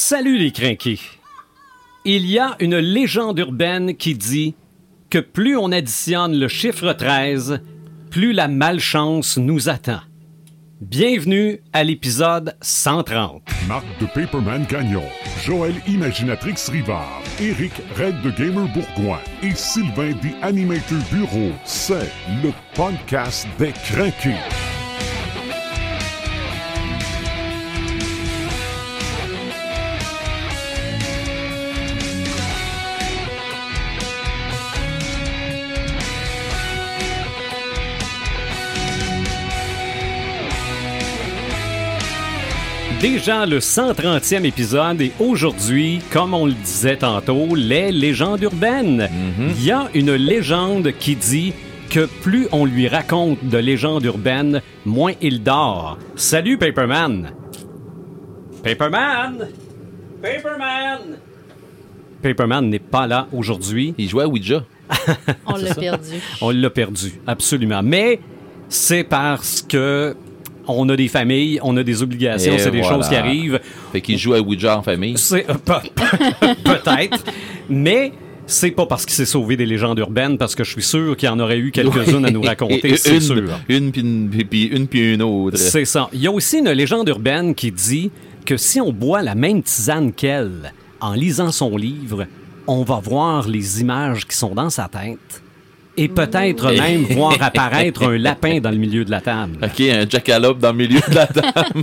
Salut les crinqués. Il y a une légende urbaine qui dit que plus on additionne le chiffre 13, plus la malchance nous attend. Bienvenue à l'épisode 130. Marc de Paperman Gagnon, Joël Imaginatrix Rivard, Eric Red de Gamer Bourgoin et Sylvain des Animator Bureau. C'est le podcast des craqués. Déjà le 130e épisode et aujourd'hui, comme on le disait tantôt, les légendes urbaines. Il y a une légende qui dit que plus on lui raconte de légendes urbaines, moins il dort. Salut Paperman. Paperman. Paperman. Paperman n'est pas là aujourd'hui. Il jouait à Ouija. On l'a perdu. On l'a perdu, absolument. Mais c'est parce que on a des familles, on a des obligations, c'est des voilà. choses qui arrivent. Fait qu'il joue à Ouija en famille. C'est euh, pe- peut-être, mais c'est pas parce qu'il s'est sauvé des légendes urbaines, parce que je suis sûr qu'il y en aurait eu quelques-unes à nous raconter, c'est sûr. Une puis une, puis une puis une autre. C'est ça. Il y a aussi une légende urbaine qui dit que si on boit la même tisane qu'elle en lisant son livre, on va voir les images qui sont dans sa tête et peut-être même voir apparaître un lapin dans le milieu de la table. Ok, un jackalope dans le milieu de la table.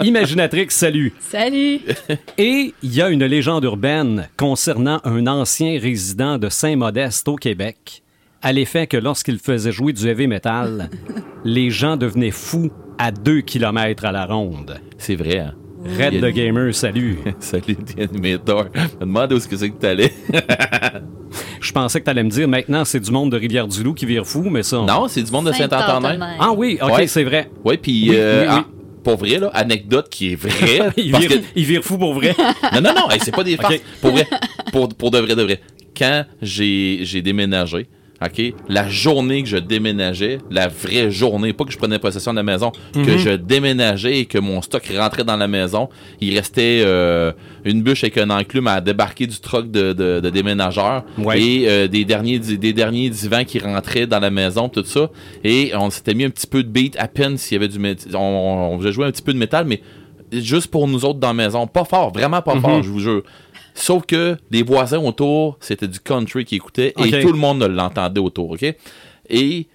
Imaginatrix, salut. Salut! Et il y a une légende urbaine concernant un ancien résident de Saint-Modeste au Québec, à l'effet que lorsqu'il faisait jouer du heavy metal, les gens devenaient fous à 2 km à la ronde. C'est vrai, hein? Red the Gamer, salut. Salut, The Animator. Je me demande où est-ce que c'est que t'allais. Je pensais que tu allais me dire maintenant c'est du monde de Rivière-du-Loup qui vire fou, mais ça. on- Non, c'est du monde de Saint-Antonin. Ah oui, ok, Ouais. c'est vrai. Ouais, puis Oui, euh, oui, oui. ah, pour vrai, là, anecdote qui est vraie. il, parce vire, que- il vire fou pour vrai. Non, non, non, hey, c'est pas des farces. Pour vrai, pour, pour de vrai, de vrai. Quand j'ai j'ai déménagé, OK, la journée que je déménageais, la vraie journée, pas que je prenais possession de la maison, Mhm. que je déménageais et que mon stock rentrait dans la maison, il restait euh, une bûche avec un enclume à débarquer du truck de, de, de déménageur Ouais. et euh, des derniers des derniers divans qui rentraient dans la maison, tout ça. Et on s'était mis un petit peu de beat à peine s'il y avait du mét- on, on, on faisait jouer un petit peu de métal, mais juste pour nous autres dans la maison. Pas fort, vraiment pas fort, je vous jure. Sauf que les voisins autour, c'était du country qui écoutaient Ok. et tout le monde l'entendait autour, OK? Et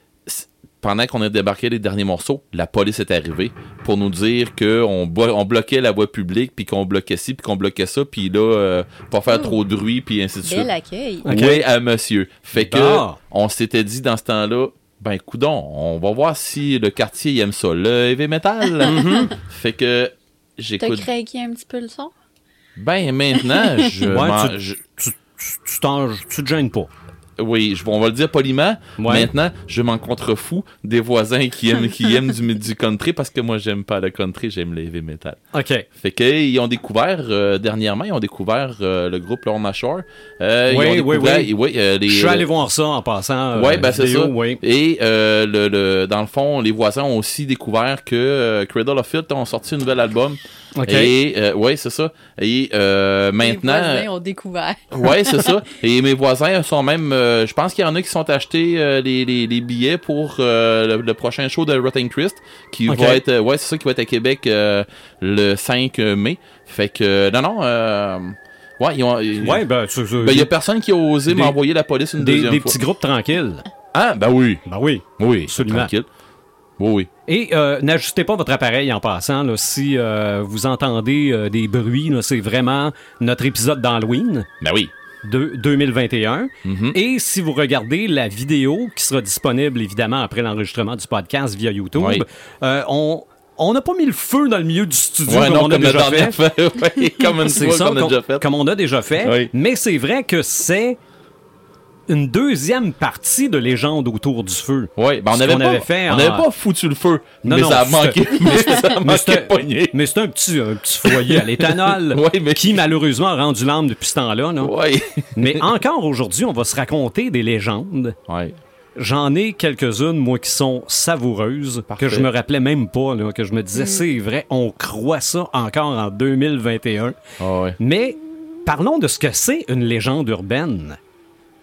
pendant qu'on a débarqué les derniers morceaux, la police est arrivée pour nous dire qu'on on bloquait la voie publique, puis qu'on bloquait ci, puis qu'on bloquait ça, puis là, euh, pas faire Oh. trop de bruit, puis ainsi de suite. Bel accueil. Oui, à monsieur. Fait que Ah. on s'était dit dans ce temps-là, ben coudon, on va voir si le quartier il aime ça, le heavy metal. Fait que T'as j'écoute. craqué un petit peu le son? Ben maintenant, je, Ouais, tu- je- tu, te gênes pas. oui, je, on va le dire poliment. Ouais. Maintenant, je m'en contrefous des voisins qui aiment qui aiment du, du country parce que moi j'aime pas le country, j'aime le heavy metal. OK. Fait que ils ont découvert euh, dernièrement, ils ont découvert euh, le groupe Lorna Shore. Euh, Oui, oui, oui. oui, les- Je suis allé voir ça en passant. Ouais, ben c'est ça. oui. Et euh, le, le- dans le fond, les voisins ont aussi découvert que Cradle of Filth ont sorti un nouvel album. OK. Et euh, ouais, c'est ça. Et euh, maintenant, Les voisins ont découvert. ouais, c'est ça. Et mes voisins sont même, euh, je pense qu'il y en a qui sont achetés euh, les, les, les billets pour euh, le, le prochain show de Rotting Christ, qui va être, ouais, c'est ça, qui va être à Québec euh, le 5 mai. Fait que non, non. Euh, ouais, ils ont. Ouais, ben, Ben, il y a personne qui a osé Des- m'envoyer la police une des, deuxième des fois. petits groupes tranquilles. Ah, ben oui. Ben oui. Oui, Absolument. Tranquille. Oui, oui. Et euh, n'ajustez pas votre appareil en passant. là, si euh, vous entendez euh, des bruits, c'est vraiment notre épisode d'Halloween Ben oui. de 2021. Mhm. Et si vous regardez la vidéo qui sera disponible évidemment après l'enregistrement du podcast via YouTube, Oui. on on n'a pas mis le feu dans le milieu du studio Ouais, comme non, on a comme déjà fait. Ouais, comme une C'est fois ça, qu'on a com- déjà fait. comme on a déjà fait. Mais c'est vrai que c'est une deuxième partie de légende autour du feu. Ouais, ben on n'avait pas, avait fait on en- n'avait pas foutu le feu, Non, mais non, ça manqué, mais ça a Mais manqué c'était- de poignée. Mais c'est un petit, un petit foyer à l'éthanol Ouais, mais- qui malheureusement a rendu l'âme depuis ce temps-là. là. Ouais. Mais encore aujourd'hui, on va se raconter des légendes Ouais. J'en ai quelques-unes, moi, qui sont savoureuses, Parfait. que je me rappelais même pas, là, que je me disais, c'est vrai, on croit ça encore en 2021. Ah ouais. Mais parlons de ce que c'est une légende urbaine.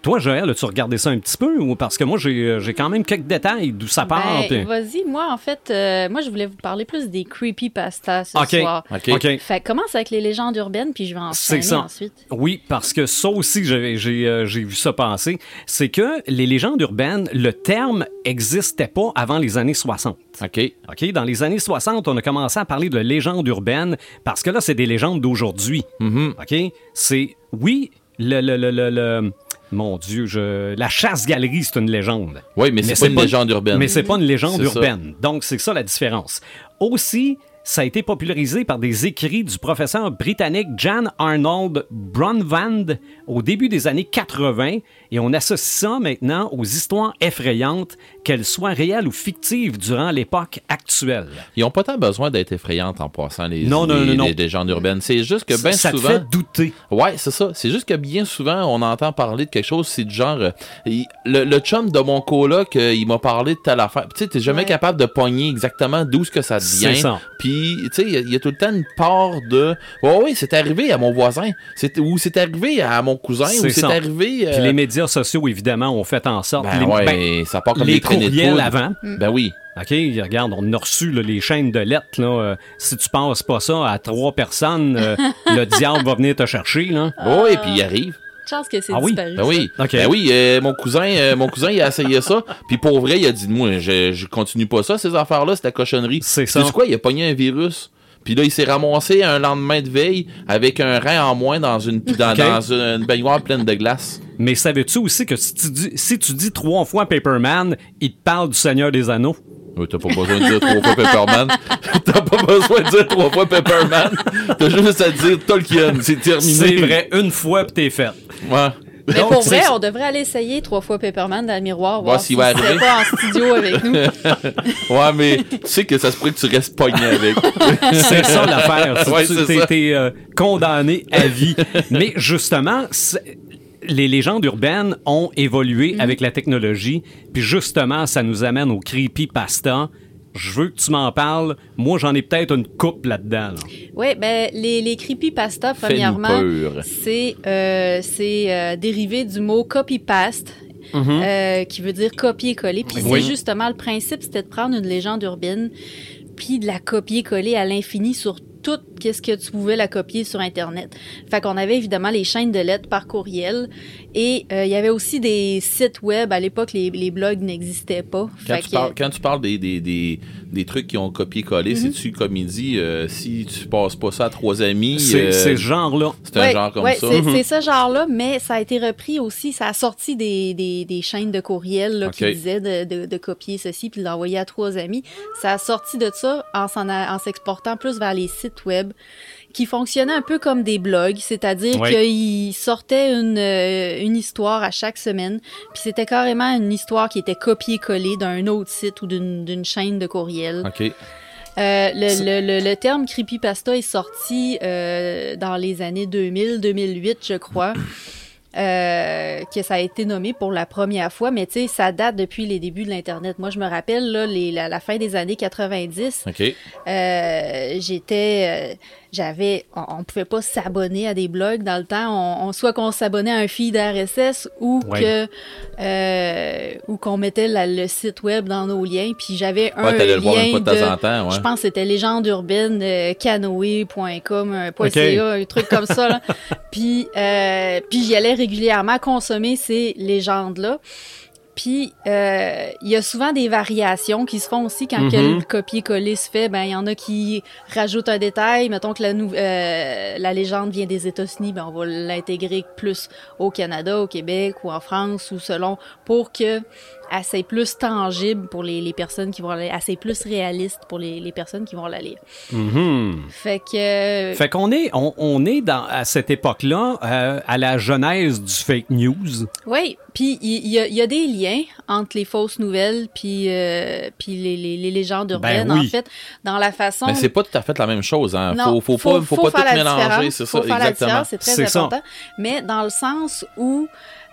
Toi, Joël, as-tu regardé ça un petit peu? Ou parce que moi, j'ai euh, j'ai quand même quelques détails d'où ça part. Ben, vas-y, moi, en fait, euh, moi, je voulais vous parler plus des creepypastas ce OK. soir. OK. OK. Fait commence avec les légendes urbaines, puis je vais C'est enchaîner ça. ensuite. Oui, parce que ça aussi, j'ai j'ai, euh, j'ai vu ça passer. C'est que les légendes urbaines, le terme n'existait pas avant les années 60. OK. OK? Dans les années 60, on a commencé à parler de légendes urbaines parce que là, c'est des légendes d'aujourd'hui. Mhm. OK? C'est, oui, le, le, le, le- le- mon Dieu, je, la chasse-galerie, c'est une légende. Oui, mais c'est pas une légende urbaine. Mais c'est pas une légende ça. urbaine. Donc, c'est ça la différence. Aussi, ça a été popularisé par des écrits du professeur britannique Jan Arnold Bronvand au début des années 80 et on associe ça maintenant aux histoires effrayantes, qu'elles soient réelles ou fictives durant l'époque actuelle. Ils ont pas tant besoin d'être effrayantes en passant les, Non, non, les, non, non. les légendes urbaines. C'est juste que bien ça souvent. te fait douter. Ouais, c'est ça. C'est juste que bien souvent, on entend parler de quelque chose, c'est du genre. euh, il- le, le chum de mon coloc, euh, il m'a parlé de telle affaire. Tu sais, t'es jamais Ouais. capable de pogner exactement d'où ce que ça C'est vient. ça. Puis, tu sais, il y a- il y, a tout le temps une part de. Ouais, oui, c'est arrivé à mon voisin. C'est- Ou c'est arrivé à mon cousin. Ou c'est ça. arrivé. euh, Puis les médias sociaux, évidemment, ont fait en sorte. Ben les, ouais, ben, ça part comme les des de avant. Ben oui. OK, regarde, on a reçu là, les chaînes de lettres. Là, euh, si tu passes pas ça à trois personnes, euh, le diable va venir te chercher. Là. Oh, et puis il arrive. Chance que c'est Ah oui? disparu. Ben oui, Ok. ben oui, euh, mon cousin, euh, mon cousin, il a essayé ça. Puis pour vrai, il a dit, moi, je, je continue pas ça, ces affaires-là, c'est la cochonnerie. C'est ça. quoi, il a pogné un virus. Puis là, il s'est ramassé un lendemain de veille avec un rein en moins dans une, dans, dans une, une baignoire pleine de glace. Mais savais-tu aussi que si tu, dis, si tu dis trois fois Paperman, il te parle du Seigneur des Anneaux? Ouais, T'as pas besoin de dire trois fois Pepperman. T'as pas besoin de dire trois fois Pepperman. T'as juste à dire Tolkien. C'est terminé. C'est vrai, une fois pis t'es fait. Ouais. Mais Donc, pour vrai, on devrait aller essayer trois fois Pepperman dans le miroir, voir Voir s'il va arriver. pas en studio avec nous. Ouais, mais tu sais que ça se pourrait que tu restes pogné avec. C'est ça l'affaire. Ouais, tu t'es- euh, condamné à vie. Mais justement, c'est- les légendes urbaines ont évolué Mhm. avec la technologie. Puis justement, ça nous amène au creepypasta. Je veux que tu m'en parles. Moi, j'en ai peut-être une coupe là-dedans. là. Oui, ben, les, les creepypasta, premièrement, c'est euh, c'est, euh, dérivé du mot copy-paste. euh, qui veut dire copier-coller. Puis Oui. c'est justement le principe, c'était de prendre une légende urbaine, puis de la copier-coller à l'infini sur tout qu'est-ce que tu pouvais la copier sur Internet. Fait qu'on avait évidemment les chaînes de lettres par courriel et euh, il y avait aussi des sites web. À l'époque, les, les blogs n'existaient pas. Quand Fait tu, que- parles, quand tu parles des, des, des, des trucs qui ont copié-collé, Mhm. c'est-tu comme il dit, euh, si tu passes pas ça à trois amis, C'est euh, ce genre-là. c'est un Ouais, genre comme ouais, ça. c'est- Mhm. Ce genre-là, mais ça a été repris aussi. Ça a sorti des, des, des chaînes de courriel là, qui disaient de, de, de copier ceci puis de l'envoyer à trois amis. Ça a sorti de ça en s'en a- en s'exportant plus vers les sites web qui fonctionnaient un peu comme des blogs, c'est-à-dire qu'ils sortaient une, euh, une histoire à chaque semaine, puis c'était carrément une histoire qui était copiée-collée d'un autre site ou d'une chaîne de courriel. OK. Euh, le, le, le, le terme creepypasta est sorti euh, dans les années 2000-2008, je crois. euh, que ça a été nommé pour la première fois, mais tu sais, ça date depuis les débuts de l'Internet. Moi, je me rappelle, là, les, la, la fin des années 90, OK. euh, j'étais, j'avais, on, on pouvait pas s'abonner à des blogs dans le temps. On, on- soit qu'on s'abonnait à un feed RSS ou Ouais. que, euh, ou qu'on mettait la- le site web dans nos liens. Puis j'avais un Ouais, t'allais le voir une lien de temps en temps, ouais. je pense que c'était légende urbaine euh, canoë.com, euh, un truc comme ça. Là. puis, euh, puis j'y allais régulièrement consommer ces légendes-là. Puis, euh, il y a souvent des variations qui se font aussi quand que le copier-coller se fait. Ben, il y en a qui rajoutent un détail. Mettons que la, euh, la légende vient des États-Unis, ben, on va l'intégrer plus au Canada, au Québec ou en France ou selon, pour que assez plus tangible pour les, les personnes qui vont la lire, assez plus réaliste pour les, les personnes qui vont la lire. Mhm. Fait que... Fait qu'on est, on, on est dans, à cette époque-là euh, à la genèse du fake news. Oui, puis il y, a- il y a des liens entre les fausses nouvelles puis euh, puis les, les, les légendes urbaines Ben oui. en fait dans la façon Mais c'est pas tout à fait la même chose. Hein. Non, faut, faut, pas, faut, pas faire tout la mélanger, c'est ça, exactement. c'est très ça. important. Mais dans le sens où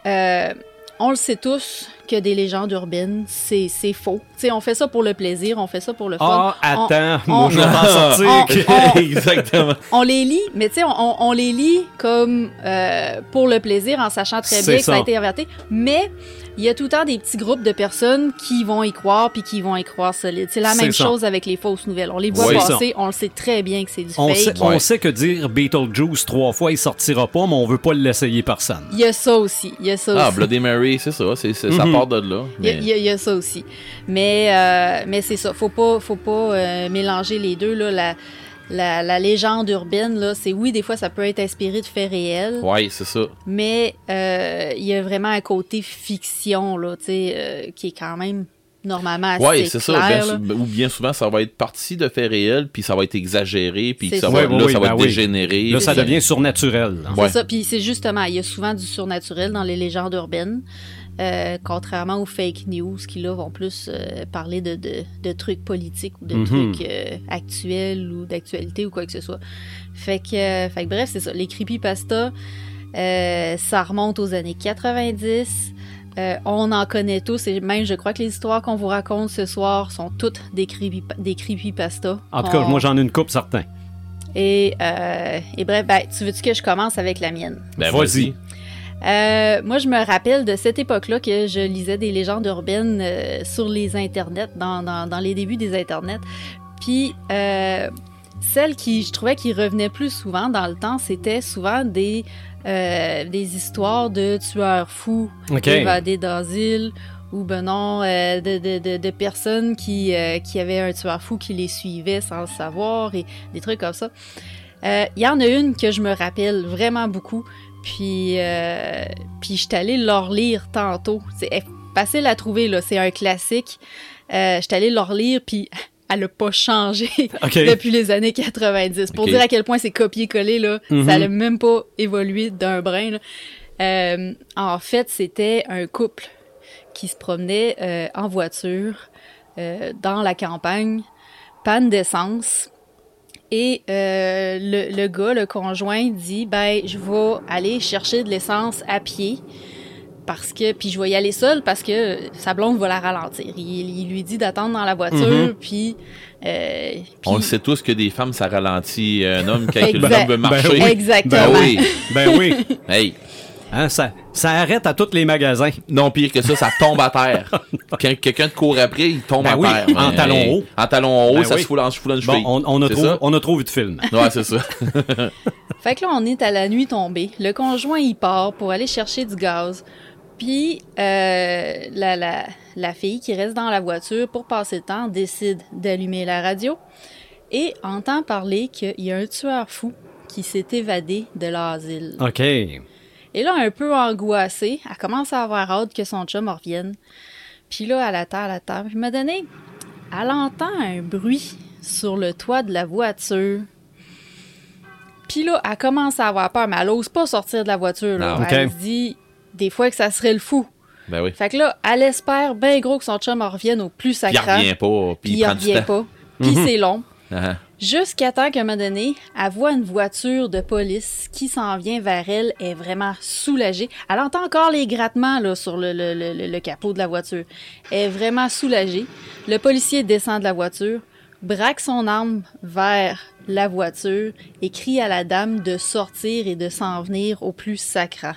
euh, on le sait tous que des légendes urbaines, c'est c'est faux. Tu sais, on fait ça pour le plaisir, on fait ça pour le fun. Ah, On- attends, on- moi je vais t'en sortir. on- on- Exactement. on les lit, mais tu sais, on, on les lit comme euh, pour le plaisir, en sachant très C'est bien que ça. ça. a été inverté. Mais il y a tout le temps des petits groupes de personnes qui vont y croire puis qui vont y croire solide. C'est la même ça. chose avec les fausses nouvelles. On les voit Oui. passer, on le sait très bien que c'est du On fake. sait, on sait que dire Beetlejuice trois fois, il sortira pas, mais on veut pas l'essayer personne. Il y a ça aussi. Il y a ça Ah, aussi. Bloody Mary, c'est ça. c'est c'est- Ça Mhm. Part de là. Il y, a- mais- il y a- il y a ça aussi. Mais, euh, mais c'est ça. Faut pas, faut pas euh, mélanger les deux. Là. La, la, la légende urbaine, là, c'est oui, des fois, ça peut être inspiré de faits réels. Ouais, c'est ça. Mais euh, il y a vraiment un côté fiction, là, tu sais, euh, qui est quand même normalement assez Ouais, c'est ça. Bien sou- là. ou bien souvent, ça va être partie de faits réels, puis ça va être exagéré, puis ça ça. va, Ouais, là, ça va ben être oui. dégénéré. Là, ça devient surnaturel. Ouais. C'est ça. Puis c'est justement, il y a souvent du surnaturel dans les légendes urbaines. Euh, contrairement aux fake news qui là vont plus euh, parler de, de, de trucs politiques ou de Mhm. trucs euh, actuels ou d'actualité ou quoi que ce soit. Fait que, fait que bref, c'est ça. Les creepypasta, ça remonte aux années 90. Euh, on en connaît tous et même je crois que les histoires qu'on vous raconte ce soir sont toutes des, creepy, des creepypasta. En tout cas, On- moi j'en ai une coupe certain. Et, et bref, ben, tu veux-tu que je commence avec la mienne? Ben, Vas-y. Euh, moi, je me rappelle de cette époque-là que je lisais des légendes urbaines euh, sur les internets, dans, dans, dans les débuts des internets. Puis, euh, celle qui, je trouvais qui revenait plus souvent dans le temps, c'était souvent des, euh, des histoires de tueurs fous OK. évadés d'asile ou ben non, euh, de, de, de, de personnes qui, euh, qui avaient un tueur fou qui les suivait sans le savoir et des trucs comme ça. Euh, Il y en a une que je me rappelle vraiment beaucoup, puis, euh, puis je suis allée leur lire tantôt. C'est facile à trouver, là, c'est un classique. Euh, je suis allée leur lire, puis elle n'a pas changé depuis les années 90. Pour dire à quel point c'est copié-collé, là, Mhm. ça n'a même pas évolué d'un brin. là. Euh, en fait, c'était un couple qui se promenait euh, en voiture euh, dans la campagne, panne d'essence. Et euh, le, le gars, le conjoint, dit ben je vais aller chercher de l'essence à pied parce que puis je vais y aller seul parce que sa blonde va la ralentir. Il, il lui dit d'attendre dans la voiture Mhm. puis, euh, puis- On le sait tous que des femmes, ça ralentit un homme quand bonhomme veut marcher. Ben oui. Exactement. Ben oui. Ben oui. Hey, Hein, ça, ça arrête à tous les magasins. non pire que ça, ça tombe à terre. Quand quelqu'un te court après, il tombe Ben à oui, terre. en Mais, talons hey, hauts. En talons hauts, Ben ça oui. se fout dans, se fout dans une Bon, on, on a trop, ça? on a trop vu de films. Ouais, c'est ça. Fait que là, on est à la nuit tombée. Le conjoint, il part pour aller chercher du gaz. Puis, euh, la, la, la fille qui reste dans la voiture pour passer le temps décide d'allumer la radio et entend parler qu'il y a un tueur fou qui s'est évadé de l'asile. OK. Et là, un peu angoissée, elle commence à avoir hâte que son chum revienne. Puis là, elle attend, elle attend. Puis, m'a donné, elle entend un bruit sur le toit de la voiture. Puis là, elle commence à avoir peur, mais elle n'ose pas sortir de la voiture. Là. Non. Elle se dit, des fois, que ça serait le fou. Ben oui. Fait que là, elle espère bien gros que son chum revienne au plus Puis il sacré. revient pas, puis il il revient pas. Puis Mhm. c'est long. Ah, Jusqu'à temps qu'à un moment donné, elle voit une voiture de police qui s'en vient vers elle, est vraiment soulagée. Elle entend encore les grattements là, sur le, le- le- le- le capot de la voiture. Elle est vraiment soulagée. Le policier descend de la voiture, braque son arme vers la voiture et crie à la dame de sortir et de s'en venir au plus sacrant.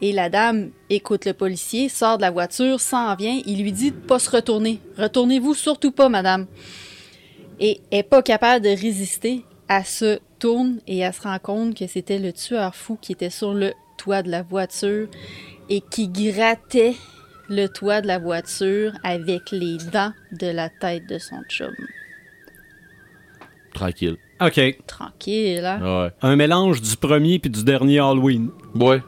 Et la dame écoute le policier, sort de la voiture, s'en vient, il lui dit de pas se retourner. Retournez-vous surtout pas, madame et est pas capable de résister, elle se tourne et elle se rend compte que c'était le tueur fou qui était sur le toit de la voiture et qui grattait le toit de la voiture avec les dents de la tête de son chum. tranquille. OK. Tranquille, hein? Ouais. Un mélange du premier puis du dernier Halloween. Ouais.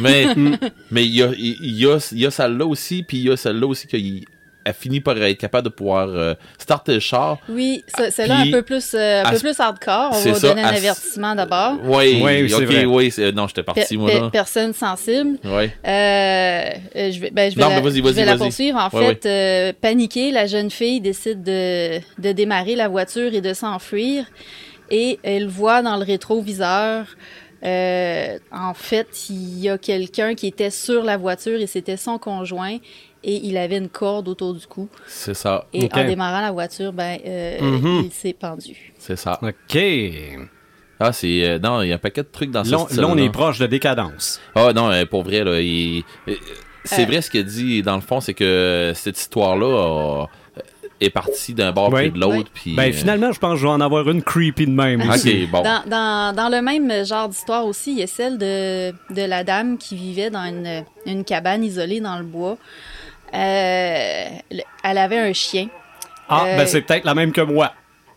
Mais mais il y a, il y a, il y a celle-là aussi, puis il y a celle-là aussi qu'il elle finit par être capable de pouvoir euh, starter le char. Oui, ce- celle-là un peu plus, euh, un peu plus hardcore. On c'est va ça, donner un avertissement d'abord. Oui, Ouais, c'est ok, vrai. oui. c'est- Non, j'étais parti, moi, là. personne sensible. Ouais. Euh, je vais, ben, je vais, Non, la, je vais poursuivre. En Ouais, fait, euh, paniquée, la jeune fille décide de, de démarrer la voiture et de s'enfuir. Et elle voit dans le rétroviseur Euh, en fait, il y a quelqu'un qui était sur la voiture et c'était son conjoint et il avait une corde autour du cou. C'est ça. Et en démarrant la voiture, ben, euh, Mhm. il s'est pendu. C'est ça. OK. Ah, c'est. euh, non, il y a un paquet de trucs dans ce Là, là, on est proche de décadence. Ah, non, euh, pour vrai, là. il- C'est Euh. vrai ce qu'il dit, dans le fond, c'est que cette histoire-là a- est partie d'un bord Oui. puis de l'autre. Oui. Puis, Ben, euh, finalement, je pense que je vais en avoir une creepy de même aussi. Ok, bon. Dans, dans, dans le même genre d'histoire aussi, il y a celle de, de la dame qui vivait dans une, une cabane isolée dans le bois. Euh, le- elle avait un chien. Ah, Euh, ben, c'est peut-être la même que moi.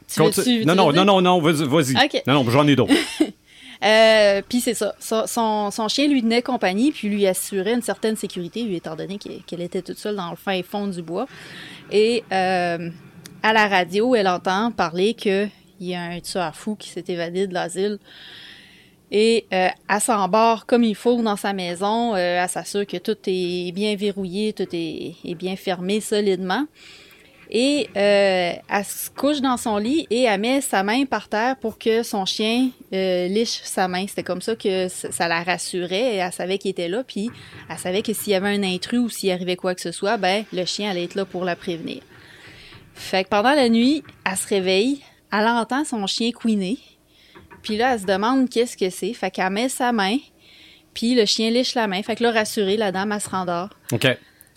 Tu non, tu non, non, non, non, vas-y. Non, non, j'en ai d'autres. Euh, puis c'est ça. Son, son, son chien lui tenait compagnie, puis lui assurait une certaine sécurité, lui, étant donné qu'elle était toute seule dans le fin fond du bois. Et euh, à la radio, elle entend parler qu'il y a un tueur fou qui s'est évadé de l'asile. Et euh, elle s'embarque comme il faut dans sa maison. euh, elle s'assure que tout est bien verrouillé, tout est, bien fermé solidement. Et euh, elle se couche dans son lit et elle met sa main par terre pour que son chien euh, liche sa main. C'était comme ça que ça la rassurait. Elle savait qu'il était là. Puis elle savait que s'il y avait un intrus ou s'il arrivait quoi que ce soit, ben le chien allait être là pour la prévenir. Fait que pendant la nuit, elle se réveille, elle entend son chien couiner. Puis là, elle se demande qu'est-ce que c'est. Fait qu'elle met sa main, puis le chien liche la main. Fait que là, rassurée, la dame, elle se rendort. OK.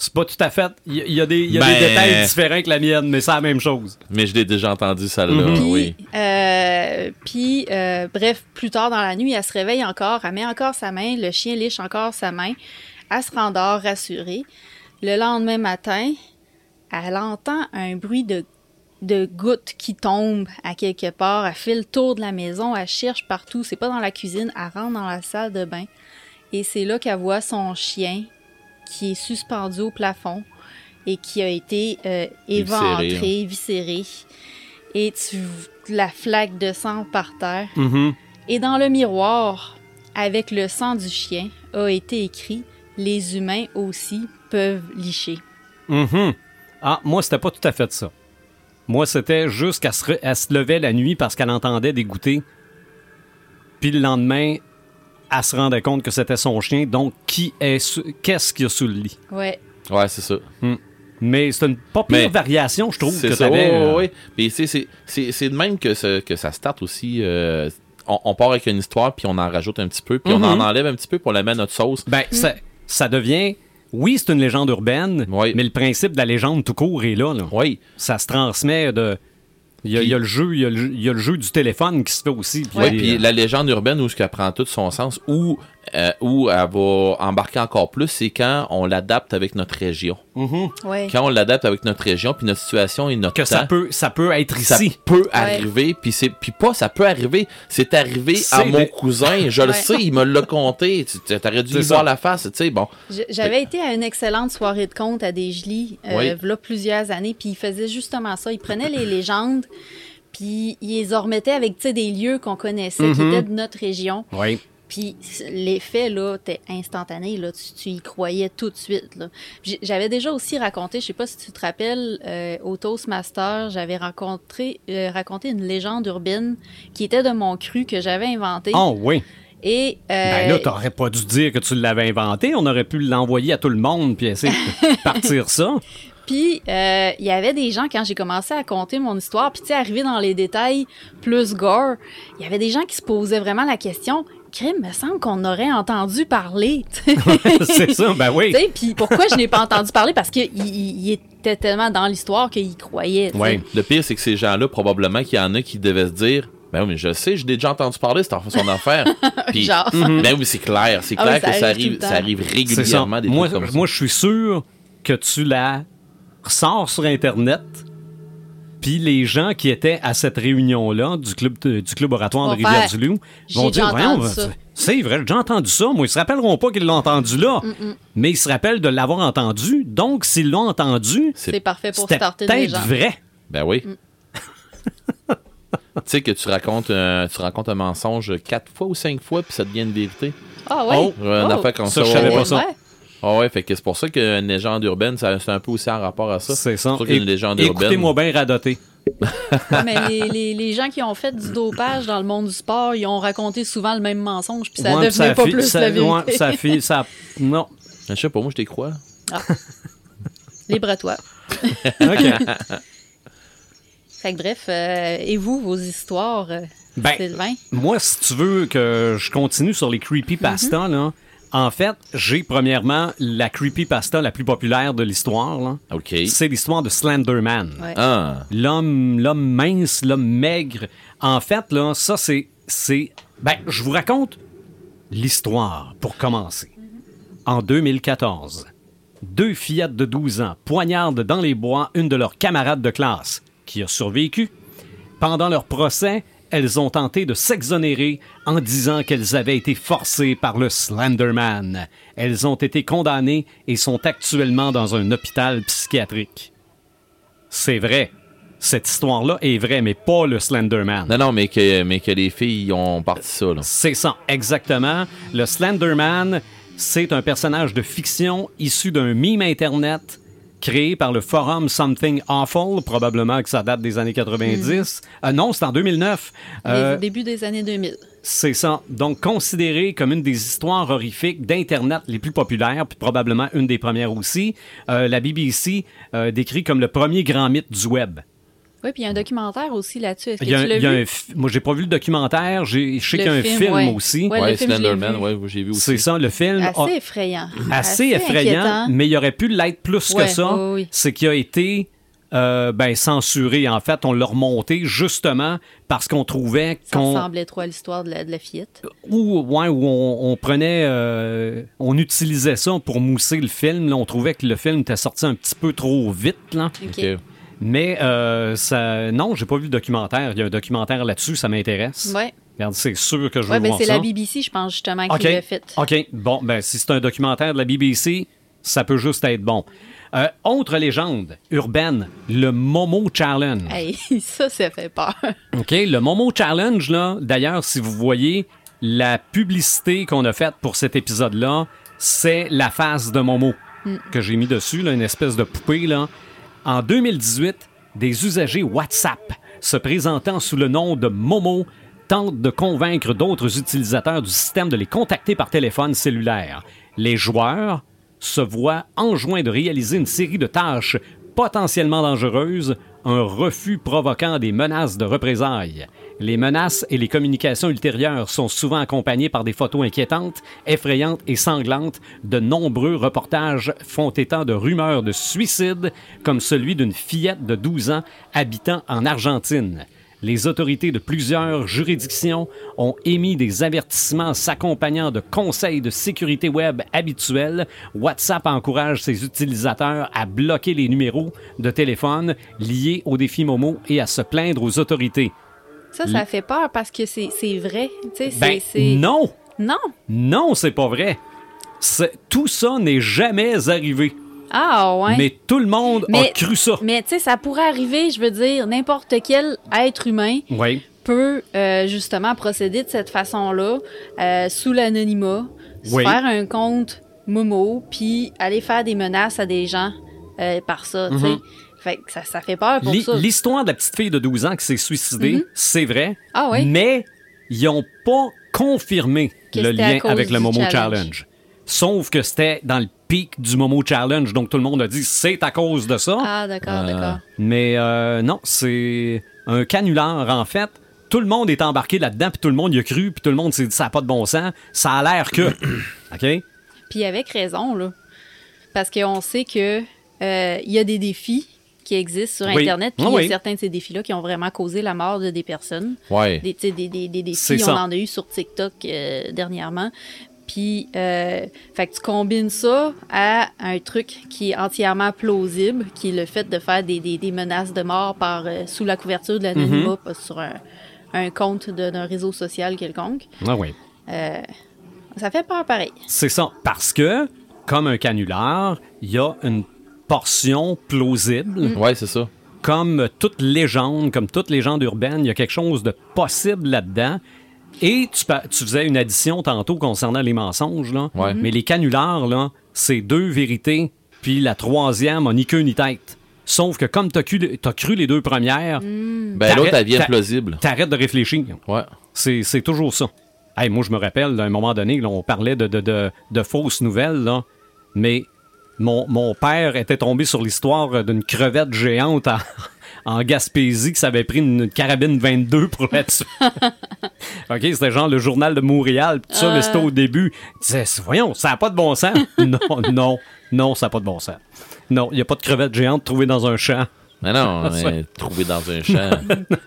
C'est pas tout à fait. Il y, a- il y a, des, il y a Ben- des détails différents que la mienne, mais c'est la même chose. Mais je l'ai déjà entendu, celle-là. Mhm. Puis, Oui. euh, puis, euh, bref, plus tard dans la nuit, elle se réveille encore, elle met encore sa main, le chien liche encore sa main, elle se rendort rassurée. Le lendemain matin, elle entend un bruit de, de gouttes qui tombent à quelque part. Elle fait le tour de la maison, elle cherche partout. C'est pas dans la cuisine, elle rentre dans la salle de bain. Et c'est là qu'elle voit son chien qui est suspendu au plafond et qui a été euh, éventré, viscéré. Et tu la flaque de sang par terre. Mhm. Et dans le miroir, avec le sang du chien, a été écrit Les humains aussi peuvent licher. Mhm. Ah, moi, c'était pas tout à fait ça. Moi, c'était juste qu'elle se, elle se levait la nuit parce qu'elle entendait des goûters. Puis le lendemain, elle se rendait compte que c'était son chien. Donc, qui est sous- qu'est-ce qu'il y a sous le lit? Ouais. Ouais, c'est ça. Mais c'est une pas pire Mais variation, je trouve, C'est que ça, ouais, euh. Mais c'est- c'est c'est- c'est de même que, ce- que ça starte aussi. euh, on, on part avec une histoire, puis on en rajoute un petit peu, puis on en enlève un petit peu pour la mettre à notre sauce. Ben, ça, ça devient. Oui, c'est une légende urbaine, Oui. mais le principe de la légende tout court est là. là. Oui. Ça se transmet de. Il y, a, Puis- il y a le jeu, il y a le, il y a le jeu du téléphone qui se fait aussi. Puis, a puis des- la légende urbaine où ce qu'elle prend tout son sens, où, euh, où elle va embarquer encore plus, c'est quand on l'adapte avec notre région. Ouais. Quand on l'adapte avec notre région, puis notre situation et notre que ça peut, ça peut être ça ici. peut arriver, puis c'est puis pas ça peut arriver, c'est arrivé à mon cousin, je le sais, il me l'a conté, tu t'aurais dû lui ça. voir la face, tu sais, bon. J'avais été à une excellente soirée de contes à Desjely, euh, Oui. plusieurs années, puis il faisait justement ça. Il prenait les légendes, puis il les remettait avec tu sais, des lieux qu'on connaissait, qui Mhm. étaient de notre région. Oui. Puis l'effet, là, était instantané, là. Tu, tu y croyais tout de suite, là. J'avais déjà aussi raconté, je sais pas si tu te rappelles, euh, au Toastmaster, j'avais rencontré, euh, raconté une légende urbaine qui était de mon cru que j'avais inventé. Oh, oui. Et, euh, Ben là, t'aurais pas dû dire que tu l'avais inventé. On aurait pu l'envoyer à tout le monde puis essayer de partir ça. Puis, euh, il y avait des gens, quand j'ai commencé à compter mon histoire, puis tu sais, arrivé dans les détails plus gore, il y avait des gens qui se posaient vraiment la question Crime, me semble qu'on aurait entendu parler. c'est ça, ben oui. Puis pourquoi je n'ai pas entendu parler? Parce qu'il il- il était tellement dans l'histoire qu'il croyait. Ouais. Le pire, c'est que ces gens-là, probablement qu'il y en a qui devaient se dire Ben oui, mais je sais, j'ai déjà entendu parler, c'est son affaire. Puis, Genre. ben oui, c'est clair, c'est Ah clair oui, ça que ça arrive ça arrive régulièrement des Moi, trucs comme ça. moi je suis sûr que tu la ressors sur Internet. Puis les gens qui étaient à cette réunion-là du club, de- du club oratoire de Rivière-du-Loup vont dire Voyons, c'est vrai, j'ai déjà entendu ça. Moi, ils se rappelleront pas qu'ils l'ont entendu là, mais ils se rappellent de l'avoir entendu. Donc, s'ils l'ont entendu, C'est parfait pour starter peut-être légende. vrai. Ben oui. Mm. tu sais que tu racontes, un, tu racontes un mensonge quatre fois ou cinq fois, puis ça devient une vérité. Ah ouais? Oh, une affaire comme ça, ça. je savais ouais, pas ouais. ça. Ouais. Ah ouais, fait que c'est pour ça qu'une légende urbaine, ça- c'est un peu aussi en rapport à ça. C'est ça. pour ça qu'une Éc- légende urbaine. Écoutez-moi bien radoter. Ouais, mais les, les- les gens qui ont fait du dopage dans le monde du sport, ils ont raconté souvent le même mensonge, puis ça Ouais, devenait pas fi- plus ça- la vérité. ouais, ça fi- ça- non. Je sais pas, moi, je t'y crois. Libre à toi. OK. Fait que bref, euh, et vous, vos histoires, euh, Ben, Sylvain? Moi, si tu veux que je continue sur les creepypasta, là, en fait, j'ai premièrement la creepypasta la plus populaire de l'histoire. là. OK. C'est l'histoire de Slenderman. Ouais. Ah. L'homme, l'homme mince, l'homme maigre. En fait, là, ça, c'est, c'est, ben, je vous raconte l'histoire pour commencer. En 2014, deux fillettes de 12 ans poignardent dans les bois une de leurs camarades de classe, qui a survécu. Pendant leur procès, elles ont tenté de s'exonérer en disant qu'elles avaient été forcées par le Slenderman. Elles ont été condamnées et sont actuellement dans un hôpital psychiatrique. C'est vrai. Cette histoire-là est vraie, mais pas le Slenderman. Non, non, mais que, mais que les filles ont parti ça. C'est ça, exactement. Le Slenderman, c'est un personnage de fiction issu d'un mime Internet créé par le forum Something Awful, probablement que ça date des années 90. Euh, non, c'est en 2009. Euh, début des années 2000. c'est ça. Donc, considéré comme une des histoires horrifiques d'Internet les plus populaires, puis probablement une des premières aussi, euh, la BBC euh, décrit comme le premier grand mythe du web. Oui, puis il y a un documentaire aussi là-dessus. Est-ce que un- tu l'as vu? un moi, j'ai pas vu le documentaire. J'ai- Je sais qu'il y a un film, film ouais. aussi. Ouais, l'ai Slenderman, vu. ouais, j'ai vu aussi. C'est ça, le film. a- Assez effrayant. assez, effrayant, inquiétant. mais il aurait pu l'être plus Ouais, que ça. oui, oui. C'est qu'il a été euh, ben, censuré. En fait, on l'a remonté justement parce qu'on trouvait Ça qu'on. ressemblait trop à l'histoire de la, de la fillette. Ou ouais, où on, on prenait. euh, on utilisait ça pour mousser le film. là. on trouvait que le film était sorti un petit peu trop vite. Là. OK. Ok. Mais euh, ça, non, j'ai pas vu le documentaire. Il y a un documentaire là-dessus, ça m'intéresse. Ouais. Regarde, c'est sûr que je veux Ouais, ben voir c'est ça. la BBC, je pense, justement, qui OK. l'a fait. OK. Bon, ben, si c'est un documentaire de la BBC, ça peut juste être bon. Euh, autre légende urbaine, le Momo Challenge. Hey, ça, ça fait peur. OK, le Momo Challenge, là, d'ailleurs, si vous voyez la publicité qu'on a faite pour cet épisode-là, c'est la face de Momo que j'ai mis dessus, là, une espèce de poupée. Là. En 2018, des usagers WhatsApp se présentant sous le nom de Momo tentent de convaincre d'autres utilisateurs du système de les contacter par téléphone cellulaire. Les joueurs se voient enjoints de réaliser une série de tâches potentiellement dangereuses, un refus provoquant des menaces de représailles. Les menaces et les communications ultérieures sont souvent accompagnées par des photos inquiétantes, effrayantes et sanglantes. De nombreux reportages font état de rumeurs de suicide, comme celui d'une fillette de 12 ans habitant en Argentine. Les autorités de plusieurs juridictions ont émis des avertissements s'accompagnant de conseils de sécurité web habituels. WhatsApp encourage ses utilisateurs à bloquer les numéros de téléphone liés au défi Momo et à se plaindre aux autorités. Ça, ça fait peur parce que c'est vrai. Ben non, Non. non, c'est pas vrai. Tout ça n'est jamais arrivé. Ah, ouais. Mais tout le monde a cru ça. Mais tu sais, ça pourrait arriver, je veux dire, n'importe quel être humain Oui. peut euh, justement procéder de cette façon-là, euh, sous l'anonymat, se faire un compte Momo, puis aller faire des menaces à des gens euh, par ça, tu sais. Fait que ça, ça fait peur pour Li- ça. L'histoire de la petite fille de 12 ans qui s'est suicidée, c'est vrai. Ah oui? Mais ils n'ont pas confirmé le lien avec le Momo Challenge. challenge. Sauf que c'était dans le pic du Momo Challenge, donc tout le monde a dit c'est à cause de ça. Ah, d'accord, d'accord. Mais euh, non, c'est un canular en fait. Tout le monde est embarqué là-dedans, puis tout le monde y a cru, puis tout le monde s'est dit ça n'a pas de bon sens. Ça a l'air que. OK? Puis avec raison, là. Parce qu'on sait que euh, il y a des défis qui existent sur Oui. Internet, puis Ah il y a certains de ces défis-là qui ont vraiment causé la mort de des personnes. Ouais. Des, des, des, des défis, on ça. en a eu sur TikTok euh, dernièrement. Puis, euh, fait que tu combines ça à un truc qui est entièrement plausible, qui est le fait de faire des, des, des menaces de mort par euh, sous la couverture de l'anonymat, Mm-hmm. pas sur un, un compte d'un réseau social quelconque. Ah oui. Euh, ça fait peur pareil. C'est ça. Parce que, comme un canular, il y a une portion plausible. Ouais, c'est ça. Comme toute légende, comme toute légende urbaine, il y a quelque chose de possible là-dedans. Et tu, faisais une addition tantôt concernant les mensonges, là. Ouais. Mais les canulars, là, c'est deux vérités, puis la troisième a ni queue ni tête. Sauf que comme t'as cru, t'as cru les deux premières, Mm. Ben, l'autre, T'arrêtes- elle vient plausible. t'arrêtes de réfléchir. Ouais. C'est c'est toujours ça. Hey, moi, je me rappelle, à un moment donné, là, on parlait de, de, de- de fausses nouvelles, là, mais mon, mon père était tombé sur l'histoire d'une crevette géante en, en Gaspésie qui s'avait pris une carabine 22 pour la tuer. OK, c'était genre le journal de Montréal, pis tout ça, mais c'était au début. Il disait, voyons, ça n'a pas de bon sens. non, non, non, ça n'a pas de bon sens. Non, il n'y a pas de crevette géante trouvée dans un champ. Mais non, mais trouvé dans un champ.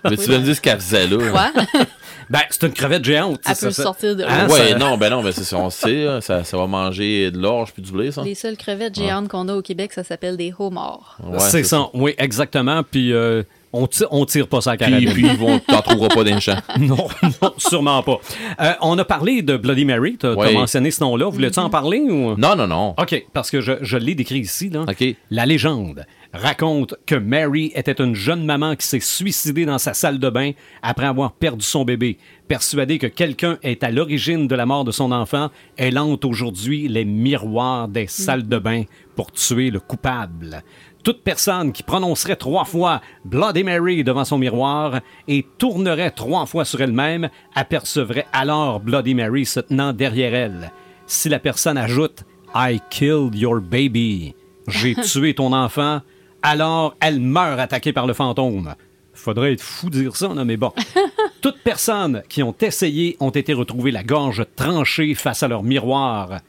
mais tu vas me dire ce qu'elle faisait là. Ouais. Ben, c'est une crevette géante. Elle ça, peut ça- sortir de Hein, ouais, ça- non, ben non, ben c'est ça, on sait, là, ça, ça va manger de l'orge puis du blé, ça. Les seules crevettes géantes qu'on a au Québec, ça s'appelle des homards. Ouais, c'est ça. oui, exactement. Puis euh, on, tire, on tire pas ça à Puis, carabine. puis ils vont, t'en trouveras pas dans le champ. non, non, sûrement pas. Euh, on a parlé de Bloody Mary. Tu as Oui. mentionné ce nom-là. Voulais-tu en parler ou... Non, non, non. OK, parce que je, je l'ai décrit ici. Là. OK. La légende raconte que Mary était une jeune maman qui s'est suicidée dans sa salle de bain après avoir perdu son bébé. Persuadée que quelqu'un est à l'origine de la mort de son enfant, elle hante aujourd'hui les miroirs des salles de bain pour tuer le coupable. Toute personne qui prononcerait trois fois Bloody Mary devant son miroir et tournerait trois fois sur elle-même apercevrait alors Bloody Mary se tenant derrière elle. Si la personne ajoute I killed your baby, j'ai tué ton enfant, alors elle meurt attaquée par le fantôme. Faudrait être fou de dire ça, non, mais bon. Toutes personnes qui ont essayé ont été retrouvées la gorge tranchée face à leur miroir.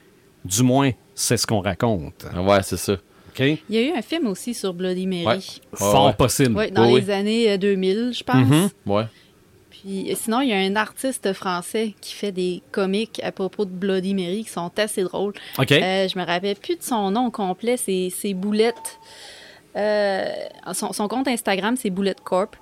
Du moins, c'est ce qu'on raconte. Ouais, c'est ça. OK? Il y a eu un film aussi sur Bloody Mary. Ouais. Fort ouais. possible. Ouais, dans les oui. années euh, 2000, je pense. Mhm. Ouais. Puis euh, sinon, il y a un artiste français qui fait des comiques à propos de Bloody Mary qui sont assez drôles. OK? Euh, je me rappelle plus de son nom complet, c'est c'est Boulette. Euh, son, son compte Instagram, c'est Boulette Corp.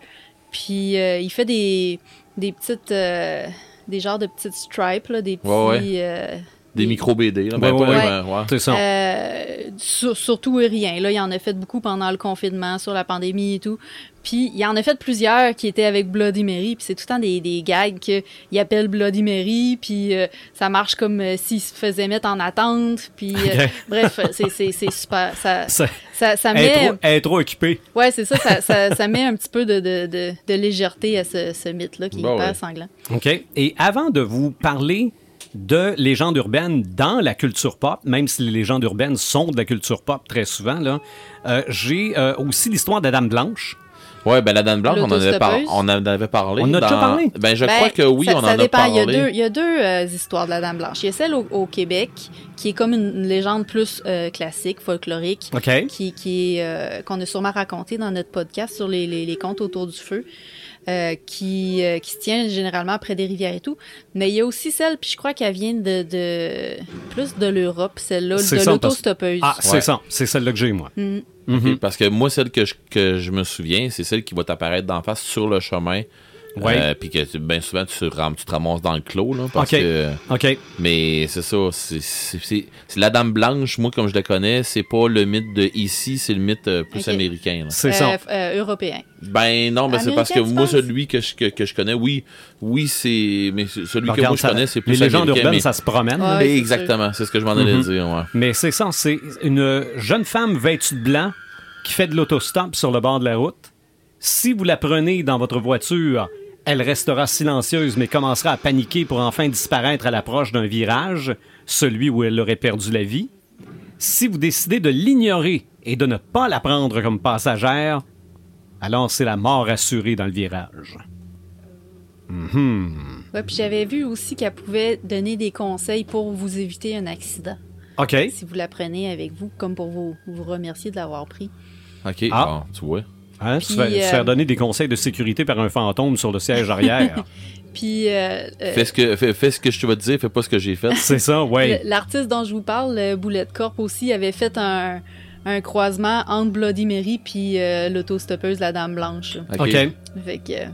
Puis euh, il fait des, des petites. euh, des genres de petites stripes, là, des petits. Ouais, ouais. Des micro-BD. Ben, Ouais, ben, ouais. C'est ça. euh, sur, surtout et rien. Là, il en a fait beaucoup pendant le confinement, sur la pandémie et tout. Puis il en a fait plusieurs qui étaient avec Bloody Mary. Puis c'est tout le temps des, des gags qu'il appelle Bloody Mary. Puis euh, ça marche comme euh, s'il se faisait mettre en attente. Puis euh, bref, c'est- c'est c'est super. Ça, Ça- ça, ça est met. est trop occupée. Ouais, c'est ça ça, ça. ça met un petit peu de, de, de, de légèreté à ce, ce mythe-là qui est Bah hyper ouais. sanglant. OK? Et avant de vous parler de légendes urbaines dans la culture pop, même si les légendes urbaines sont de la culture pop très souvent, là, euh, j'ai euh, aussi l'histoire de la Dame Blanche. Ouais, ben la Dame Blanche, on en, avait par- on en avait parlé. On en a déjà dans- parlé? Ben, je Ben, crois que oui, ça, on en ça a dépend. parlé. Il y a deux, il y a deux euh, histoires de la Dame Blanche. Il y a celle au, au Québec, qui est comme une, légende plus euh, classique, folklorique, qui, qui est, euh, qu'on a sûrement raconté dans notre podcast sur les, les, les contes autour du feu, euh, qui, euh, qui se tient généralement près des rivières et tout. Mais il y a aussi celle, puis je crois qu'elle vient de, de plus de l'Europe, celle-là, de l'autostoppeuse. Ah, c'est Ouais. ça. C'est celle-là que j'ai, moi. Mm. Mhm. Parce que moi, celle que je, que je me souviens, c'est celle qui va t'apparaître d'en face sur le chemin. Ouais. Euh, puis que bien souvent, tu, ram- tu te ramasses dans le clos. Là, parce OK. que, OK. mais c'est ça. C'est la Dame Blanche, moi, comme je la connais, c'est pas le mythe de ici, c'est le mythe euh, plus américain. C'est ça. euh, européen. Ben non, mais c'est parce que moi, celui que je, que, que je connais, oui, oui, c'est. Mais celui que Regarde, moi je ça- connais, c'est plus Les légendes urbaines, mais- ça se promène. Ouais. c'est Exactement, c'est ce que je m'en allais Mhm. dire, ouais. Mais c'est ça, c'est une jeune femme vêtue de blanc qui fait de l'autostop sur le bord de la route. Si vous la prenez dans votre voiture, elle restera silencieuse mais commencera à paniquer pour enfin disparaître à l'approche d'un virage, celui où elle aurait perdu la vie. Si vous décidez de l'ignorer et de ne pas la prendre comme passagère, alors c'est la mort assurée dans le virage. Mhm. Ouais, puis j'avais vu aussi qu'elle pouvait donner des conseils pour vous éviter un accident. OK. Si vous la prenez avec vous, comme pour vous, vous remercier de l'avoir pris. Ok, Ah. bon, tu vois. Hein, se faire, se euh, faire donner des conseils de sécurité par un fantôme sur le siège arrière. Puis euh, euh, Fais ce, que, fais, fais ce que je te vais te dire, fais pas ce que j'ai fait. c'est ça, ouais. l'artiste dont je vous parle, Boulette Corp aussi, avait fait un, un croisement entre Bloody Mary puis euh, l'autostoppeuse La Dame Blanche. Ok. OK. Fait que euh,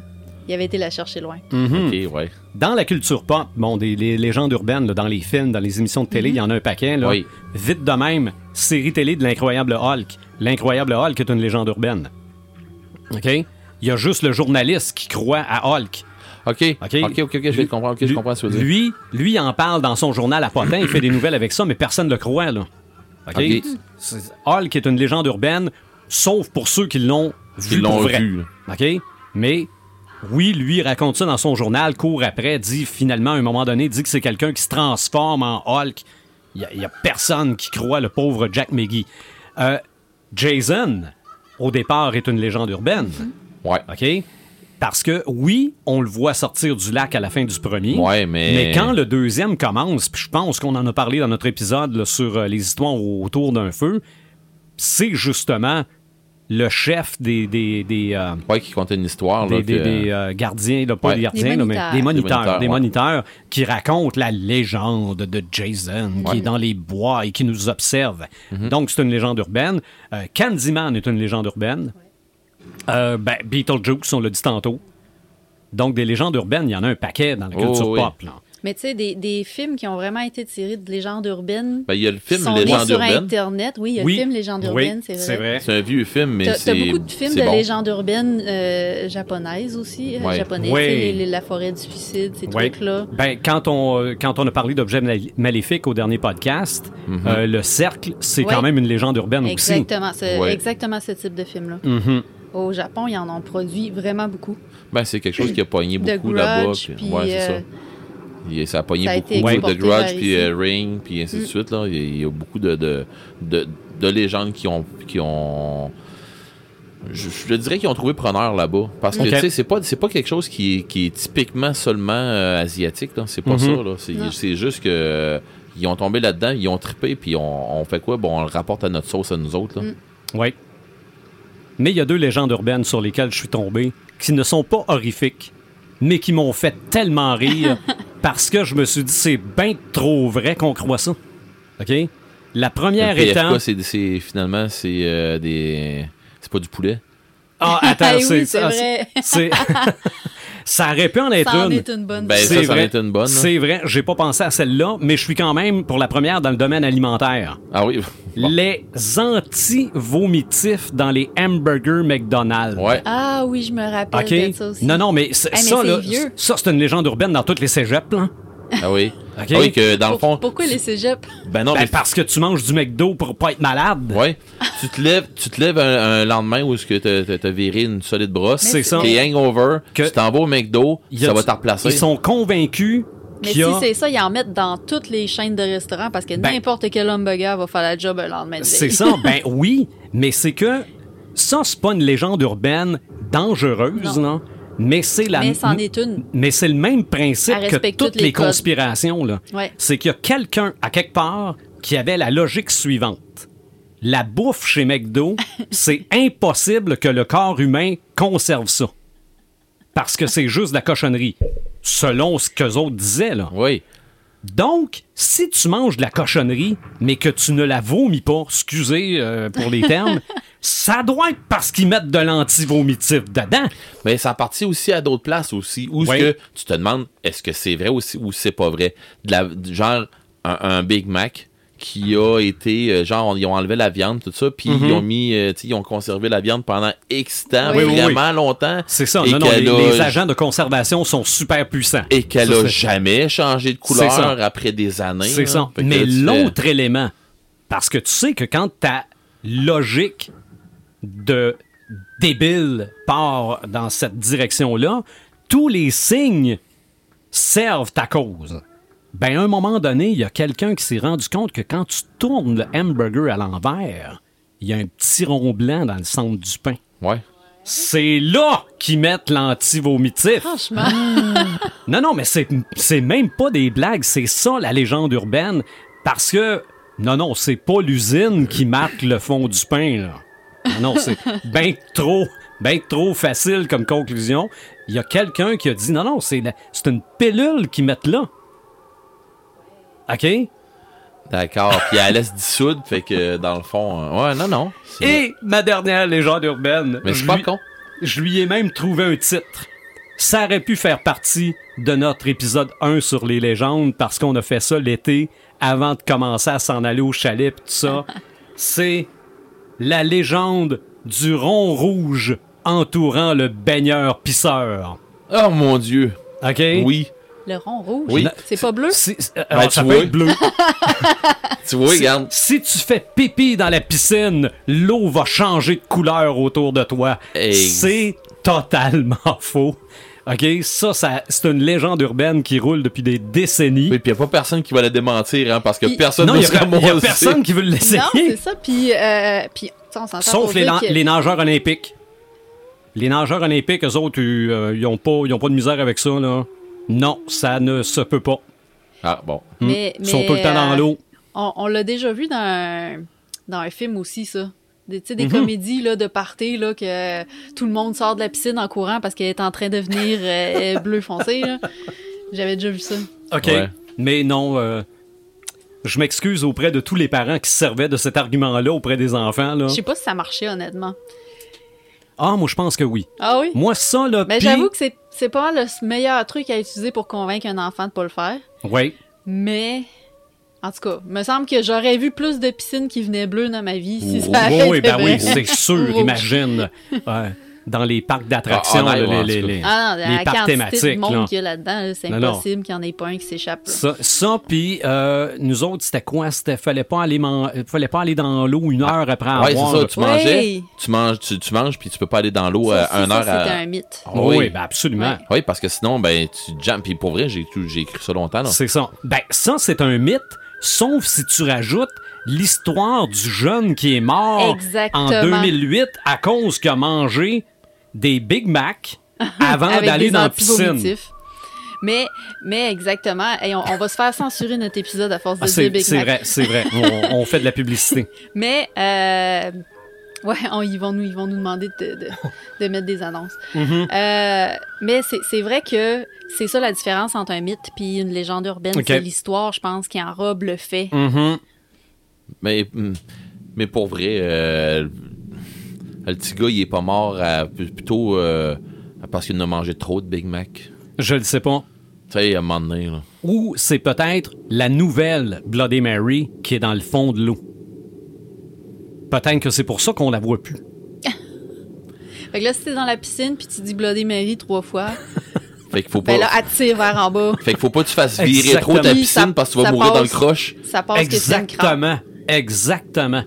il avait été la chercher loin. Mhm. Ok, ouais. Dans la culture pop, bon, des les légendes urbaines, là, dans les films, dans les émissions de télé, il y en a un paquet. Là. Oui. Vite de même, série télé de l'incroyable Hulk. L'incroyable Hulk est une légende urbaine. OK? Il y a juste le journaliste qui croit à Hulk. Ok, OK? ok, ok, je vais te comprendre, ok, je comprends ce que tu veux dire. Lui, lui il en parle dans son journal à Potin, il fait des nouvelles avec ça, mais personne ne le croit, là. OK? OK. C'est- Hulk est une légende urbaine sauf pour ceux qui l'ont vu l'ont vu. OK? Mais oui, lui il raconte ça dans son journal, court après, dit finalement, à un moment donné, dit que c'est quelqu'un qui se transforme en Hulk. Il n'y a, personne qui croit le pauvre Jack McGee. Euh, Jason, au départ, est une légende urbaine. Ouais. OK? Parce que oui, on le voit sortir du lac à la fin du premier. Ouais, mais- Mais quand le deuxième commence, puis je pense qu'on en a parlé dans notre épisode là, sur euh, les histoires au- autour d'un feu, c'est justement le chef des, des, des, euh, Ouais, qui comptait une histoire. Là, des, des- que- des, euh, gardiens, là, pas Ouais. des gardiens, Des là, mais moniteurs. des moniteurs, Des moniteurs, des ouais. moniteurs qui racontent la légende de Jason qui est dans les bois et qui nous observe. Mhm. Donc, c'est une légende urbaine. Euh, Candyman est une légende urbaine. Euh, ben, Beetlejuice, on l'a dit tantôt. Donc, des légendes urbaines, il y en a un paquet dans la Oh, culture oui. pop. là. Mais tu sais, des, des films qui ont vraiment été tirés de légendes urbaines. Ben, il y a le film sont Légende nés sur urbaine. Internet. Oui, il y a Oui, le film Légende oui, urbaine, c'est vrai. c'est vrai. C'est un vieux film, mais c'est. t'as beaucoup de films c'est de bon. légendes urbaines euh, japonaises aussi, euh, Ouais. japonais, Oui. tu sais, les- les- la forêt du suicide, ces trucs-là. Ben, quand, on, euh, quand on a parlé d'objets mal- maléfiques au dernier podcast, euh, le cercle, c'est Ouais. quand même une légende urbaine aussi. Exactement, c'est Ouais. exactement ce type de film-là. Mhm. Au Japon, ils en ont produit vraiment beaucoup. Ben, c'est quelque chose qui a pogné The beaucoup là-bas. Puis- ouais, c'est euh, ça. Il- ça a pogné ça a beaucoup. de Grudge, puis euh, Ring, puis ainsi de Mm. suite. Là. Il, y a, il y a beaucoup de, de, de, de légendes qui ont. Qui ont je, je dirais qu'ils ont trouvé preneur là-bas. Parce que, tu sais, c'est pas, c'est pas quelque chose qui est, qui est typiquement seulement euh, asiatique. là. C'est pas Mhm. ça. là. C'est, juste que. euh, ils ont tombé là-dedans, ils ont trippé, puis on, on fait quoi? Bon, on le rapporte à notre sauce à nous autres. Là. Mm. Oui. Mais il y a deux légendes urbaines sur lesquelles je suis tombé qui ne sont pas horrifiques, mais qui m'ont fait tellement rire parce que je me suis dit c'est bien trop vrai qu'on croit ça. OK? La première Le PFK, étant. c'est, c'est- finalement, c'est euh, des. C'est pas du poulet. Ah, attends, Ah oui, c'est c'est ça. vrai. aurait pu en être Ça en une. est une bonne. Ben, C'est ça, ça en vrai. est une bonne. C'est vrai, j'ai pas pensé à celle-là, mais je suis quand même pour la première dans le domaine alimentaire. Ah oui. Bon. Les anti-vomitifs dans les hamburgers McDonald's. Ouais. Ah oui, je me rappelle OK? de ça aussi. Non, non, mais, c'est- Ah, mais ça, c'est là, vieux. ça, c'est une légende urbaine dans toutes les cégeps, là. Ah oui. Ah oui, que dans le fond. Pourquoi les cégeps? Ben non, Ben, mais. parce que tu manges du McDo pour pas être malade. Ouais. tu te lèves, tu te lèves un, un lendemain où est-ce que t'as- viré une solide brosse. C'est ça. T'es hangover. Que- Tu t'en vas au McDo. Ça va te replacer. Ils sont convaincus Mais si a... c'est ça, ils en mettent dans toutes les chaînes de restaurants parce que Ben- n'importe quel hamburger va faire la job le lendemain de C'est ça, ben oui, mais c'est que ça, c'est pas une légende urbaine dangereuse, Non. non? Mais c'est la... Mais c'en est une. Mais c'est le même principe que toutes toutes les conspirations, là. Ouais. C'est qu'il y a quelqu'un, à quelque part, qui avait la logique suivante. La bouffe chez McDo, c'est impossible que le corps humain conserve ça. Parce que c'est juste de la cochonnerie. Selon ce qu'eux autres disaient, là. Oui. Donc, si tu manges de la cochonnerie, mais que tu ne la vomis pas, excusez euh, pour les termes, ça doit être parce qu'ils mettent de l'anti-vomitif dedans. Mais ça appartient aussi à d'autres places aussi. Où Oui. que tu te demandes est-ce que c'est vrai aussi ou c'est pas vrai? De la, du genre un, un Big Mac qui a été euh, genre ils ont enlevé la viande tout ça puis ils ont mis euh, ils ont conservé la viande pendant X temps Oui, oui, oui. vraiment longtemps C'est ça. et Non, non, les, a- les agents de conservation sont super puissants. et qu'elle a jamais changé de couleur après des années C'est là. ça. Mais fais- l'autre élément, parce que tu sais que quand ta logique de débile part dans cette direction-là, tous les signes servent ta cause. Ben, à un moment donné, il y a quelqu'un qui s'est rendu compte que quand tu tournes le hamburger à l'envers, il y a un petit rond blanc dans le centre du pain. ouais C'est là qu'ils mettent l'anti-vomitif. Franchement, Non, non, mais c'est, c'est même pas des blagues, c'est ça la légende urbaine. Parce que, non, non, c'est pas l'usine qui marque le fond du pain, là. Non, non, c'est bien trop, bien trop facile comme conclusion. Il y a quelqu'un qui a dit, non, non, c'est, la- c'est une pilule qu'ils mettent là. OK? d'accord puis elle laisse dissoudre fait que dans le fond euh, ouais non non c'est- Et ma dernière légende urbaine. mais je c'est pas lui- con Je lui ai même trouvé un titre. Ça aurait pu faire partie de notre épisode 1 sur les légendes parce qu'on a fait ça l'été avant de commencer à s'en aller au chalet pis tout ça. C'est la légende du rond rouge entourant le baigneur pisseur. oh mon dieu OK? oui Le rond rouge? Oui. C'est pas bleu? Si- euh, Ben, alors, tu ça peut être bleu. Tu vois, regarde. Si tu fais pipi dans la piscine, l'eau va changer de couleur autour de toi. Hey. C'est totalement faux. OK? Ça, ça c'est une légende urbaine qui roule depuis des décennies. Oui, puis il n'y a pas personne qui va la démentir, hein, parce que Puis- personne non, ne il sera n'y a, personne qui veut l'essayer. Non, c'est ça. Puis, euh, puis tu sais, on s'entend Sauf les, que- nageurs olympiques. Les nageurs olympiques, eux autres, ils n'ont pas, ils ont pas de misère avec ça. Là. Non, ça ne se peut pas. Ah, bon. Mais, Ils sont mais, tout le temps dans euh, l'eau. On, on l'a déjà vu dans un, dans un film aussi, ça. Des, tu sais, des Mhm. comédies là, de party, là, que tout le monde sort de la piscine en courant parce qu'elle est en train de devenir euh, bleu foncé. J'avais déjà vu ça. OK. Ouais. Mais non, euh, je m'excuse auprès de tous les parents qui se servaient de cet argument-là auprès des enfants. Je sais pas si ça marchait, honnêtement. Ah, moi, je pense que oui. Ah oui? Moi, ça, là. Mais pis- j'avoue que c'est, c'est pas le meilleur truc à utiliser pour convaincre un enfant de pas le faire. Oui. Mais, en tout cas, me semble que j'aurais vu plus de piscines qui venaient bleues dans ma vie si Ouh. ça avait oui, été ben oui, c'est sûr, imagine. Ouais. Dans les parcs d'attractions, Ah, ah, là, ouais, en les, les- les- Ah non, les la parcs quantité thématiques. de monde là. qu'il y a là-dedans, là, c'est impossible qu'il n'y en ait pas un qui s'échappe. là. Ça, ça puis euh, nous autres, c'était quoi? C'était fallait pas aller man- fallait pas aller dans l'eau une heure après Ouais, avoir. c'est ça, tu Ouais. mangeais, tu manges, tu, tu manges, puis tu peux pas aller dans l'eau euh, Ça, un ça, heure ça, à... C'était un mythe. Ah Oui, oui. ben absolument. Ouais. Oui, parce que sinon, ben, tu jumps. Puis pour vrai, j'ai j'ai cru ça longtemps. C'est ça. Ben, ça, c'est un mythe, sauf si tu rajoutes l'histoire du jeune qui est mort Exactement. en 2008 à cause qu'il a mangé des Big Mac avant d'aller dans la piscine. Mais, mais exactement. Et on, on va se faire censurer notre épisode à force de Ah, dire Big c'est Mac. vrai, c'est vrai. On, on fait de la publicité. Mais, euh, ouais, on- ils, vont nous, ils vont nous demander de, de, de mettre des annonces. Mhm. Euh, mais c'est vrai que c'est ça la différence entre un mythe puis une légende urbaine. C'est l'histoire, je pense, qui enrobe le fait. Mhm. Mais, hum, mais pour vrai, euh, le petit gars, il est pas mort à- plutôt euh, parce qu'il en a mangé trop de Big Mac. Je le sais pas. Tu sais, à un moment donné, là. Ou c'est peut-être la nouvelle Bloody Mary qui est dans le fond de l'eau. Peut-être que c'est pour ça qu'on la voit plus. Fait que là, si t'es dans la piscine puis tu dis Bloody Mary trois fois, Fait qu'il faut pas. ben là, elle tire vers en bas. Fait qu'il faut pas que tu fasses virer trop ta Exactement. piscine Ça- parce que tu vas mourir dans le croche. Ça passe que. Exactement. Exactement.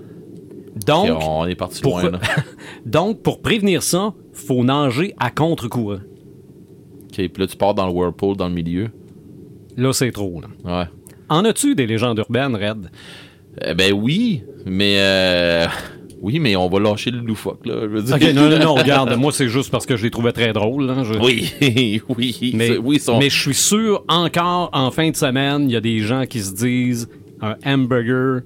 Donc, Et on est parti pour, loin, là. donc, pour prévenir ça, faut nager à contre-courant. OK, puis là, tu pars dans le whirlpool dans le milieu. Là, c'est trop. là. Ouais. En as-tu des légendes urbaines, Red? Eh ben oui, mais euh, oui, mais on va lâcher le loufoque là. Je veux dire. Ok, non, non, non, regarde, moi, c'est juste parce que je les trouvais très drôles. Je- Oui, oui, Mais, oui, sont- mais je suis sûr, encore en fin de semaine, il y a des gens qui se disent un hamburger,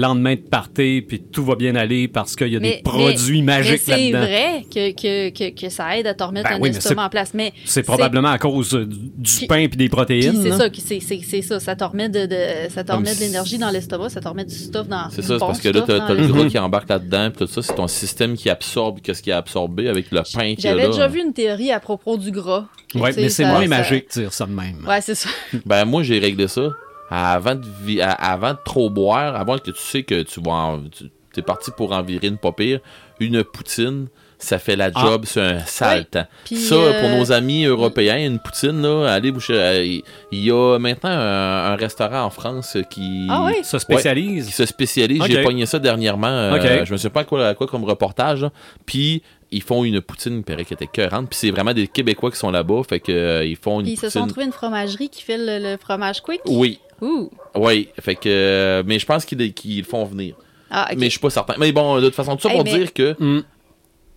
lendemain de party, puis tout va bien aller parce qu'il y a des produits mais magiques c'est là-dedans. vrai que, que, que, que ça aide à te remettre Ben un oui, mais estomac c'est- en place. Mais C'est probablement à cause euh, du Puis- pain puis des Puis protéines. c'est ça, qui- c'est c'est- c'est ça. Ça te remet de, de- ça te Comme remet de l'énergie dans l'estomac, ça te remet du stuff dans C'est ça, c'est bon parce que là, dans t'as le gras qui embarque là-dedans, pis tout ça, c'est ton système qui absorbe qu'est-ce qui a absorbé avec le pain qu'il y a J'avais déjà vu une théorie à propos du gras. tu sais, mais c'est moins magique de dire ça de même. Ouais, c'est ça. Ben, moi, j'ai réglé ça. Avant de, vi- à- avant de trop boire, avant que tu sais que tu vas en- tu es parti pour en virer une pas pire, une poutine, ça fait la Ah. job sur un sale Oui. temps. Ça, euh, pour nos amis européens, une poutine, là, allez vous cher- euh, Il y a maintenant un, un restaurant en France qui, Ah oui? Se spécialise? qui se spécialise. J'ai pogné ça dernièrement. euh, Ok. Je me souviens pas à quoi, à quoi comme reportage. là. Puis ils font une poutine, il paraît qu'elle était cœurante. Puis c'est vraiment des Québécois qui sont là-bas. Fait que euh, ils font une Puis ils se sont trouvés une fromagerie qui fait le, le fromage quick? Oui, Ouh. oui. Fait que. euh, mais je pense qu'ils qu'ils le font venir. Ah, ok. Mais je suis pas certain. Mais bon, de toute façon, tout ça Hey, pour mais- dire que Mm.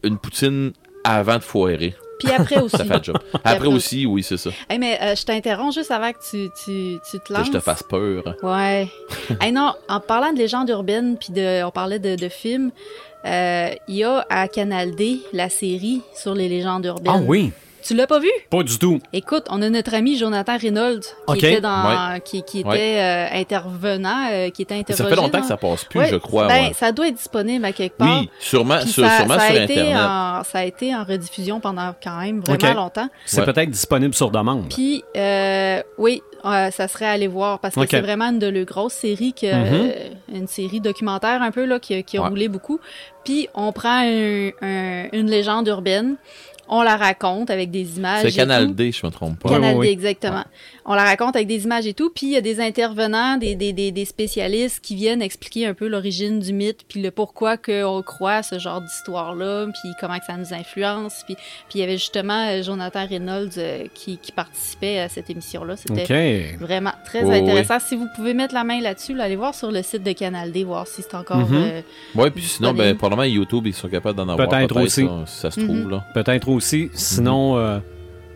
une poutine avant de foirer, Puis après aussi. ça fait le job. Après aussi, oui, c'est ça. Hey, mais euh, je t'interromps juste avant que tu, tu, tu te Que lances. je te fasse peur. Ouais. hey, non, en parlant de légendes urbaines, puis de, on parlait de, de films, euh, il y a à Canal D la série sur les légendes urbaines. Ah oui, Tu l'as pas vu? pas du tout. Écoute, on a notre ami Jonathan Reynolds qui était dans, qui, qui était Ouais. euh, intervenant, euh, qui était Ça interrogé. fait longtemps dans- que ça passe plus, Ouais, je crois. ben, ouais. ça doit être disponible à quelque part. Oui, sûrement, sur, ça, sûrement ça a sur été Internet. en, ça a été en rediffusion pendant quand même vraiment longtemps. C'est Ouais. peut-être disponible sur demande. Puis, euh, oui, euh, ça serait à aller voir parce que c'est vraiment une de leurs grosses séries, que, Mhm. euh, une série documentaire un peu là, qui, a- qui a Ouais. roulé beaucoup. Puis, on prend un- un- une légende urbaine, on la raconte avec des images. C'est Canal tout. D, je me trompe pas. Canal D, ouais. exactement. On la raconte avec des images et tout, puis il y a des intervenants, des, des, des, des spécialistes qui viennent expliquer un peu l'origine du mythe, puis le pourquoi qu'on croit à ce genre d'histoire-là, puis comment que ça nous influence. Puis puis il y avait justement euh, Jonathan Reynolds euh, qui, qui participait à cette émission-là. C'était vraiment très Oui, intéressant. Si vous pouvez mettre la main là-dessus, là, allez voir sur le site de Canal D, voir si c'est encore... Mhm. euh, Ouais, puis sinon, ben, probablement YouTube, ils sont capables d'en avoir. Peut-être aussi. si ça se trouve, Mhm. là. Peut-être aussi. Sinon, euh,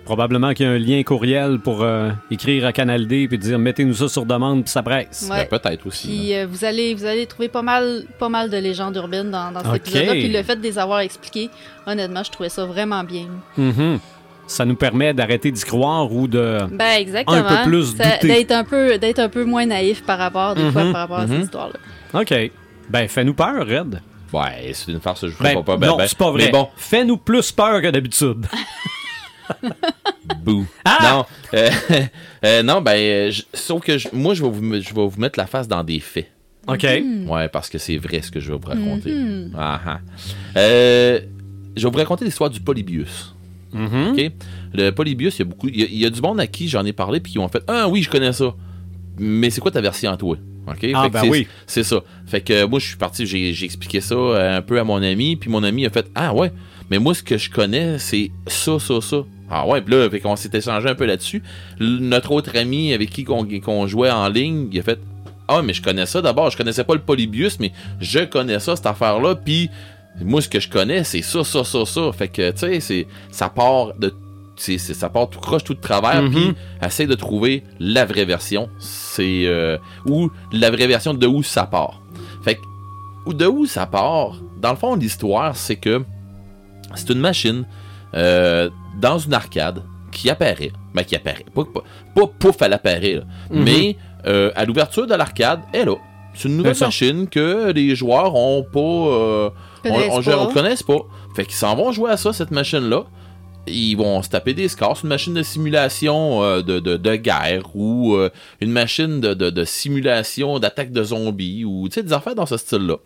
probablement qu'il y a un lien courriel pour euh, écrire à Canal D puis dire mettez-nous ça sur demande puis ça presse. Ouais. Ben, peut-être aussi. Puis euh, vous allez vous allez trouver pas mal pas mal de légendes urbaines dans, dans cet Ok. épisode-là. Puis le fait de les avoir expliquées, honnêtement, je trouvais ça vraiment bien. Mhm. Ça nous permet d'arrêter d'y croire ou de. Ben exactement. Un peu plus. D'être un peu d'être un peu moins naïf par rapport des fois Mhm, par rapport à cette histoire-là. OK. Ben, fais-nous peur, Red. Ouais, c'est une farce, je vous Ben, ferai pas. Ben, non, ben, c'est pas vrai. Mais bon, Fais-nous plus peur que d'habitude. bouh. Ah! Non, euh, euh, non, ben, euh, je- sauf que je- moi, je vais, vous, je vais vous mettre la face dans des faits. OK. Ouais, parce que c'est vrai ce que je vais vous raconter. Mhm. Ah, ah. Euh, je vais vous raconter l'histoire du Polybius. Mhm. OK? Le Polybius, il y a beaucoup. Il y a, il y a du monde à qui j'en ai parlé puis qui ont fait Ah oui, je connais ça. Mais c'est quoi ta version à toi? OK? Ah, ben c'est- oui. C'est ça. Fait que euh, moi, je suis parti, j'ai expliqué ça euh, un peu à mon ami, puis mon ami a fait Ah ouais, mais moi, ce que je connais, c'est ça, ça, ça. Ah ouais, puis là, fait qu'on s'est échangé un peu là-dessus. Notre autre ami avec qui qu'on jouait en ligne, il a fait Ah, mais je connais ça d'abord, je connaissais pas le Polybius, mais je connais ça, cette affaire-là, puis moi, ce que je connais, c'est ça, ça, ça, ça. Fait que, tu sais, ça part de. C'est- ça part tout croche, tout de travers, Mhm. puis essaye de trouver la vraie version. C'est. euh, ou la vraie version de où ça part. Fait que. Ou de où ça part, dans le fond, l'histoire, c'est que c'est une machine euh, dans une arcade qui apparaît. Ben, qui apparaît. Pas, pas, pas pouf, elle apparaît, là. Mhm. Mais euh, à l'ouverture de l'arcade, elle est là. C'est une nouvelle machine que les joueurs ont pas. euh, on, Connaissent on, pas. on connaisse pas. Fait qu'ils s'en vont jouer à ça, cette machine-là. Ils vont se taper des scores. C'est une machine de simulation euh, de, de, de guerre ou euh, une machine de, de, simulation d'attaque de zombies ou des affaires dans ce style-là.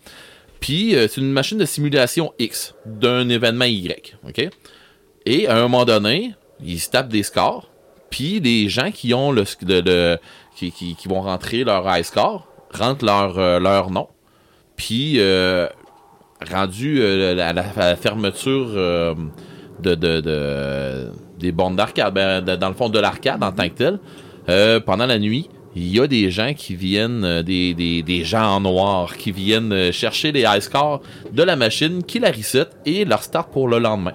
Puis euh, c'est une machine de simulation X d'un événement Y. OK? Et à un moment donné, ils se tapent des scores. Puis les gens qui ont le, le- qui, qui, qui vont rentrer leur high score rentrent leur, leur nom. Puis rendu à, la, fermeture de, de- de- des bornes d'arcade, ben, de- dans le fond de l'arcade en tant que tel, euh, pendant la nuit, il y a des gens qui viennent, euh, des, des, des gens en noir, qui viennent euh, chercher les high scores de la machine, qui la reset et leur start pour le lendemain.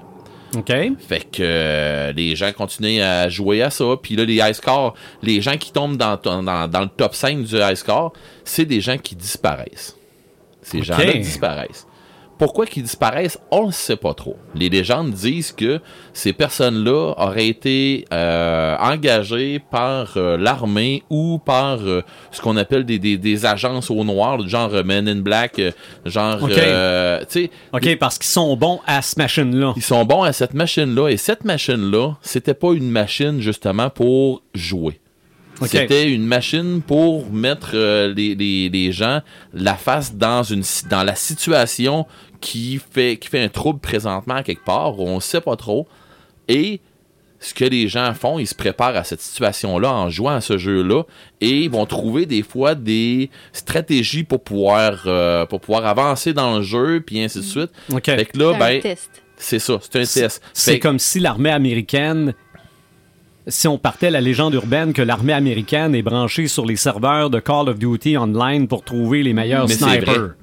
OK. Fait que les gens continuent à jouer à ça. Puis là, les high scores, les gens qui tombent dans, dans, dans le top 5 du high score, c'est des gens qui disparaissent. Ces gens-là disparaissent. Pourquoi qu'ils disparaissent, on ne sait pas trop. Les légendes disent que ces personnes-là auraient été euh, engagées par euh, l'armée ou par euh, ce qu'on appelle des, des, des agences au noir, genre Men in Black, genre, Ok. parce qu'ils sont bons à ce machine-là. ils sont bons à cette machine-là. Et cette machine-là, c'était pas une machine justement pour jouer. C'était une machine pour mettre euh, les, les, les gens la face dans une dans la situation qui fait qui fait un trouble présentement à quelque part. On sait pas trop. Et ce que les gens font, ils se préparent à cette situation-là en jouant à ce jeu-là et ils vont trouver des fois des stratégies pour pouvoir euh, pour pouvoir avancer dans le jeu puis ainsi de suite. OK. Fait que là, C'est un ben, test. c'est ça, c'est un test. C'est comme si l'armée américaine, si on partait la légende urbaine que l'armée américaine est branchée sur les serveurs de Call of Duty Online pour trouver les meilleurs Mais snipers.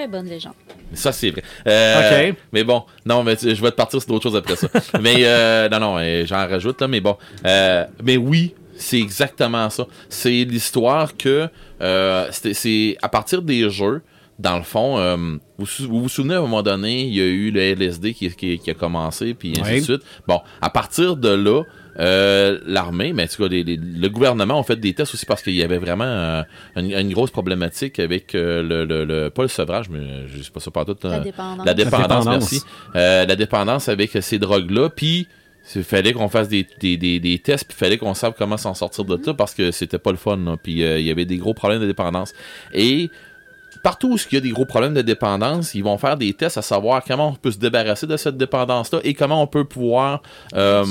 Très bonne légende. Ça, c'est vrai. Euh, Ok. Mais bon, non, mais je vais te partir sur d'autres choses après ça. mais euh, non, non, j'en rajoute, là, mais bon. Euh, mais oui, c'est exactement ça. C'est l'histoire que euh, c'est à partir des jeux, dans le fond, euh, vous, sou- vous vous souvenez à un moment donné, il y a eu le LSD qui, qui- qui a commencé, puis ainsi de suite. Bon, à partir de là, euh, l'armée, mais en tout cas, les- les- le gouvernement ont fait des tests aussi parce qu'il y avait vraiment euh, une, une grosse problématique avec euh, le, le, le- pas le sevrage, mais je sais pas ça pas tout. La dépendance. la dépendance, dépendance. merci. Euh, la dépendance avec ces drogues-là, puis il fallait qu'on fasse des, des, des, des tests, puis il fallait qu'on sache comment s'en sortir de ça parce que c'était pas le fun. Puis euh, il y avait des gros problèmes de dépendance. Et partout où il y a des gros problèmes de dépendance, ils vont faire des tests à savoir comment on peut se débarrasser de cette dépendance-là et comment on peut pouvoir euh,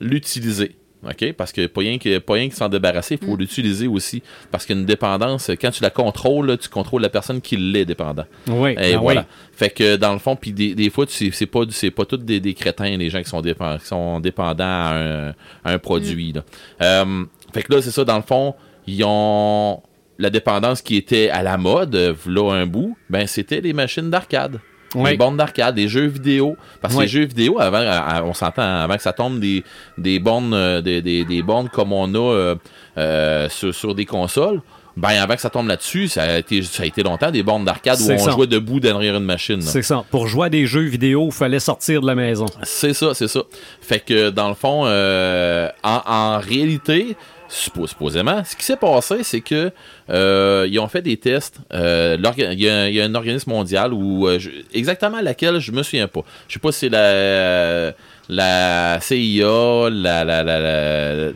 L'utiliser. OK? Parce que pas rien que pas rien que s'en débarrasser, il faut l'utiliser aussi. Parce qu'une dépendance, quand tu la contrôles, tu contrôles la personne qui l'est dépendant. Oui, Et ben voilà. oui. Fait que dans le fond, puis des, des fois, tu sais, c'est pas c'est pas tous des, des crétins, les gens qui sont, dépen- qui sont dépendants à un, à un produit. Là. Euh, fait que là, c'est ça, dans le fond, ils ont la dépendance qui était à la mode, euh, là un bout, ben c'était les machines d'arcade. Oui. Les bornes d'arcade, les jeux vidéo. Parce que Oui. les jeux vidéo, avant, on s'entend, avant que ça tombe des, des bornes, euh, des, des, des bornes comme on a euh, euh, sur, sur des consoles, ben avant que ça tombe là-dessus, ça a été, ça a été longtemps des bornes d'arcade où on ça. jouait debout derrière une machine. C'est ça. Pour jouer à des jeux vidéo, il fallait sortir de la maison. C'est ça, c'est ça. Fait que dans le fond, euh, en, en réalité, supposément, ce qui s'est passé, c'est que euh, ils ont fait des tests. euh, Il y, a- un organisme mondial où euh, exactement laquelle je me souviens pas. Je sais pas si c'est la CIA, la,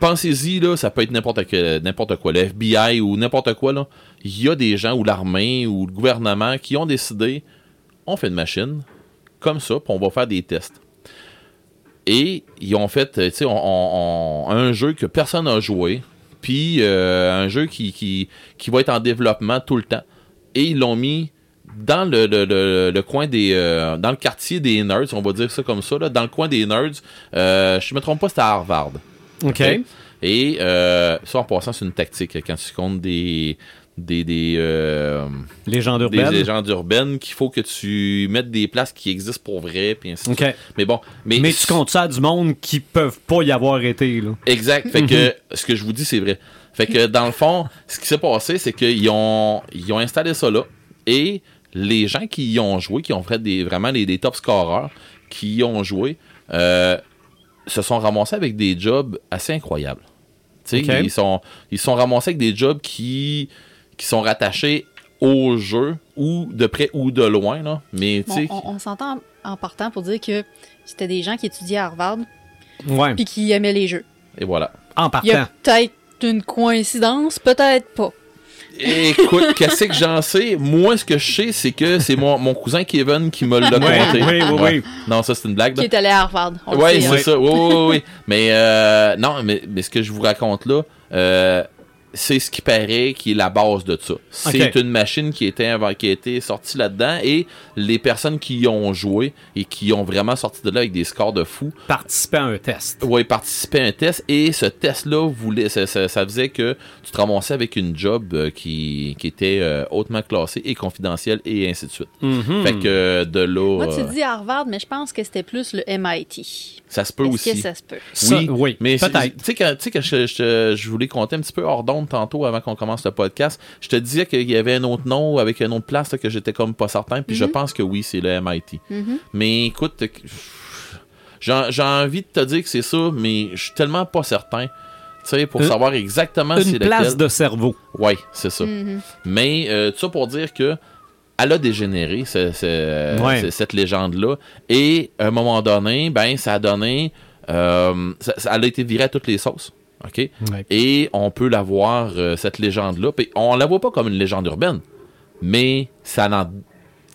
pensez-y là, ça peut être n'importe n'importe quoi, le FBI ou n'importe quoi là. Il y a des gens ou l'armée ou le gouvernement qui ont décidé, on fait une machine comme ça, puis on va faire des tests. Et ils ont fait, euh, tu sais, on- on- on- un jeu que personne n'a joué, puis euh, un jeu qui, qui, qui va être en développement tout le temps. Et ils l'ont mis dans le, le, le, le coin des. euh, dans le quartier des nerds, on va dire ça comme ça, là, dans le coin des nerds. Euh, je me trompe pas, c'était à Harvard. OK. Et euh, ça, en passant, c'est une tactique quand tu comptes des. Des, des euh, Légendes des urbaines. légendes urbaines qu'il faut que tu mettes des places qui existent pour vrai puis ainsi de suite. Mais bon, mais, Mais tu comptes ça à du monde qui peuvent pas y avoir été, là. Exact. Fait que ce que je vous dis, c'est vrai. Fait que dans le fond, ce qui s'est passé, c'est qu'ils ont, ils ont installé ça là. Et les gens qui y ont joué, qui ont fait des, vraiment les, des top scorers, qui y ont joué, euh, se sont ramassés avec des jobs assez incroyables. Ils sont, ils sont ramassés avec des jobs qui, qui sont rattachés au jeu, ou de près ou de loin, là. Mais, tu Bon, sais, on on s'entend en partant pour dire que c'était des gens qui étudiaient à Harvard Ouais. puis qui aimaient les jeux. et voilà. En Il y a partant. peut-être une coïncidence, peut-être pas. Écoute, qu'est-ce que j'en sais? Moi, ce que je sais, c'est que c'est mon, mon cousin Kevin qui me l'a Ouais, conté. oui, oui, Ouais. oui. Non, ça, c'est une blague. Qui là. est allé à Harvard. on Ouais, c'est hein. ça. Oui, oui, oui, oui. Mais euh, non, mais, mais ce que je vous raconte là, euh, c'est ce qui paraît qui est la base de ça. C'est une machine qui, était, qui a été sortie là-dedans et les personnes qui y ont joué et qui ont vraiment sorti de là avec des scores de fou, Participer à un test. Ouais, participer à un test et ce test-là voulait, ça, ça- ça faisait que tu te ramassais avec une job euh, qui, qui était euh, hautement classée et confidentielle et ainsi de suite. Mhm. Fait que de là, Moi, tu euh, dis Harvard, mais je pense que c'était plus le MIT. ça se peut aussi. que ça se peut? Ça, oui, oui, mais. Tu sais, sais, quand je, je, je voulais compter un petit peu hors d'onde tantôt avant qu'on commence le podcast, je te disais qu'il y avait un autre nom avec une autre place là, que j'étais comme pas certain, puis je pense que oui, c'est le MIT. Mhm. Mais écoute, j'ai envie de te dire que c'est ça, mais je suis tellement pas certain. Tu sais, pour Une- savoir exactement c'est Une lequel. place de cerveau. Ouais, c'est ça. Mhm. Mais euh, tout ça pour dire que elle a dégénéré, ce- ce- Ouais. ce- cette légende-là. Et à un moment donné, ben, ça a donné. euh, ça, ça- elle a été virée à toutes les sauces. OK? Ouais. Et on peut la voir, euh, cette légende-là. On la voit pas comme une légende urbaine. Mais ça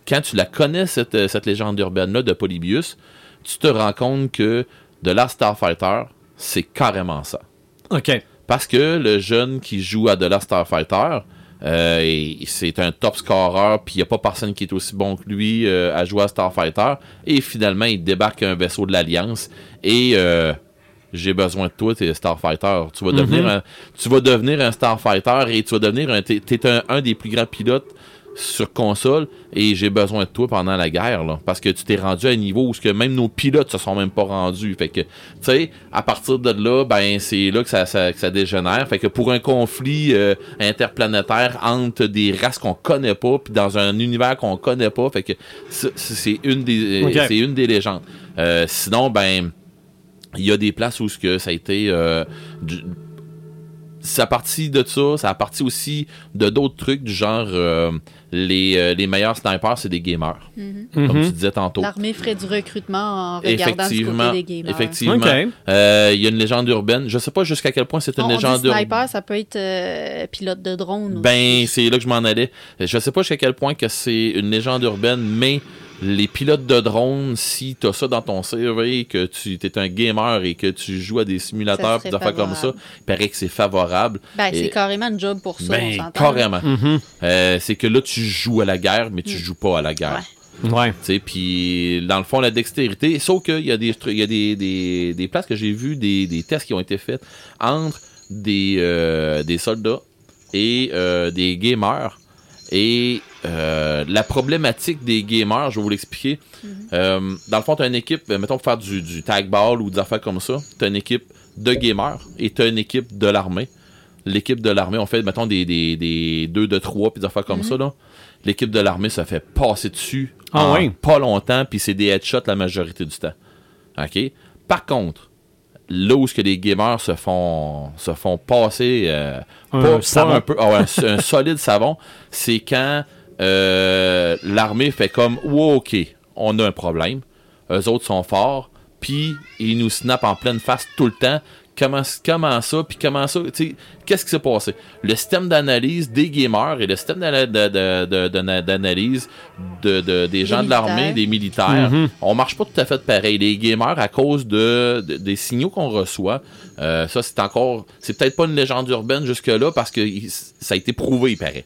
quand tu la connais, cette, euh, cette légende urbaine-là de Polybius, tu te rends compte que de Last Starfighter, c'est carrément ça. OK. Parce que le jeune qui joue à The Last Starfighter, euh, c'est un top scorer, puis il n'y a pas personne qui est aussi bon que lui euh, à jouer à Starfighter. Et finalement, il débarque un vaisseau de l'Alliance. Et euh, j'ai besoin de toi, t'es Starfighter. Tu vas, devenir un, tu vas devenir un Starfighter et tu vas devenir un. T'es, un, un des plus grands pilotes sur console et j'ai besoin de toi pendant la guerre là, parce que tu t'es rendu à un niveau où ce que même nos pilotes se sont même pas rendus. Fait que tu sais à partir de là ben c'est là que ça, ça- que ça dégénère. Fait que pour un conflit euh, interplanétaire entre des races qu'on connaît pas puis dans un univers qu'on connaît pas fait que c'est une des c'est une des légendes. Euh, sinon ben il y a des places où ce que ça a été euh, du- ça a parti de ça, ça a parti aussi de d'autres trucs du genre euh, les, euh, les meilleurs snipers, c'est des gamers. Mhm. Comme tu disais tantôt. L'armée ferait du recrutement en regardant du Effectivement, côté des gamers. effectivement. Euh, Il y a une légende urbaine. Je sais pas jusqu'à quel point c'est une On- dit légende urbaine. sniper, ça peut être euh, pilote de drone. Ben, c'est là que je m'en allais. Je sais pas jusqu'à quel point que c'est une légende urbaine, mais les pilotes de drone, si tu as ça dans ton CV, que tu es un gamer et que tu joues à des simulateurs des affaires comme ça, favorable. il paraît que c'est favorable. Ben, c'est carrément un job pour ça, on Ben, s'entend. carrément. Mhm. Euh, c'est que là, tu joues à la guerre, mais tu joues pas à la guerre. Ouais. Tu sais, puis dans le fond, la dextérité, sauf qu'il y a des y a des, des, des places que j'ai vu, des, des tests qui ont été faits entre des, euh, des soldats et euh, des gamers. Et euh, la problématique des gamers, je vais vous l'expliquer. Euh, dans le fond, tu as une équipe, euh, mettons pour faire du, du tag ball ou des affaires comme ça, tu as une équipe de gamers et tu as une équipe de l'armée. L'équipe de l'armée, on fait, mettons, des, des, des 2 de 3 puis des affaires comme ça. là. L'équipe de l'armée se fait passer dessus Ah en pas longtemps, puis c'est des headshots la majorité du temps. OK? Par contre, là où ce que les gamers se font se font passer euh, Un pas, pas savon. un peu ah un solide savon, c'est quand euh, l'armée fait comme wow, OK, on a un problème. Eux autres sont forts, puis ils nous snappent en pleine face tout le temps. Comment, comment ça, puis comment ça, tu sais, qu'est-ce qui s'est passé? Le système d'analyse des gamers et le système d'ana- de- de- de- de- d'analyse de, de- des gens de l'armée, des militaires, Mhm. on marche pas tout à fait pareil. Les gamers, à cause de, de- des signaux qu'on reçoit, euh, ça c'est encore, c'est peut-être pas une légende urbaine jusque-là parce que il- ça a été prouvé, il paraît.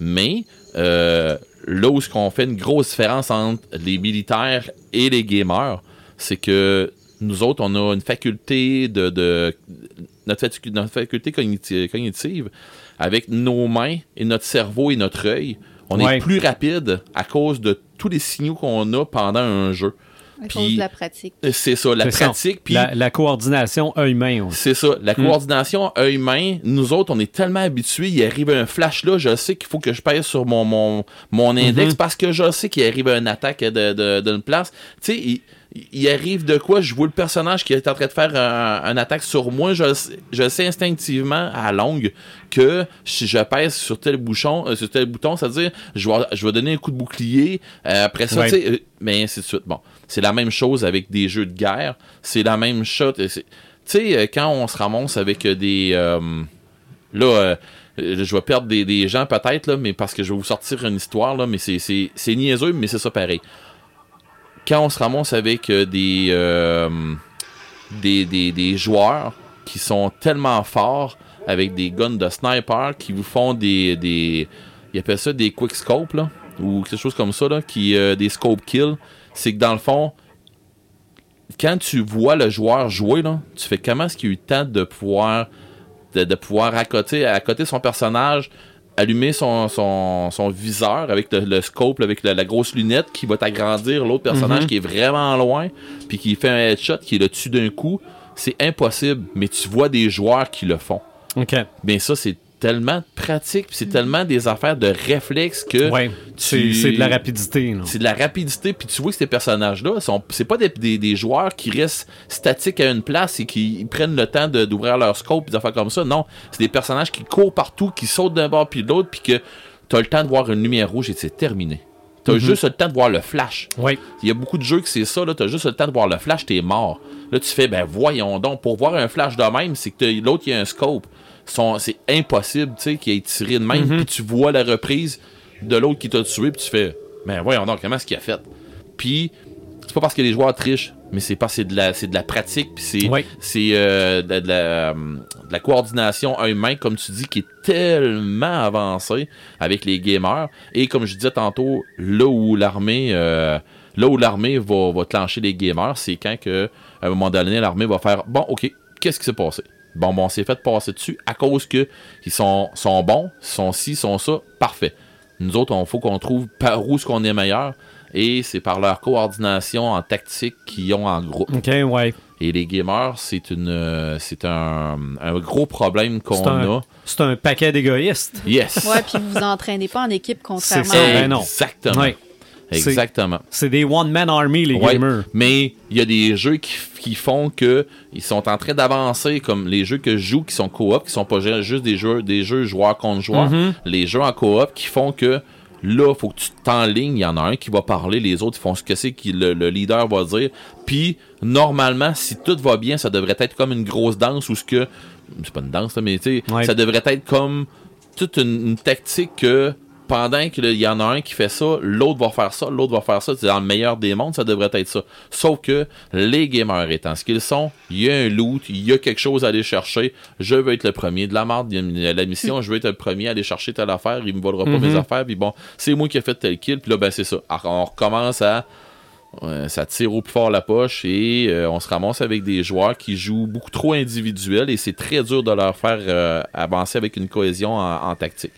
Mais euh, là où ce qu'on fait une grosse différence entre les militaires et les gamers, c'est que nous autres, on a une faculté de, de notre, facu- notre faculté cogniti- cognitive avec nos mains et notre cerveau et notre œil. On Ouais. est plus rapide à cause de tous les signaux qu'on a pendant un jeu. à puis- cause de la pratique. C'est ça, la pratique. Puis La, la coordination œil-main aussi. c'est ça, la coordination œil-main, nous autres, on est tellement habitués, il arrive un flash là, je sais qu'il faut que je pèse sur mon, mon, mon index parce que je sais qu'il arrive une attaque de- de- d'une place. Tu sais, il, arrive de quoi, je vois le personnage qui est en train de faire un, un attaque sur moi, je, sais- je sais instinctivement à longue que si je pèse sur tel bouchon, euh, sur tel bouton, c'est-à-dire je vais, je vais donner un coup de bouclier, euh, après ça, Ouais. tu sais, euh, mais ainsi de suite. Bon, c'est la même chose avec des jeux de guerre, c'est la même chose. Tu sais, quand on se ramasse avec des... là, je vais perdre des, des gens peut-être, là, mais parce que je vais vous sortir une histoire, là, mais c'est niaiseux, mais c'est ça pareil. Quand on se ramasse avec euh, des, euh, des, joueurs qui sont tellement forts avec des guns de sniper qui vous font des... des ils appellent ça des quick scopes, ou quelque chose comme ça, qui, euh, des scope kills. C'est que dans le fond, quand tu vois le joueur jouer, là, tu fais comment est-ce qu'il a eu de pouvoir de, de pouvoir accoter, accoter son personnage, allumer son, son, son viseur avec le, le scope, avec la, la grosse lunette qui va t'agrandir l'autre personnage Mhm. qui est vraiment loin, puis qui fait un headshot, qui est le dessus d'un coup. C'est impossible, mais tu vois des joueurs qui le font. OK. Bien ça, c'est tellement pratique, puis c'est tellement des affaires de réflexe que Ouais. C'est tu- c'est de la rapidité. c'est de la rapidité, puis tu vois que ces personnages-là, sont- c'est pas des, des- des joueurs qui restent statiques à une place et qui prennent le temps d'ouvrir leur scope et des affaires comme ça. Non, c'est des personnages qui courent partout, qui sautent d'un bord puis de l'autre, puis que t'as le temps de voir une lumière rouge et c'est terminé. T'as juste le temps de voir le flash. Oui. Il y a beaucoup de jeux que c'est ça, là, t'as juste le temps de voir le flash, t'es mort. Là, tu fais, ben voyons donc, pour voir un flash de même, c'est que l'autre, il y a un scope. C'est impossible, tu sais, qu'il ait tiré de même, puis tu vois la reprise de l'autre qui t'a tué, puis tu fais, ben voyons donc, comment est-ce qu'il a fait? Puis, c'est pas parce que les joueurs trichent, mais c'est parce que c'est de la, c'est de la pratique, puis c'est, euh, de, de la, de la coordination œil-main, comme tu dis, qui est tellement avancée avec les gamers. Et comme je disais tantôt, là où l'armée, euh, là où l'armée va, va clencher les gamers, c'est quand que, à un moment donné, l'armée va faire, bon, ok, qu'est-ce qui s'est passé? Bon, bon, on s'est fait passer dessus à cause que ils sont, sont bons, sont ci, sont ça, parfait. Nous autres, il faut qu'on trouve par où ce qu'on est meilleur. Et c'est par leur coordination en tactique qu'ils ont en groupe. OK, ouais. Et les gamers, c'est une euh, c'est un, un gros problème qu'on a. c'est un paquet d'égoïstes. Yes. Ouais, puis vous vous entraînez pas en équipe, contrairement ça, à... ben non. Exactement. Ouais. Exactement. C'est des one-man army, les Ouais, gamers. mais il y a des jeux qui, qui font que ils sont en train d'avancer, comme les jeux que je joue qui sont coop, qui sont pas ju- juste des jeux, des jeux joueurs contre joueurs. Mhm. Les jeux en coop qui font que Là, faut que tu t'enlignes. Il y en a un qui va parler, les autres font ce que c'est que le, le leader va dire. Puis, normalement, si tout va bien, ça devrait être comme une grosse danse ou ce que. C'est pas une danse, mais tu sais, Ouais. ça devrait être comme toute une, une tactique que pendant qu'il y en a un qui fait ça, l'autre va faire ça, l'autre va faire ça. C'est dans le meilleur des mondes, ça devrait être ça. Sauf que les gamers étant ce qu'ils sont, il y a un loot, il y a quelque chose à aller chercher. Je veux être le premier de la marde, il y a la mission, je veux être le premier à aller chercher telle affaire, il me volera pas mes affaires, puis bon, c'est moi qui ai fait tel kill, puis là, ben c'est ça. Alors, on recommence à ça tire au plus fort la poche et euh, on se ramasse avec des joueurs qui jouent beaucoup trop individuels et c'est très dur de leur faire euh, avancer avec une cohésion en, en tactique.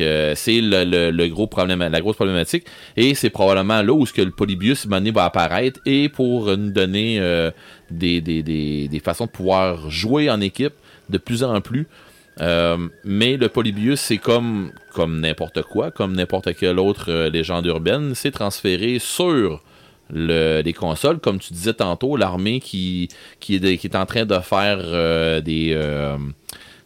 Euh, c'est le, gros problème, la grosse problématique et c'est probablement là où ce que le Polybius mané va apparaître et pour nous donner euh, des, des, des, des façons de pouvoir jouer en équipe de plus en plus. Euh, mais le Polybius, c'est comme, comme n'importe quoi, comme n'importe quelle autre légende urbaine, c'est transféré sur le- les consoles. Comme tu disais tantôt, l'armée qui, qui, qui est en train de faire des,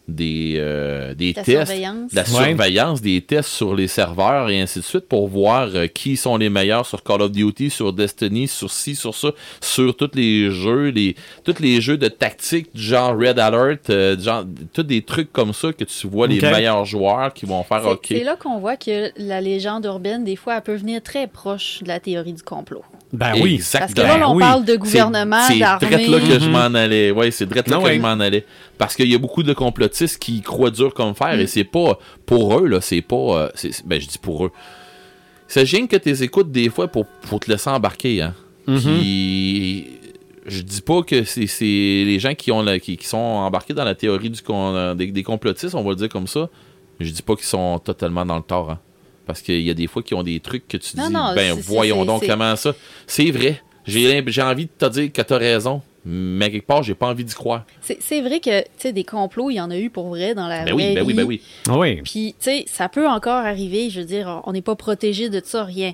des, euh, des La tests, surveillance. la Ouais. surveillance, des tests sur les serveurs et ainsi de suite pour voir euh, qui sont les meilleurs sur Call of Duty, sur Destiny, sur ci, sur ça, sur tous les jeux, les, tous les jeux de tactique du genre Red Alert, euh, du genre, tous des trucs comme ça que tu vois les meilleurs joueurs qui vont faire OK. c'est là qu'on voit que la légende urbaine, des fois, elle peut venir très proche de la théorie du complot. Ben oui. Exact. Parce que là, on oui. parle de C'est- gouvernement, C'est là que je Mhm. m'en allais. Ouais, c'est drette là que je m'en allais. Parce qu'il y a beaucoup de complotistes qui croient dur comme fer Mm. et c'est pas pour eux là, c'est pas euh, ben je dis pour eux. C'est rien que tes écoutes des fois pour, pour te laisser embarquer hein. Mhm. Puis je dis pas que c'est c'est les gens qui ont la- qui, qui sont embarqués dans la théorie du con- euh, des, des complotistes, on va le dire comme ça. Je dis pas qu'ils sont totalement dans le tort hein. Parce qu'il y a des fois qui ont des trucs que tu Non, dis non, ben voyons donc comment ça. C'est vrai. J'ai envie de te dire que t'as raison, mais quelque part, j'ai pas envie d'y croire. C'est c'est vrai que, tu sais, des complots, il y en a eu pour vrai dans la Ben vraie oui, ben oui, vie. ben oui. Ah oui. Puis, tu sais, ça peut encore arriver. Je veux dire, on n'est pas protégé de ça, rien.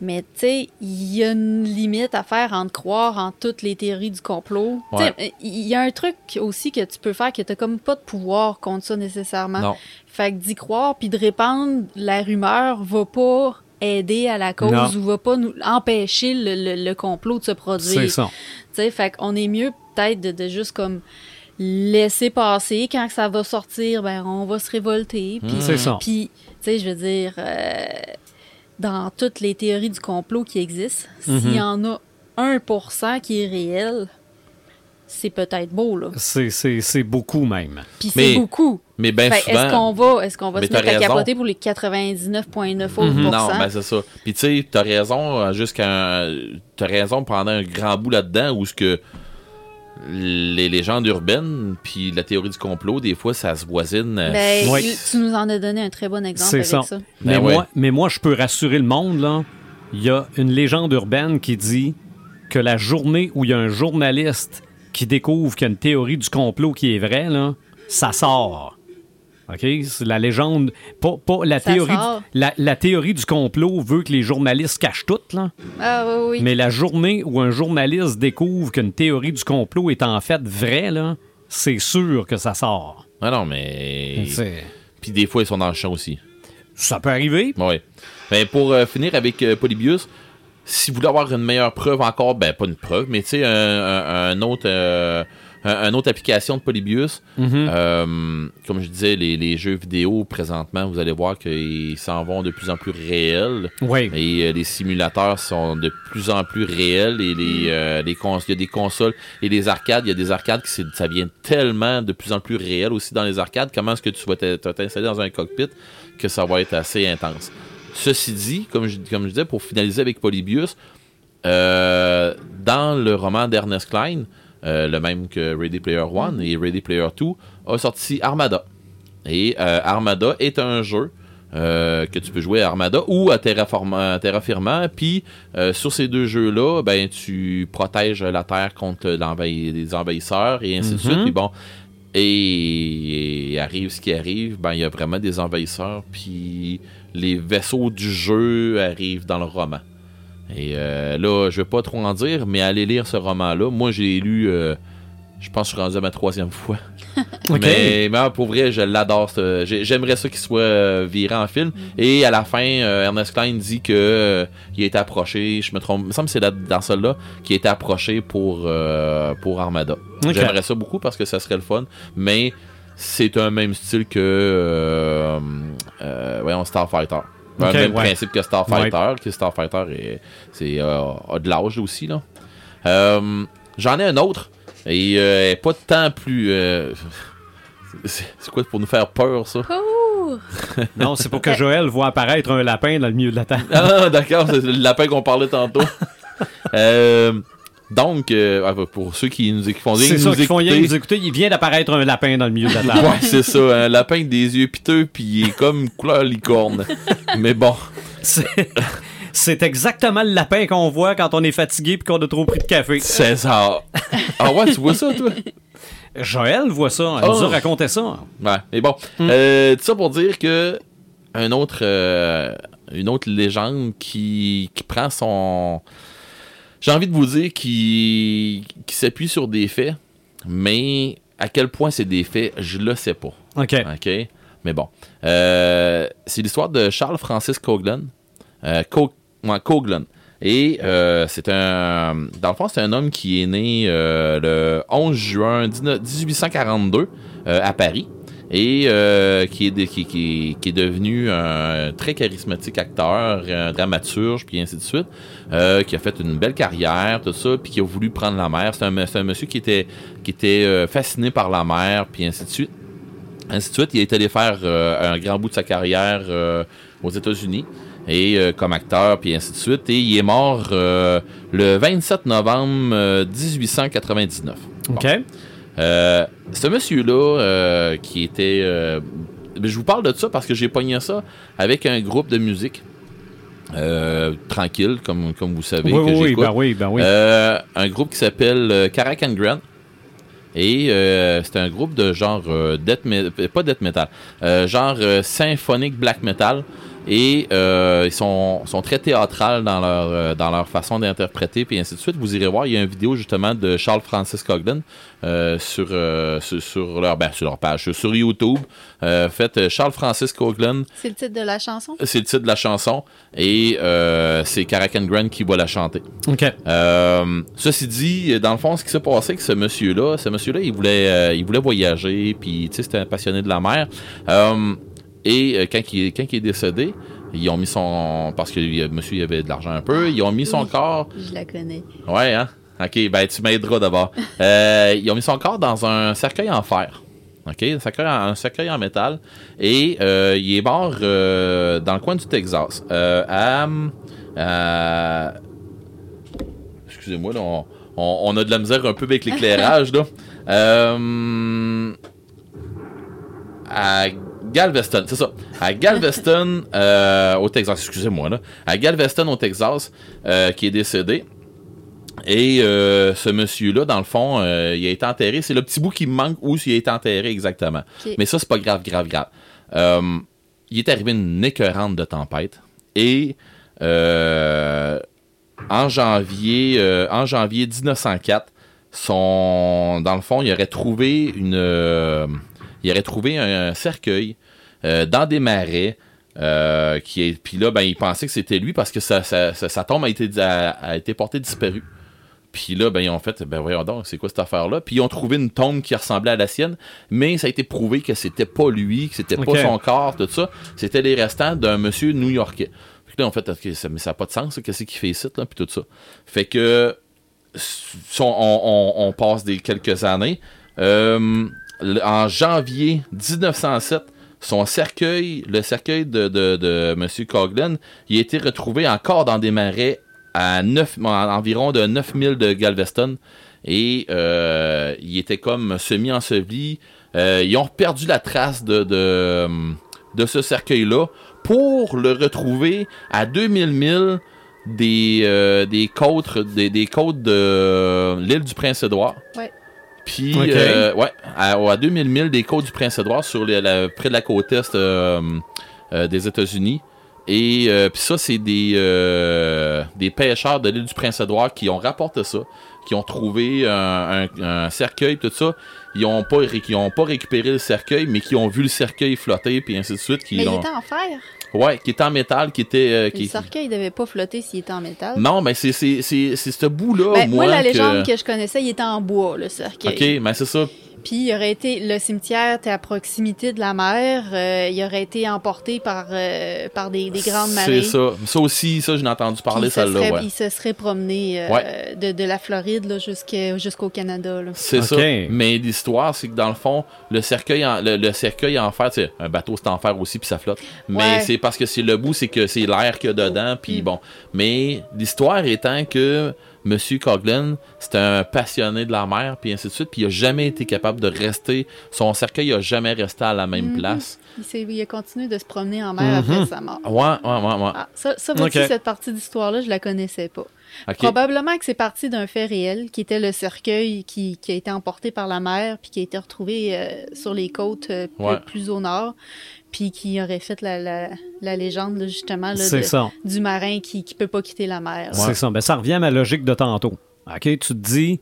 Mais, tu sais, il y a une limite à faire entre croire en toutes les théories du complot. Tu sais, Ouais. il y a un truc aussi que tu peux faire que tu comme pas de pouvoir contre ça nécessairement. Non. Fait que d'y croire puis de répandre la rumeur va pas aider à la cause Non. ou va pas nous empêcher le, le- le complot de se produire. C'est ça. Tu sais, fait qu'on est mieux peut-être de, de juste comme laisser passer. Quand ça va sortir, ben on va se révolter. Puis, C'est ça. puis tu sais, je veux dire, euh, dans toutes les théories du complot qui existent, Mhm. s'il y en a 1% qui est réel, c'est peut-être beau, là. C'est- beaucoup même. Puis c'est beaucoup. Mais bien souvent. est-ce qu'on va, est-ce qu'on va se mettre à capoter pour les 99,9 autres Non, ben c'est ça. Puis tu sais, t'as raison euh, jusqu'à un- t'as raison pendant un grand bout là-dedans où ce que les légendes urbaines puis la théorie du complot des fois ça se voisine. euh, Ben, Oui. tu nous en as donné un très bon exemple C'est avec ça. ça. Mais, Ben ouais. moi, mais moi, je peux rassurer le monde, là. Il y a une légende urbaine qui dit que la journée où il y a un journaliste qui découvre qu'il y a une théorie du complot qui est vraie, là, ça sort. OK? C'est la légende. Pas, pas la, Ça théorie sort. du, la, la théorie du complot veut que les journalistes cachent tout, là. Ah oui, oui. Mais la journée où un journaliste découvre qu'une théorie du complot est en fait vraie, là, c'est sûr que ça sort. Ah non, mais. C'est- Puis des fois ils sont dans le champ aussi. Ça peut arriver. Ouais. Ben, pour euh, finir avec euh, Polybius, si vous voulez avoir une meilleure preuve encore, ben pas une preuve, mais tu sais, un, un- un autre, euh, un, un autre application de Polybius, euh, comme je disais, les, les jeux vidéo présentement, vous allez voir qu'ils s'en vont de plus en plus réels. Oui. Et euh, les simulateurs sont de plus en plus réels et les, euh, les il y a des consoles et des arcades, il y a des arcades qui ça vient tellement de plus en plus réel aussi dans les arcades. Comment est-ce que tu vas t'in- t'installer dans un cockpit que ça va être assez intense? Ceci dit, comme je, comme je disais, pour finaliser avec Polybius, dans le roman d'Ernest Klein, euh, le même que Ready Player One et Ready Player 2, a sorti Armada. Et euh, Armada est un jeu euh, que tu peux jouer à Armada ou à Terraforma- Terraformant. Puis euh, sur ces deux jeux-là, ben tu protèges la Terre contre l'envahi- les envahisseurs et ainsi de suite. Puis bon, et, et arrive ce qui arrive, ben il y a vraiment des envahisseurs. Puis les vaisseaux du jeu arrivent dans le roman. Et euh, là, je vais pas trop en dire, mais allez lire ce roman-là. Moi, j'ai lu, euh, je pense que je suis rendu à ma troisième fois. Mais, mais, pour vrai, je l'adore. J'aimerais ça qu'il soit euh, viré en film. Et à la fin, euh, Ernest Klein dit que il a été approché, je me trompe, il me semble que c'est dans celle-là, qu'il a été approché pour, euh, pour Armada. J'aimerais ça beaucoup parce que ça serait le fun. Mais c'est un même style que voyons, Starfighter. Un même ouais. principe que Starfighter, que Starfighter est, c'est, euh, a de l'âge aussi. là. Euh, J'en ai un autre. Et euh, pas de temps plus. euh, c'est c'est quoi pour nous faire peur, ça? Non, c'est pour que Joël voit apparaître un lapin dans le milieu de la table. Ah, d'accord, c'est le lapin qu'on parlait tantôt. Euh, donc, euh, ah, pour ceux qui nous qui font rien ça qu'ils font rien nous écouter. Il vient d'apparaître un lapin dans le milieu de la table. Ouais, c'est ça, un lapin des yeux piteux, puis il est comme couleur licorne. Mais bon, C'est- exactement le lapin qu'on voit quand on est fatigué et qu'on a trop pris de café. c'est ça. Ah ouais, tu vois ça, toi? Joël voit ça. Elle nous a Oh. raconté ça. Ouais, mais bon. Euh, tout ça pour dire que un autre, euh, une autre légende qui, qui prend son. J'ai envie de vous dire qui, qui s'appuie sur des faits, mais à quel point c'est des faits, je le sais pas. OK. OK? Mais bon. Euh, c'est l'histoire de Charles Francis Coughlin. Euh, Co- ouais, Coughlin. Et euh, c'est un. Dans le fond, c'est un homme qui est né le 11 juin 19 1842 euh, à Paris. Et euh, qui, est de- qui, qui- qui est devenu un très charismatique acteur, un dramaturge, puis ainsi de suite, euh, qui a fait une belle carrière, tout ça, puis qui a voulu prendre la mer. C'est un, monsieur qui était, qui était euh, fasciné par la mer, puis ainsi de suite ainsi de suite. Il est allé faire euh, un grand bout de sa carrière aux États-Unis et euh, comme acteur, puis ainsi de suite. Et il est mort euh, le 27 novembre euh, 1899. Bon. OK. Euh, ce monsieur-là, euh, qui était... euh, je vous parle de ça parce que j'ai pogné ça avec un groupe de musique. euh, tranquille, comme, comme vous savez, Oui, que oui, ben oui, ben oui. Euh, un groupe qui s'appelle euh, Caracan Grant. Et c'est un groupe de genre death pas death metal, genre symphonique black metal. Et euh, ils sont, sont très théâtrales dans leur, euh, dans leur façon d'interpréter, puis ainsi de suite. Vous irez voir, il y a une vidéo justement de Charles Francis Coughlin euh, sur, euh, sur, sur leur, ben, sur leur page, sur- YouTube. Euh, faites Charles Francis Coughlin, C'est le titre de la chanson? c'est le titre de la chanson, et euh, c'est Caracan Grant qui va la chanter. OK. Euh, ceci dit, dans le fond, ce qui s'est passé avec ce monsieur-là, ce monsieur-là, il voulait, euh, il voulait voyager, puis tu sais, c'était un passionné de la mer. Euh, et euh, quand, il, quand il est décédé, ils ont mis son. Parce que euh, monsieur, il avait de l'argent un peu, ils ont mis son corps. Je la connais. Ouais, hein? Ok, ben tu m'aideras d'abord. Euh, ils ont mis son corps dans un cercueil en fer. OK? Un cercueil en, un cercueil en métal. Et euh, il est mort dans le coin du Texas. À. à- Excusez-moi, là, on, on- on a de la misère un peu avec l'éclairage, là. À Galveston, c'est ça. À Galveston, euh, au Texas, excusez-moi, là. À Galveston, au Texas, euh, qui est décédé. Et euh, ce monsieur-là, dans le fond, euh, il a été enterré. C'est le petit bout qui me manque où il a été enterré exactement. Mais ça, c'est pas grave, grave, grave. Euh, il est arrivé une écœurante de tempête. Et euh, en janvier, euh, en janvier 1904, son, dans le fond, il aurait trouvé une, il aurait trouvé un, cercueil euh, dans des marais. euh, qui est, puis là, ben, il pensait que c'était lui parce que sa, sa, sa- sa tombe a été, a, a été portée disparue. Puis là, ben, ils ont fait, ben voyons donc, c'est quoi cette affaire-là? Puis ils ont trouvé une tombe qui ressemblait à la sienne, mais ça a été prouvé que c'était pas lui, que c'était pas son corps, tout ça. C'était les restants d'un monsieur new-yorkais. Fait que là, on fait, ça, mais ça n'a pas de sens, qu'est-ce qu'il fait ici, là, puis tout ça. Fait que, on, on- on passe des quelques années. Euh, en janvier 1907, son cercueil, le cercueil de, de, de M. Coughlin, il a été retrouvé encore dans des marais à 9, en- environ de 9000 de Galveston. Et euh, il était comme semi-enseveli. Euh, ils ont perdu la trace de, de, de ce cercueil-là pour le retrouver à 2000 milles des, euh, des côtes des, des côtes de euh, l'île du Prince-Édouard. Puis, euh, ouais, à, à 2000 milles des côtes du Prince-Édouard sur les- la- près de la côte est euh, euh, des États-Unis. Et euh, puis ça, c'est des, euh, des pêcheurs de l'île du Prince-Édouard qui ont rapporté ça, qui ont trouvé un, un- un cercueil, tout ça. Ils ont pas, ré- ils ont pas récupéré le cercueil, mais qui ont vu le cercueil flotter, puis ainsi de suite. Qui Mais il était en fer. Ouais, qui était en métal, qui était... euh, qui... Le cercueil devait pas flotter s'il était en métal. Non, mais c'est c'est- c'est- c'est ce bout-là, Ben, moi, moi, la légende que... je connaissais, il était en bois, le cercueil. OK, mais c'est ça. Puis il aurait été le cimetière était à proximité de la mer. euh, il aurait été emporté par euh, par des, des grandes marées. C'est ça. Ça aussi, ça, j'en ai entendu parler, celle-là, serait- ouais. Il se serait promené euh, Ouais. de, de la Floride là, jusqu'au Canada. Là. C'est ça. Mais l'histoire, c'est que dans le fond, le cercueil en, le, le cercueil en fer, tu sais, un bateau c'est en fer aussi puis ça flotte. Mais Ouais. c'est parce que c'est le bout, c'est que c'est l'air qu'il y a dedans puis Mm. bon. Mais l'histoire étant que Monsieur Coughlin, c'est un passionné de la mer puis ainsi de suite, puis il a jamais été capable de rester. Son cercueil a jamais resté à la même Mhm. place. Il, s'est- il a continué de se promener en mer Mhm. après sa mort. Ouais, ouais, ouais, ouais. Ah, ça, ça vois-tu, Ok. cette partie d'histoire-là, je la connaissais pas. Probablement que c'est parti d'un fait réel, qui était le cercueil qui, qui a été emporté par la mer, puis qui a été retrouvé euh, sur les côtes euh, plus, Ouais. plus au nord, puis qui aurait fait la, la, la légende, là, justement, là, C'est de- ça. du marin qui ne peut pas quitter la mer. C'est ça. Ben, ça revient à ma logique de tantôt. OK? Tu te dis,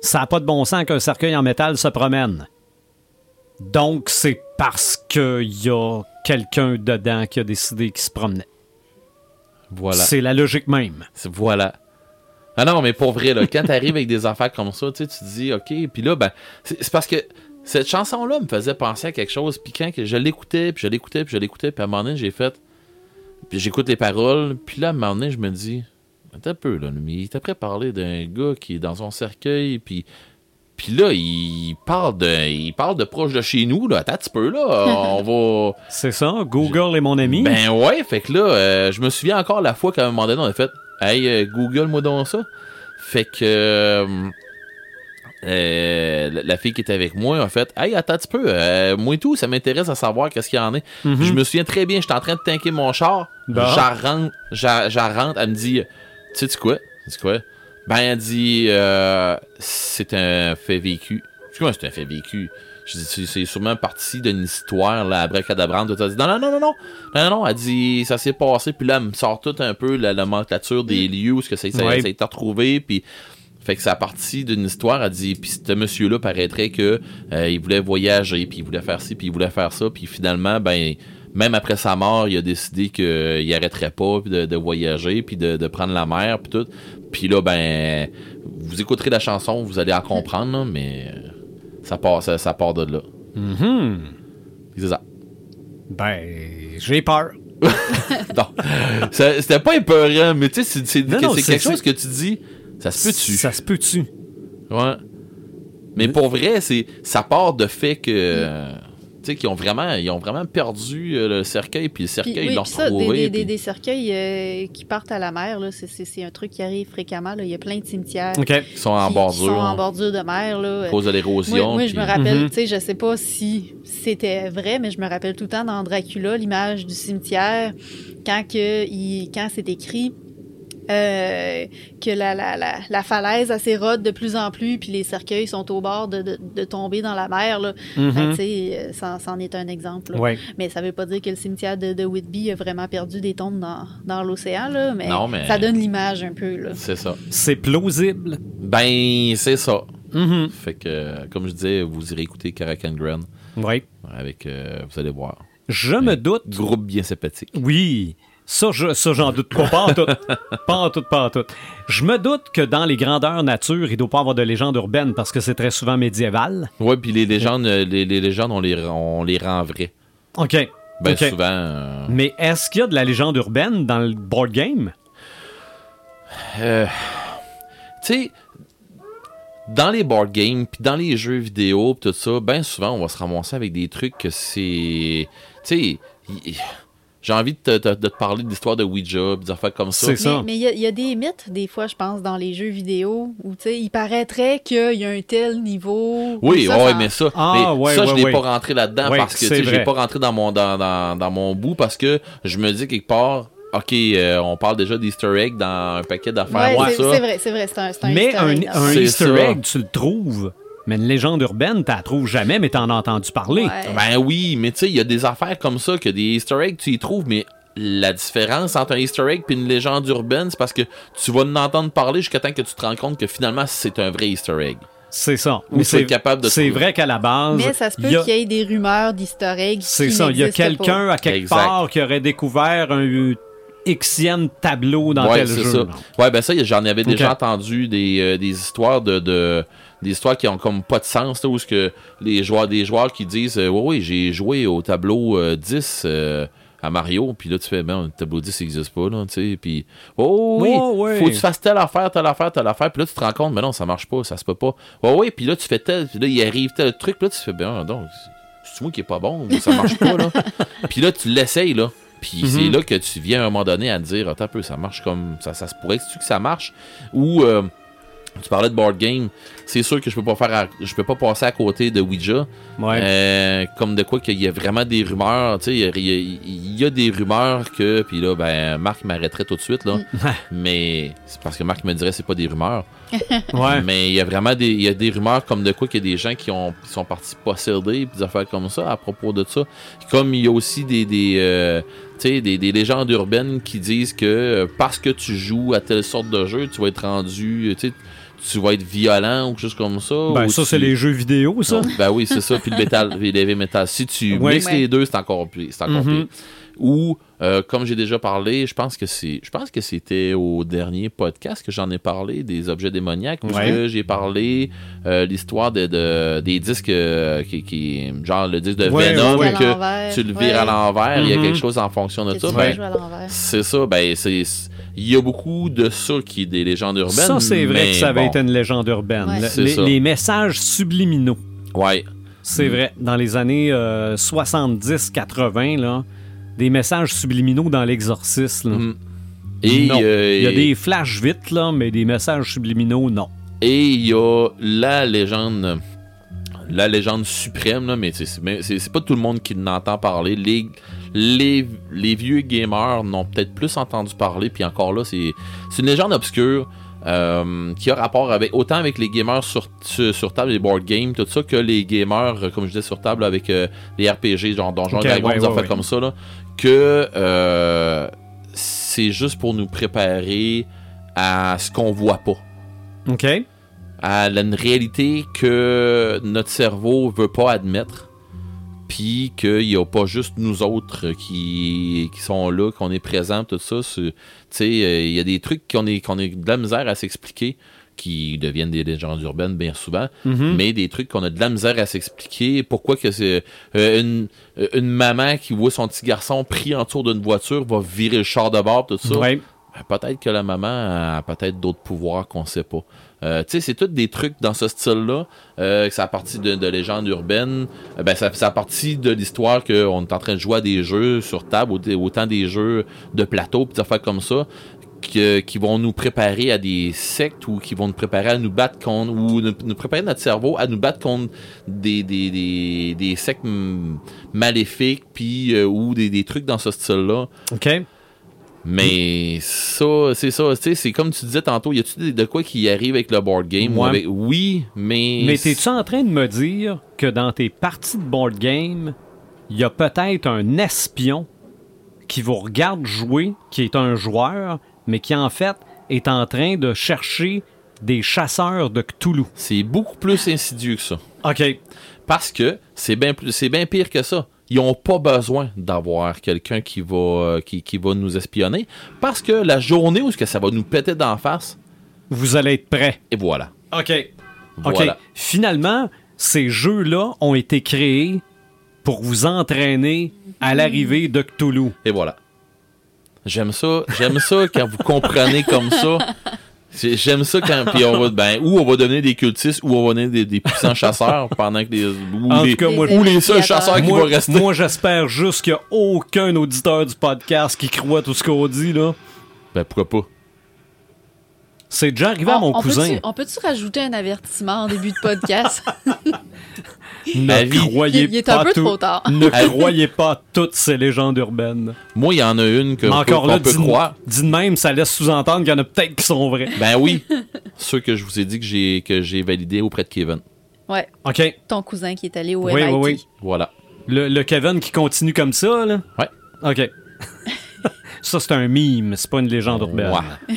ça n'a pas de bon sens qu'un cercueil en métal se promène. Donc, c'est parce qu'il y a quelqu'un dedans qui a décidé qu'il se promenait. Voilà. C'est la logique même. Voilà. Ah non, mais pour vrai, là, quand t'arrives avec des affaires comme ça, tu sais, tu te dis, OK, puis là, ben, c'est c'est parce que cette chanson-là me faisait penser à quelque chose, puis quand je l'écoutais, puis je l'écoutais, puis je l'écoutais, puis à un moment donné, j'ai fait, puis j'écoute les paroles, puis là, à un moment donné, je me dis, attends un peu, là, mais il était prêt à parler d'un gars qui est dans son cercueil, puis... Puis là, il parle de, il parle de proche de chez nous, là. Attends un petit peu, là. On va. C'est ça. Google est mon ami. Ben ouais, fait que là, euh, je me souviens encore la fois qu'à un moment donné, on a fait Hey, euh, Google, moi donc ça. Fait que euh, euh, la fille qui était avec moi a fait Hey, attends un petit peu, euh, moi et tout, ça m'intéresse à savoir qu'est-ce qu'il y en a. Mhm. Je me souviens très bien, j'étais en train de tanker mon char. Bah. J'arrente, rentre, elle me dit Tu sais quoi? Tu quoi? Ben elle dit euh, c'est un fait vécu. Je dis c'est un fait vécu. Je dis c'est sûrement parti d'une histoire là, abracadabrante. Elle dit non non non non non non non. Elle dit ça s'est passé puis là elle me sort tout un peu la nomenclature des mm. lieux où ce que ça a été retrouvé puis fait que ça a parti d'une histoire, elle dit, puis ce monsieur-là paraîtrait que euh, il voulait voyager, puis il voulait faire ci, puis il voulait faire ça, puis finalement, ben, même après sa mort, il a décidé qu'il arrêterait pas de, de voyager, puis de, de prendre la mer, puis tout. Puis là, ben, vous écouterez la chanson, vous allez en comprendre, là, mais euh, ça part, ça, ça part de là. Mhm. C'est ça. Ben, j'ai peur. Non. C'était pas épeurant, mais tu sais, c'est- quelque chose que tu dis, ça se peut-tu? Ça se peut-tu? Ouais. Mais pour vrai, c'est ça part de fait que euh, tu sais qu'ils ont vraiment ils ont vraiment perdu euh, le cercueil puis le Puis, cercueil oui, ils l'ont puis ça, des, retrouvé. des, des- puis- des cercueils euh, qui partent à la mer, là, c'est- c'est c'est un truc qui arrive fréquemment. là. Il y a plein de cimetières. Ils sont en qui, qui bordure sont en bordure de mer. Là. à cause de Moi, l'érosion. moi, je puis- me rappelle, Mhm. tu sais, je sais pas si c'était vrai, mais je me rappelle tout le temps dans Dracula, l'image du cimetière, quand, que, il, quand c'est écrit euh, que la, la, la, la falaise s'érode de plus en plus, puis les cercueils sont au bord de, de, de tomber dans la mer. Là. Tu sais, euh, c'en c'en est un exemple. Ouais. Mais ça veut pas dire que le cimetière de, de Whitby a vraiment perdu des tombes dans, dans l'océan, mais, ça donne l'image un peu. C'est ça. C'est plausible. Ben c'est ça. Mhm. Fait que comme je disais, vous irez écouter Caracan Grand Oui. avec euh, vous allez voir. Je me doute. Groupe bien sympathique. Oui. Ça, je- ça, j'en doute pas. Pas en tout. Pas en tout, pas en tout. Je me doute que dans les grandeurs nature, il doit pas avoir de légende urbaine parce que c'est très souvent médiéval. Ouais, puis les légendes euh, les, les légendes on les on les rend vraies. OK. Ben souvent euh, Mais est-ce qu'il y a de la légende urbaine dans le board game? Euh, tu sais, dans les board games, puis dans les jeux vidéo, pis tout ça, ben souvent, on va se ramasser avec des trucs que c'est. Tu sais, y- j'ai envie de te, te- de te parler de l'histoire de Ouija, pis des affaires comme ça. C'est ça. Mais il y, a- il y a des mythes, des fois, je pense, dans les jeux vidéo, où tu sais, il paraîtrait qu'il y a un tel niveau. Oui, Ça, ouais, ça- mais ça, Ah, mais ouais, ça, ouais, je n'ai ouais. pas rentré là-dedans Ouais, parce que tu je n'ai pas rentré dans mon, dans, dans, dans mon bout parce que je me dis quelque part, ok, euh, on parle déjà d'easter egg dans un paquet d'affaires, Ouais, c'est ça. c'est vrai, c'est vrai, c'est un, c'est un Mais easter un, egg, un C'est easter egg, tu le trouves. Mais une légende urbaine, tu la trouves jamais, mais t'en as entendu parler. Ouais. Ben oui, mais tu sais, il y a des affaires comme ça que des easter eggs, tu y trouves, mais la différence entre un Easter egg et une légende urbaine, c'est parce que tu vas en entendre parler jusqu'à temps que tu te rends compte que finalement c'est un vrai Easter egg. C'est ça. Mais c'est capable de C'est vrai qu'à la base. Mais ça se peut a- qu'il y ait des rumeurs d'easter eggs. C'est ça. Il y a quelqu'un à quelque Exact. part qui aurait découvert un Xième tableau dans ouais, tel jeu. ça. là. Ouais, ben ça, j'en avais déjà entendu des, euh, des histoires de, de- des histoires qui ont comme pas de sens, là, où ce que les joueurs, des joueurs qui disent, euh, ouais, oui, j'ai joué au tableau euh, 10 euh, à Mario, puis là tu fais, ben, le tableau 10 n'existe pas, là, tu sais, puis, oh oui, ouais. faut que tu fasses telle affaire, telle affaire, telle affaire, puis là tu te rends compte, mais non, ça marche pas, ça se peut pas. Ouais, oui, puis là tu fais tel, puis là il arrive tel truc, puis là tu fais, ben, donc, c'est moi qui est pas bon, ça marche pas, là. puis là tu l'essayes, là. Puis c'est là que tu viens à un moment donné à te dire, attends un peu, ça marche comme. Ça, ça se pourrait que que ça marche. Ou euh, tu parlais de board game. C'est sûr que je peux pas faire à- je peux pas passer à côté de Ouija. Ouais. Euh, comme de quoi qu'il y a vraiment des rumeurs. Tu sais, il y a- y, y des rumeurs que. Puis là, ben, Marc m'arrêterait tout de suite, là. mais c'est parce que Marc me dirait c'est pas des rumeurs. ouais. Mais il y a vraiment des, y a des rumeurs comme de quoi qu'il y a des gens qui, ont, qui sont partis posséder puis des affaires comme ça à propos de ça. Comme il y a aussi des, des, euh, tu sais, des, des légendes urbaines qui disent que euh, parce que tu joues à telle sorte de jeu, tu vas être rendu, tu sais, tu vas être violent ou quelque chose comme ça. Ben, ça, tu- c'est les jeux vidéo, ça. non, ben oui, c'est ça. Puis le métal, le heavy metal. Si tu Ouais. mixes Ouais. les deux, c'est encore plus. C'est encore Mhm. pire. Ou, euh, comme j'ai déjà parlé, je pense que c'est, je pense que c'était au dernier podcast que j'en ai parlé des objets démoniaques, où Ouais. que j'ai parlé euh, l'histoire de, de- des disques euh, qui, qui, genre le disque de Ouais, Venom ouais, ouais. que À l'envers, tu le vires ouais. à l'envers, il y a Mhm. quelque chose en fonction de Que ça. tu Ben, c'est ça. Ben c'est, il y a beaucoup de ça qui est des légendes urbaines. Ça, c'est vrai que ça avait bon. été une légende urbaine. Ouais. Le- C'est les, messages subliminaux. Ouais. C'est Mm. vrai. Dans les années euh, 70-80, là, des messages subliminaux dans l'exorcisme. Mhm. Et non. euh, Il y a des flashs vite, là, mais des messages subliminaux, non. Et il y a la légende, la légende suprême, là, mais c'est pas tout le monde qui n'entend parler. Les, les, les vieux gamers n'ont peut-être plus entendu parler, puis encore là, c'est une légende obscure. euh, qui a rapport avec autant avec les gamers sur, sur, sur table, les board games, tout ça, que les gamers, euh, comme je disais, sur table avec euh, les RPG, genre Donjon Ok, Dragon, ouais, des ouais, affaires ouais. comme ça, là, que euh, c'est juste pour nous préparer à ce qu'on voit pas OK? à la- une réalité que notre cerveau veut pas admettre. Puis qu'il n'y a pas juste nous autres qui, qui sont là, qu'on est présents, tout ça. Tu sais, euh, il y a des trucs qu'on est, qu'on est de la misère à s'expliquer, qui deviennent des légendes urbaines bien souvent, Mhm. mais des trucs qu'on a de la misère à s'expliquer. Pourquoi que c'est euh, une, une maman qui voit son petit garçon pris en tour d'une voiture va virer le char de bord, tout ça? Ouais. Ben, Peut-être que la maman a peut-être d'autres pouvoirs qu'on sait pas. Euh, tu sais, c'est tous des trucs dans ce style-là. Euh, ça a parti de, de légendes urbaines. Euh, ben, ça, ça a parti de l'histoire qu'on est en train de jouer à des jeux sur table, au- autant des jeux de plateau, pis des affaires comme ça, qui vont nous préparer à des sectes ou qui vont nous préparer à nous battre contre, ou nous, préparer notre cerveau à nous battre contre des, des, des, des sectes maléfiques, puis euh, ou des, des trucs dans ce style-là. OK? Mais ça, c'est ça, tu sais, c'est comme tu disais tantôt, y a-tu de- quoi qui arrive avec le board game? ou Ouais. avec- Oui, mais. Mais t'es-tu en train de me dire que dans tes parties de board game, il y a peut-être un espion qui vous regarde jouer, qui est un joueur, mais qui en fait est en train de chercher des chasseurs de Cthulhu? C'est beaucoup plus insidieux que ça. OK. Parce que c'est bien plus- c'est bien pire que ça. Ils n'ont pas besoin d'avoir quelqu'un qui va euh, qui, qui va nous espionner parce que la journée où ce que ça va nous péter d'en face Vous allez être prêts. et voilà. OK. Voilà. OK. Finalement, ces jeux-là ont été créés pour vous entraîner à l'arrivée de Cthulhu. Et voilà. J'aime ça, j'aime ça quand vous comprenez comme ça. C'est- J'aime ça quand puis on va ben ou on va donner des cultistes ou on va donner des, des puissants chasseurs pendant que les ou, En les, tout cas, moi, ou les seuls chasseurs qui vont rester. moi, j'espère juste qu'il n'y a aucun auditeur du podcast qui croit tout ce qu'on dit, là. Ben pourquoi pas? C'est déjà arrivé à mon On- on cousin. peut-tu- On peut-tu rajouter un avertissement en début de podcast? Ne croyez Il est pas un peu tout- trop tard. Ne croyez pas toutes ces légendes urbaines. Moi, il y en a une que Mais encore peut, là, qu'on peut dis, croire. dis de même, ça laisse sous-entendre qu'il y en a peut-être qui sont vrais. Ben oui. Ceux que je vous ai dit que j'ai que j'ai validé auprès de Kevin. Ouais, OK. ton cousin qui est allé au Oui, MIT. oui, oui. Voilà. Le, le Kevin qui continue comme ça, là? Ouais. OK. Ça, c'est un mime, c'est pas une légende urbaine. Ouais.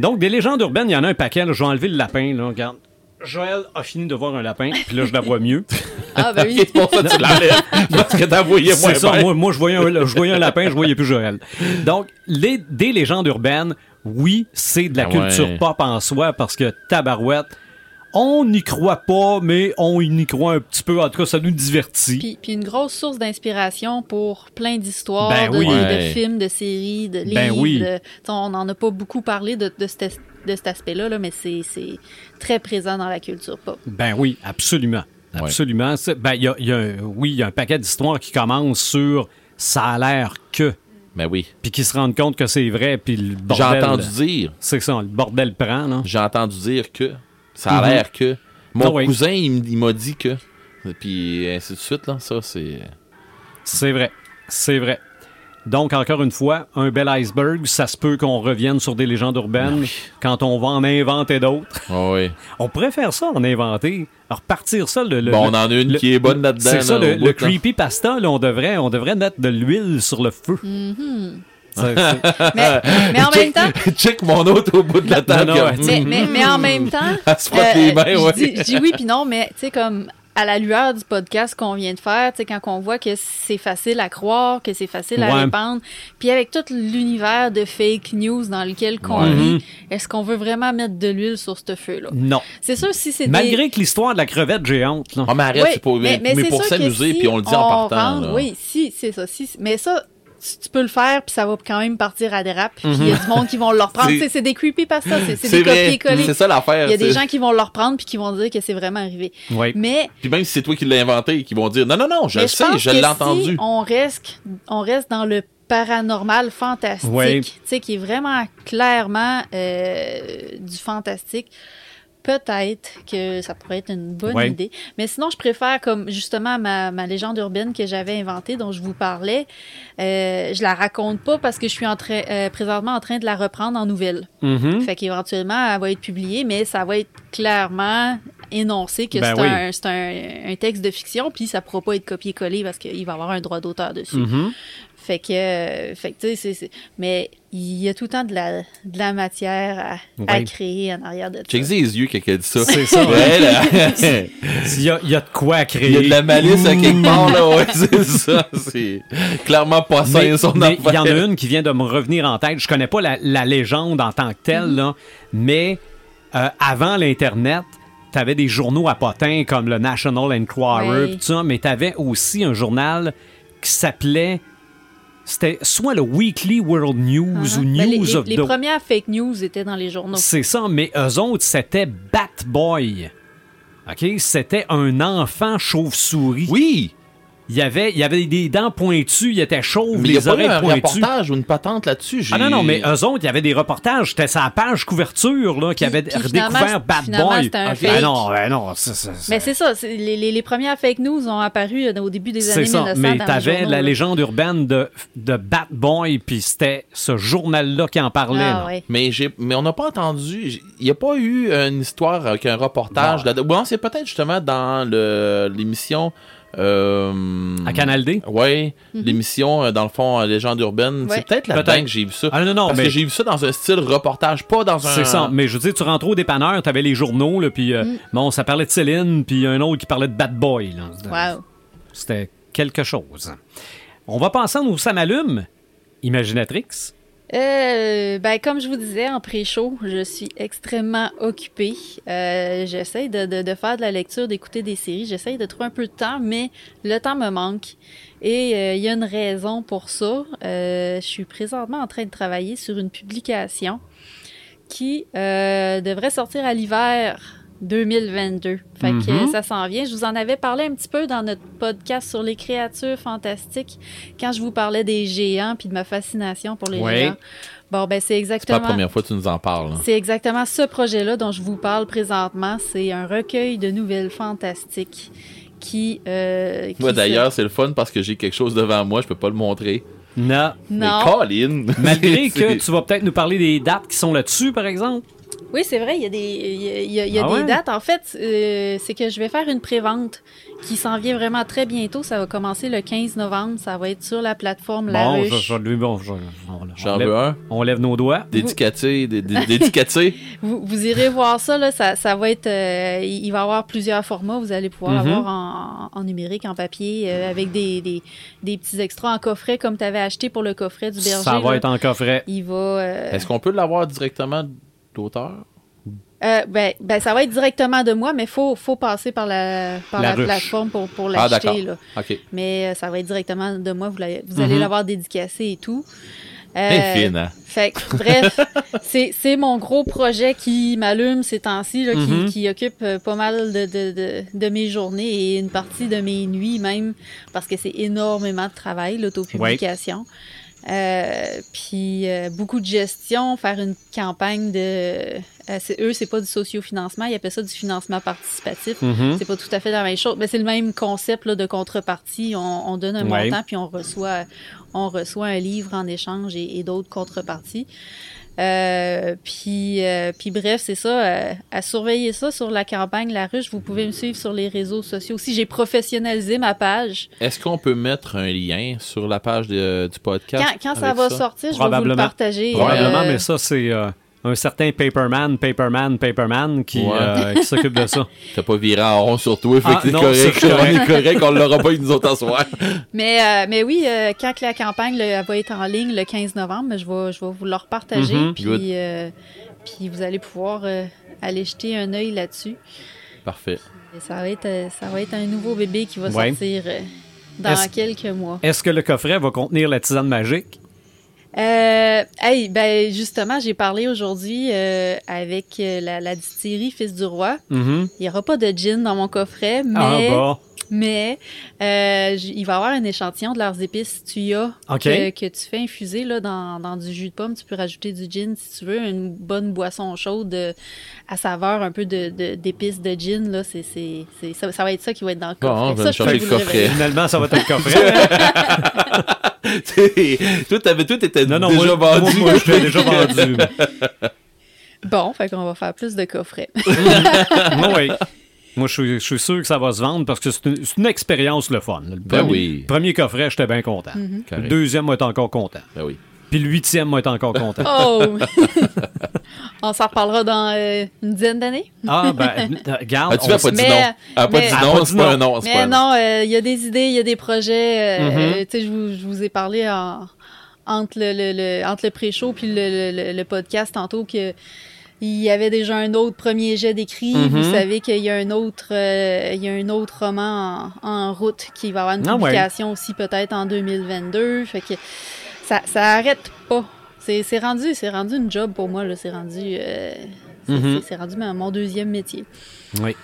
Donc, des légendes urbaines, il y en a un paquet. là. Je vais enlever le lapin. Là, regarde. Joël a fini de voir un lapin, puis là, je la vois mieux. Ah, ben oui. C'est pour ça que tu l'enlèves. Parce que t'as voyé moins C'est ça, bien. moi, moi, je, voyais un, je voyais un lapin, je voyais plus Joël. Donc, les, des légendes urbaines, oui, c'est de la Ah culture ouais. pop en soi, parce que tabarouette, on n'y croit pas, mais on y croit un petit peu. En tout cas, ça nous divertit. Puis, puis une grosse source d'inspiration pour plein d'histoires, Ben de, oui. de- de Ouais. films, de séries, de livres. Ben oui. de- t'sais, on n'en a pas beaucoup parlé de, de cet, de cet aspect-là, là, mais c'est c'est très présent dans la culture pop. Ben oui, absolument. Absolument. Ben, il y a, il y a un- oui, il y a un paquet d'histoires qui commencent sur ça a l'air que, Ben oui. puis qui se rendent compte que c'est vrai, puis le J'ai bordel. entendu dire, C'est ça, le bordel prend, là. j'ai entendu dire que, ça a l'air que. Mon Ah cousin, il, m'a dit que. Puis ainsi de suite, là, ça, c'est. C'est vrai. C'est vrai. Donc, encore une fois, un bel iceberg, ça se peut qu'on revienne sur des légendes urbaines quand on va en inventer d'autres. Ah oui. On pourrait faire ça, en inventer, repartir ça. Le, le- Bon, on en a une le- qui est bonne là-dedans. C'est ça, là, le, le creepy pasta, là, on devrait, on devrait mettre de l'huile sur le feu. Mm-hmm. Mais, mais en même temps, Check mon autre au bout de la table. non, mais, mais, mais en même temps, Elle se frotte les mains, je, ouais. dis, je dis oui puis non, mais tu sais, comme à la lueur du podcast qu'on vient de faire, tu sais, quand on voit que c'est facile à croire, que c'est facile à Ouais. répandre, puis avec tout l'univers de fake news dans lequel qu'on Ouais. vit, est-ce qu'on veut vraiment mettre de l'huile sur ce feu-là? non. C'est sûr, si c'est des... Malgré que l'histoire de la crevette géante, là. Ah, mais arrête, Oui, c'est pour, mais, c'est pour s'amuser, si puis on le dit en on partant. rentre- là. Oui, si, c'est ça. Si, mais ça, tu tu peux le faire, puis ça va quand même partir à des rap. Puis Mhm. il y a du monde qui vont le reprendre. C'est- des creepypastas, c'est des copier-coller. c'est ça l'affaire. Il y a des gens qui vont le reprendre puis qui vont dire que c'est vraiment arrivé. Oui. Mais, Puis même si c'est toi qui l'as inventé, qui vont dire non, non, non, je le sais, je l'ai si entendu. on reste, on reste dans le paranormal fantastique, Ouais. tu sais, qui est vraiment clairement euh, du fantastique. Peut-être que ça pourrait être une bonne Ouais. idée. Mais sinon, je préfère comme justement ma, ma légende urbaine que j'avais inventée, dont je vous parlais. Euh, je la raconte pas parce que je suis en train, euh, présentement en train de la reprendre en nouvelle. Mhm. Fait qu'éventuellement, elle va être publiée, mais ça va être clairement énoncé que Ben c'est oui. un, c'est un, un texte de fiction, puis ça pourra pas être copié-collé parce qu'il va y avoir un droit d'auteur dessus. Mhm. Fait que, euh, fait que tu sais, c'est- c'est- mais il y a tout le temps de la, de la matière à, créer en arrière de ça. Check les yeux quelqu'un dit ça. C'est ça, Ouais, là. Il y, a, il y a de quoi à créer. Il y a de la malice à quelque part, là. Ouais, c'est ça. C'est clairement pas ça, Mais son mais il y en a une qui vient de me revenir en tête. Je connais pas la, la légende en tant que telle, là, mais euh, avant l'Internet, tu avais des journaux à potins comme le National Enquirer, Oui. pis tout ça, mais tu avais aussi un journal qui s'appelait. C'était soit le Weekly World News Uh-huh. ou Ben, News les, of les, les the premières fake news étaient dans les journaux. C'est ça, mais eux autres, c'était Batboy. OK? C'était un enfant chauve-souris. Oui, Il y avait, il y avait des dents pointues, il était chauve, mais il y a les pas eu oreilles un pointues. reportage ou une patente là-dessus? Ah non, non, mais eux autres, il y avait des reportages. C'était sa page couverture là, qui Puis- avait puis finalement, redécouvert Bad finalement, Boy. c'était un Ah fake. non, ben non, c'est c'est- c'est- Mais c'est ça, c'est- les, les, les premières fake news ont apparu euh, au début des c'est années ça. 1900 Mais dans les t'avais journaux, la là. légende urbaine de, de Bat Boy, puis c'était ce journal-là qui en parlait. Ah, ouais. Mais, j'ai, mais on n'a pas entendu. j'ai- Il n'y a pas eu une histoire avec un reportage. Non. là Bon, c'est peut-être justement dans le, l'émission. Euh, À Canal D? Ouais, l'émission, euh, dans le fond, euh, Légende urbaine. Ouais. C'est peut-être là-dedans Peut-être. que j'ai vu ça. Ah non, non, Parce mais que j'ai vu ça dans un style reportage, pas dans un. c'est ça. Mais je veux dire, tu rentres au dépanneur, t'avais les journaux, là, puis euh, Mm. bon, ça parlait de Céline, puis un autre qui parlait de Bad Boy. là. Wow. C'était quelque chose. On va passer à nos ça m'allume. Imaginatrix. Euh, ben, comme je vous disais en pré-show, je suis extrêmement occupée. Euh, j'essaie de, de, de faire de la lecture, d'écouter des séries. J'essaie de trouver un peu de temps, mais le temps me manque. Et euh, il y a une raison pour ça. Euh, je suis présentement en train de travailler sur une publication qui euh, devrait sortir à l'hiver 2022. Fait que Mhm. euh, ça s'en vient. Je vous en avais parlé un petit peu dans notre podcast sur les créatures fantastiques quand je vous parlais des géants puis de ma fascination pour les Ouais. géants. Bon, ben c'est C'est pas exactement. la première fois que tu nous en parles. hein. C'est exactement ce projet-là dont je vous parle présentement. C'est un recueil de nouvelles fantastiques qui. euh, qui Moi, se- d'ailleurs, c'est le fun parce que j'ai quelque chose devant moi, je peux pas le montrer. Non. Non. Mais Colin! Malgré C'est- que tu vas peut-être nous parler des dates qui sont là-dessus, par exemple. Oui, c'est vrai, il y a des, il y a, il y a- il y a Ah des ouais? dates. En fait, euh, c'est que je vais faire une pré-vente qui s'en vient vraiment très bientôt. Ça va commencer le 15 novembre. Ça va être sur la plateforme La Bon, Ruche. je, bon, je- on, on J'en lève, veux un. on lève nos doigts. Dédicaté, dé- dé- dédicaté. Vous, vous irez voir ça, là, ça, ça va être. euh, il va y avoir plusieurs formats. Vous allez pouvoir Mhm. avoir en, en numérique, en papier, euh, avec des, des, des petits extras en coffret, comme tu avais acheté pour le coffret du berger. Ça va là. être en coffret. Il va. euh, Est-ce qu'on peut l'avoir directement d'auteur? euh, ben, ben, ça va être directement de moi, mais il faut, faut passer par la, par La la, plateforme pour, pour Ah, l'acheter. là. OK. mais euh, ça va être directement de moi. Vous, l'avez- vous allez Mhm. l'avoir dédicacé et tout. Euh, fine, hein? fait que, bref, c'est c'est mon gros projet qui m'allume ces temps-ci, là, qui, Mhm. qui occupe euh, pas mal de, de, de, de mes journées et une partie de mes nuits même, parce que c'est énormément de travail, l'autopublication. Euh, puis euh, beaucoup de gestion, faire une campagne de... euh, c'est- eux, c'est pas du sociofinancement, ils appellent ça du financement participatif. Mhm. C'est pas tout à fait la même chose, mais c'est le même concept là, de contrepartie. On, on donne un Ouais. montant puis on reçoit, on reçoit un livre en échange et, et d'autres contreparties. Euh, puis, euh, puis bref, c'est ça. euh, à surveiller ça sur la campagne La Ruche. Vous pouvez me suivre sur les réseaux sociaux aussi. J'ai professionnalisé ma page. Est-ce qu'on peut mettre un lien sur la page de- du podcast? Quand, quand ça va sortir, je vais vous le partager. Probablement, euh, mais ça, c'est euh, un certain Paperman, Paperman, Paperman qui, Ouais. euh, qui s'occupe de ça. T'as pas viré en rond sur toi, fait Ah, que c'est correct. c'est correct. On est correct, on l'aura pas eu nous autres soir. Mais, euh, mais oui, euh, quand la campagne là, elle va être en ligne le 15 novembre, je vais, je vais vous le repartager. Good. puis, euh, puis vous allez pouvoir euh, aller jeter un œil là-dessus. Parfait. Et ça, va être, ça va être un nouveau bébé qui va Ouais. sortir euh, dans Est-ce- quelques mois. Est-ce que le coffret va contenir la tisane magique? Euh, hey, ben justement, j'ai parlé aujourd'hui euh, avec euh, la, la distillerie Fils du Roi. Mhm. Il n'y aura pas de gin dans mon coffret, mais, Ah, bah. mais euh, il va y avoir un échantillon de leurs épices tuya OK. que, que tu fais infuser là, dans, dans du jus de pomme. Tu peux rajouter du gin si tu veux, une bonne boisson chaude euh, à saveur un peu de- de- d'épices de, gin. Là, ça, ça va être ça qui va être dans le Bon, coffret. on va ça, je le le coffret. Finalement, ça va être un coffret. tout, avait, tout était non, non, déjà moi, vendu. moi, moi, je l'ai déjà vendu. Bon, fait qu'on va faire plus de coffrets. Moi, oui. Moi, je suis, je suis sûr que ça va se vendre parce que c'est une, expérience le fun. Le Ben premier, oui. premier coffret, j'étais bien content. Le Correct. deuxième, moi, être encore content. Ben oui. Puis le huitième, moi, être encore content. Oh! On s'en reparlera dans euh, une dizaine d'années. Ah, ben, euh, regarde. Ah, tu on pas dit Mais- non. Elle a pas dit non, pas dit c'est pas non. un non. c'est pas Mais non. non, euh, il y a des idées, il y a des projets. euh, Mhm. euh, tu sais, je vous, je vous ai parlé en- entre le, le- le- entre le pré-show puis le, le- le- le podcast tantôt que il y avait déjà un autre premier jet d'écrit. Vous savez qu'il y a un autre, euh, il y a un autre roman en, en route qui va avoir une Ah ouais. publication aussi peut-être en 2022. Fait que ça, ça arrête pas. C'est c'est rendu, c'est rendu une job pour moi là. C'est rendu, euh, c'est Mhm. c'est- c'est rendu ma- mon deuxième métier. Oui.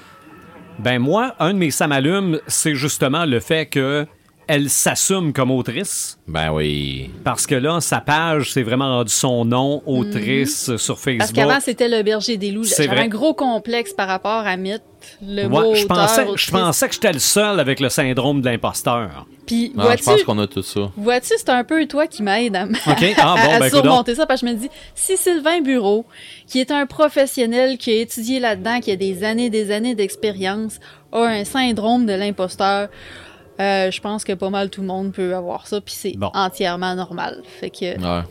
Ben moi, un de mes samalumes, c'est justement le fait que elle s'assume comme autrice. Ben oui. Parce que là, sa page, c'est vraiment rendu son nom, autrice, sur Facebook. Mhm. Parce qu'avant, c'était le berger des loups. C'est J'avais vrai. un gros complexe par rapport à Mythe, le Ouais, mot je, auteur, pensais, je pensais que j'étais le seul avec le syndrome de l'imposteur. Puis, Non, je vois-tu, pense qu'on a tout ça. vois-tu, c'est un peu toi qui m'aide à, m- OK? Ah, bon, à- à ben, surmonter ça, parce que je me dis, si Sylvain Bureau, qui est un professionnel, qui a étudié là-dedans, qui a des années des années d'expérience, a un syndrome de l'imposteur, euh, je pense que pas mal tout le monde peut avoir ça, puis c'est Bon. entièrement normal. Fait que Ouais.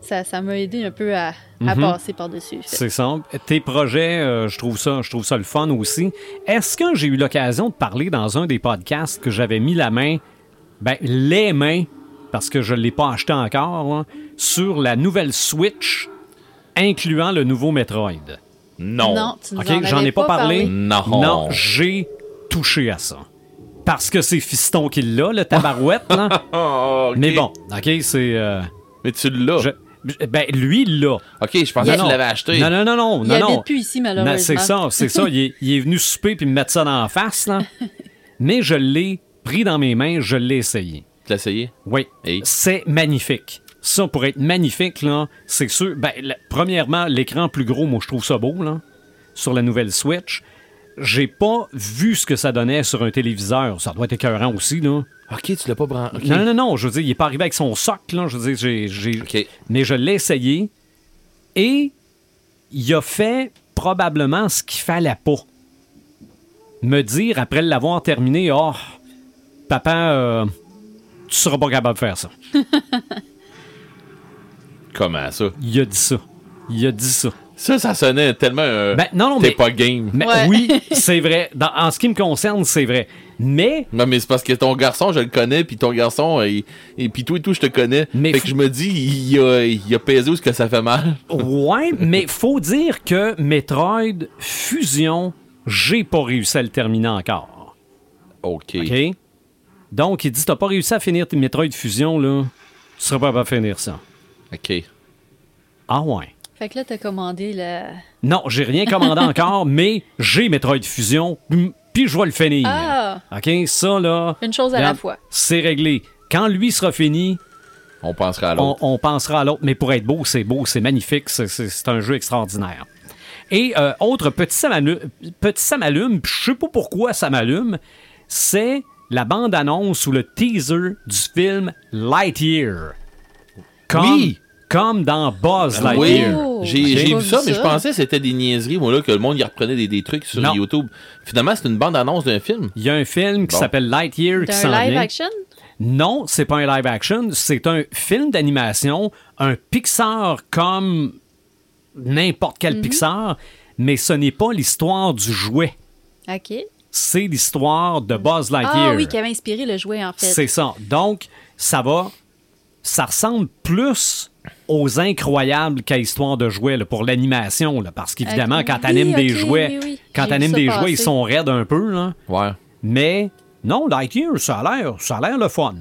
ça ça m'a aidé un peu à, à Mhm. passer par-dessus. Fait- C'est ça. Tes projets, euh, je trouve ça, je trouve ça le fun aussi. Est-ce que j'ai eu l'occasion de parler dans un des podcasts que j'avais mis la main, ben les mains, parce que je ne l'ai pas acheté encore, sur la nouvelle Switch, incluant le nouveau Metroid. Non. Non, tu nous Ok, en j'en ai pas parlé. Non. Non, j'ai touché à ça. Parce que c'est Fiston qui l'a, le tabarouette, là. Mais bon, ok, c'est. euh, Mais tu l'as. je- ben, lui, il l'a. Ok, je pensais que Non, tu l'avais acheté. Non, non, non, non. Il non, habite non. plus ici, malheureusement. c'est ça, c'est ça. Il est, il est venu souper puis me mettre ça dans la face, là. Mais je l'ai pris dans mes mains, je l'ai essayé. Tu l'as essayé? Oui. Et? C'est magnifique. Ça, pour être magnifique, là, c'est sûr. Ben, la- premièrement, l'écran plus gros, moi, je trouve ça beau, là, sur la nouvelle Switch. J'ai pas vu ce que ça donnait sur un téléviseur. Ça doit être écœurant aussi, là. Ok, tu l'as pas branché. Non, non, non, je veux dire, il est pas arrivé avec son socle, là. Je veux dire, j'ai. j'ai-. Mais je l'ai essayé et il a fait probablement ce qu'il fallait pas. Me dire, après l'avoir terminé, oh, papa, euh, tu seras pas capable de faire ça. Comment ça? Il a dit ça. Il a dit ça. Ça, ça sonnait tellement. euh, Ben, non, non, T'es mais, pas game. mais Ouais. oui, c'est vrai. Dans- en ce qui me concerne, c'est vrai. Mais Non, mais c'est parce que ton garçon, je le connais, puis ton garçon, et, et puis toi et tout, je te connais. Mais fait f- que je me dis, il a, il a pesé où ce que ça fait mal. Ouais, mais faut dire que Metroid Fusion, j'ai pas réussi à le terminer encore. OK. OK? Donc, il dit T'as pas réussi à finir tes Metroid Fusion, là. Tu seras pas capable de finir ça. OK. Ah ouais. Fait que là, t'as commandé la. Non, j'ai rien commandé encore, mais j'ai Metroid Fusion, puis je vais le finir. Ah! OK? Ça, là. Une chose à la fois. C'est réglé. Quand lui sera fini, On pensera à l'autre. on pensera à l'autre. Mais pour être beau, c'est beau, c'est magnifique, c'est- un jeu extraordinaire. Et euh, autre petit ça m'allume, petit ça m'allume, je sais pas pourquoi ça m'allume, c'est la bande-annonce ou le teaser du film Lightyear. Comme, Oui. Comme dans Buzz Ah oui, Lightyear. Oh, j'ai j'ai j'ai pas vu ça, mais je pensais que c'était des niaiseries, moi, là, que le monde y reprenait des, des trucs sur Non. YouTube. Finalement, c'est une bande-annonce d'un film. Il y a un film qui Bon. s'appelle Lightyear qui s'en live vient. action? Non, c'est pas un live action, c'est un film d'animation, un Pixar comme n'importe quel Mhm. Pixar, mais ce n'est pas l'histoire du jouet, OK. C'est l'histoire de Buzz Lightyear. Ah oui, qui avait inspiré le jouet, en fait. C'est ça. Donc, ça va. Ça ressemble plus aux incroyables qu'à Histoire de jouets là, pour l'animation, là, parce qu'évidemment, quand Oui, t'animes des jouets, oui, oui. quand t'animes des jouets, passer. ils sont raides un peu, là. Ouais. Mais non, Lightyear, ça a l'air, ça a l'air le fun.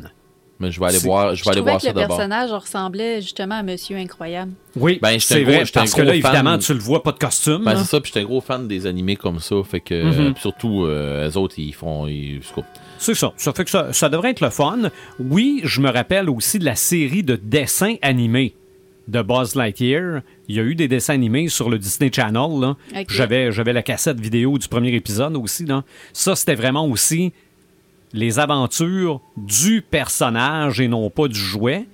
Mais je vais aller voir, je Je vais aller voir que ça le d'abord. personnage ressemblait justement à Monsieur Incroyable. Oui, Ben, c'est vrai, parce que là, fan. évidemment, tu le vois pas de costume. Ben, c'est ça, puis j'étais un gros fan des animés comme ça. Fait que, Mhm. euh, puis surtout, euh, eux autres, ils font. Ils, C'est ça. Ça fait que ça, ça devrait être le fun. Oui, je me rappelle aussi de la série de dessins animés de Buzz Lightyear. Il y a eu des dessins animés sur le Disney Channel. J'avais, j'avais la cassette vidéo du premier épisode aussi. Là. Ça, c'était vraiment aussi les aventures du personnage et non pas du jouet.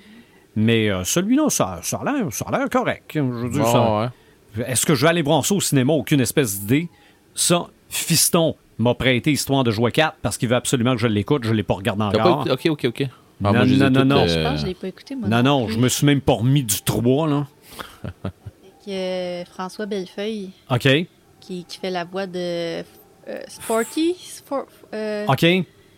Mais euh, celui-là, ça, ça a l'air, ça a l'air correct. Je veux dire, ouais, ça- ouais. Est-ce que je vais aller voir ça au cinéma? Aucune espèce d'idée. Ça, Fiston m'a prêté Histoire de jouet 4 parce qu'il veut absolument que je l'écoute. Je ne l'ai pas regardé encore. pas écouté- Ok, ok, ok. Non, non, non, toutes, non. Je euh, pense que je l'ai pas écouté, moi. Non, non, plus. je me suis même pas remis du 3, là. Que, euh, François Bellefeuille, OK. qui, qui fait la voix de euh, Sporty. Spor- euh, OK.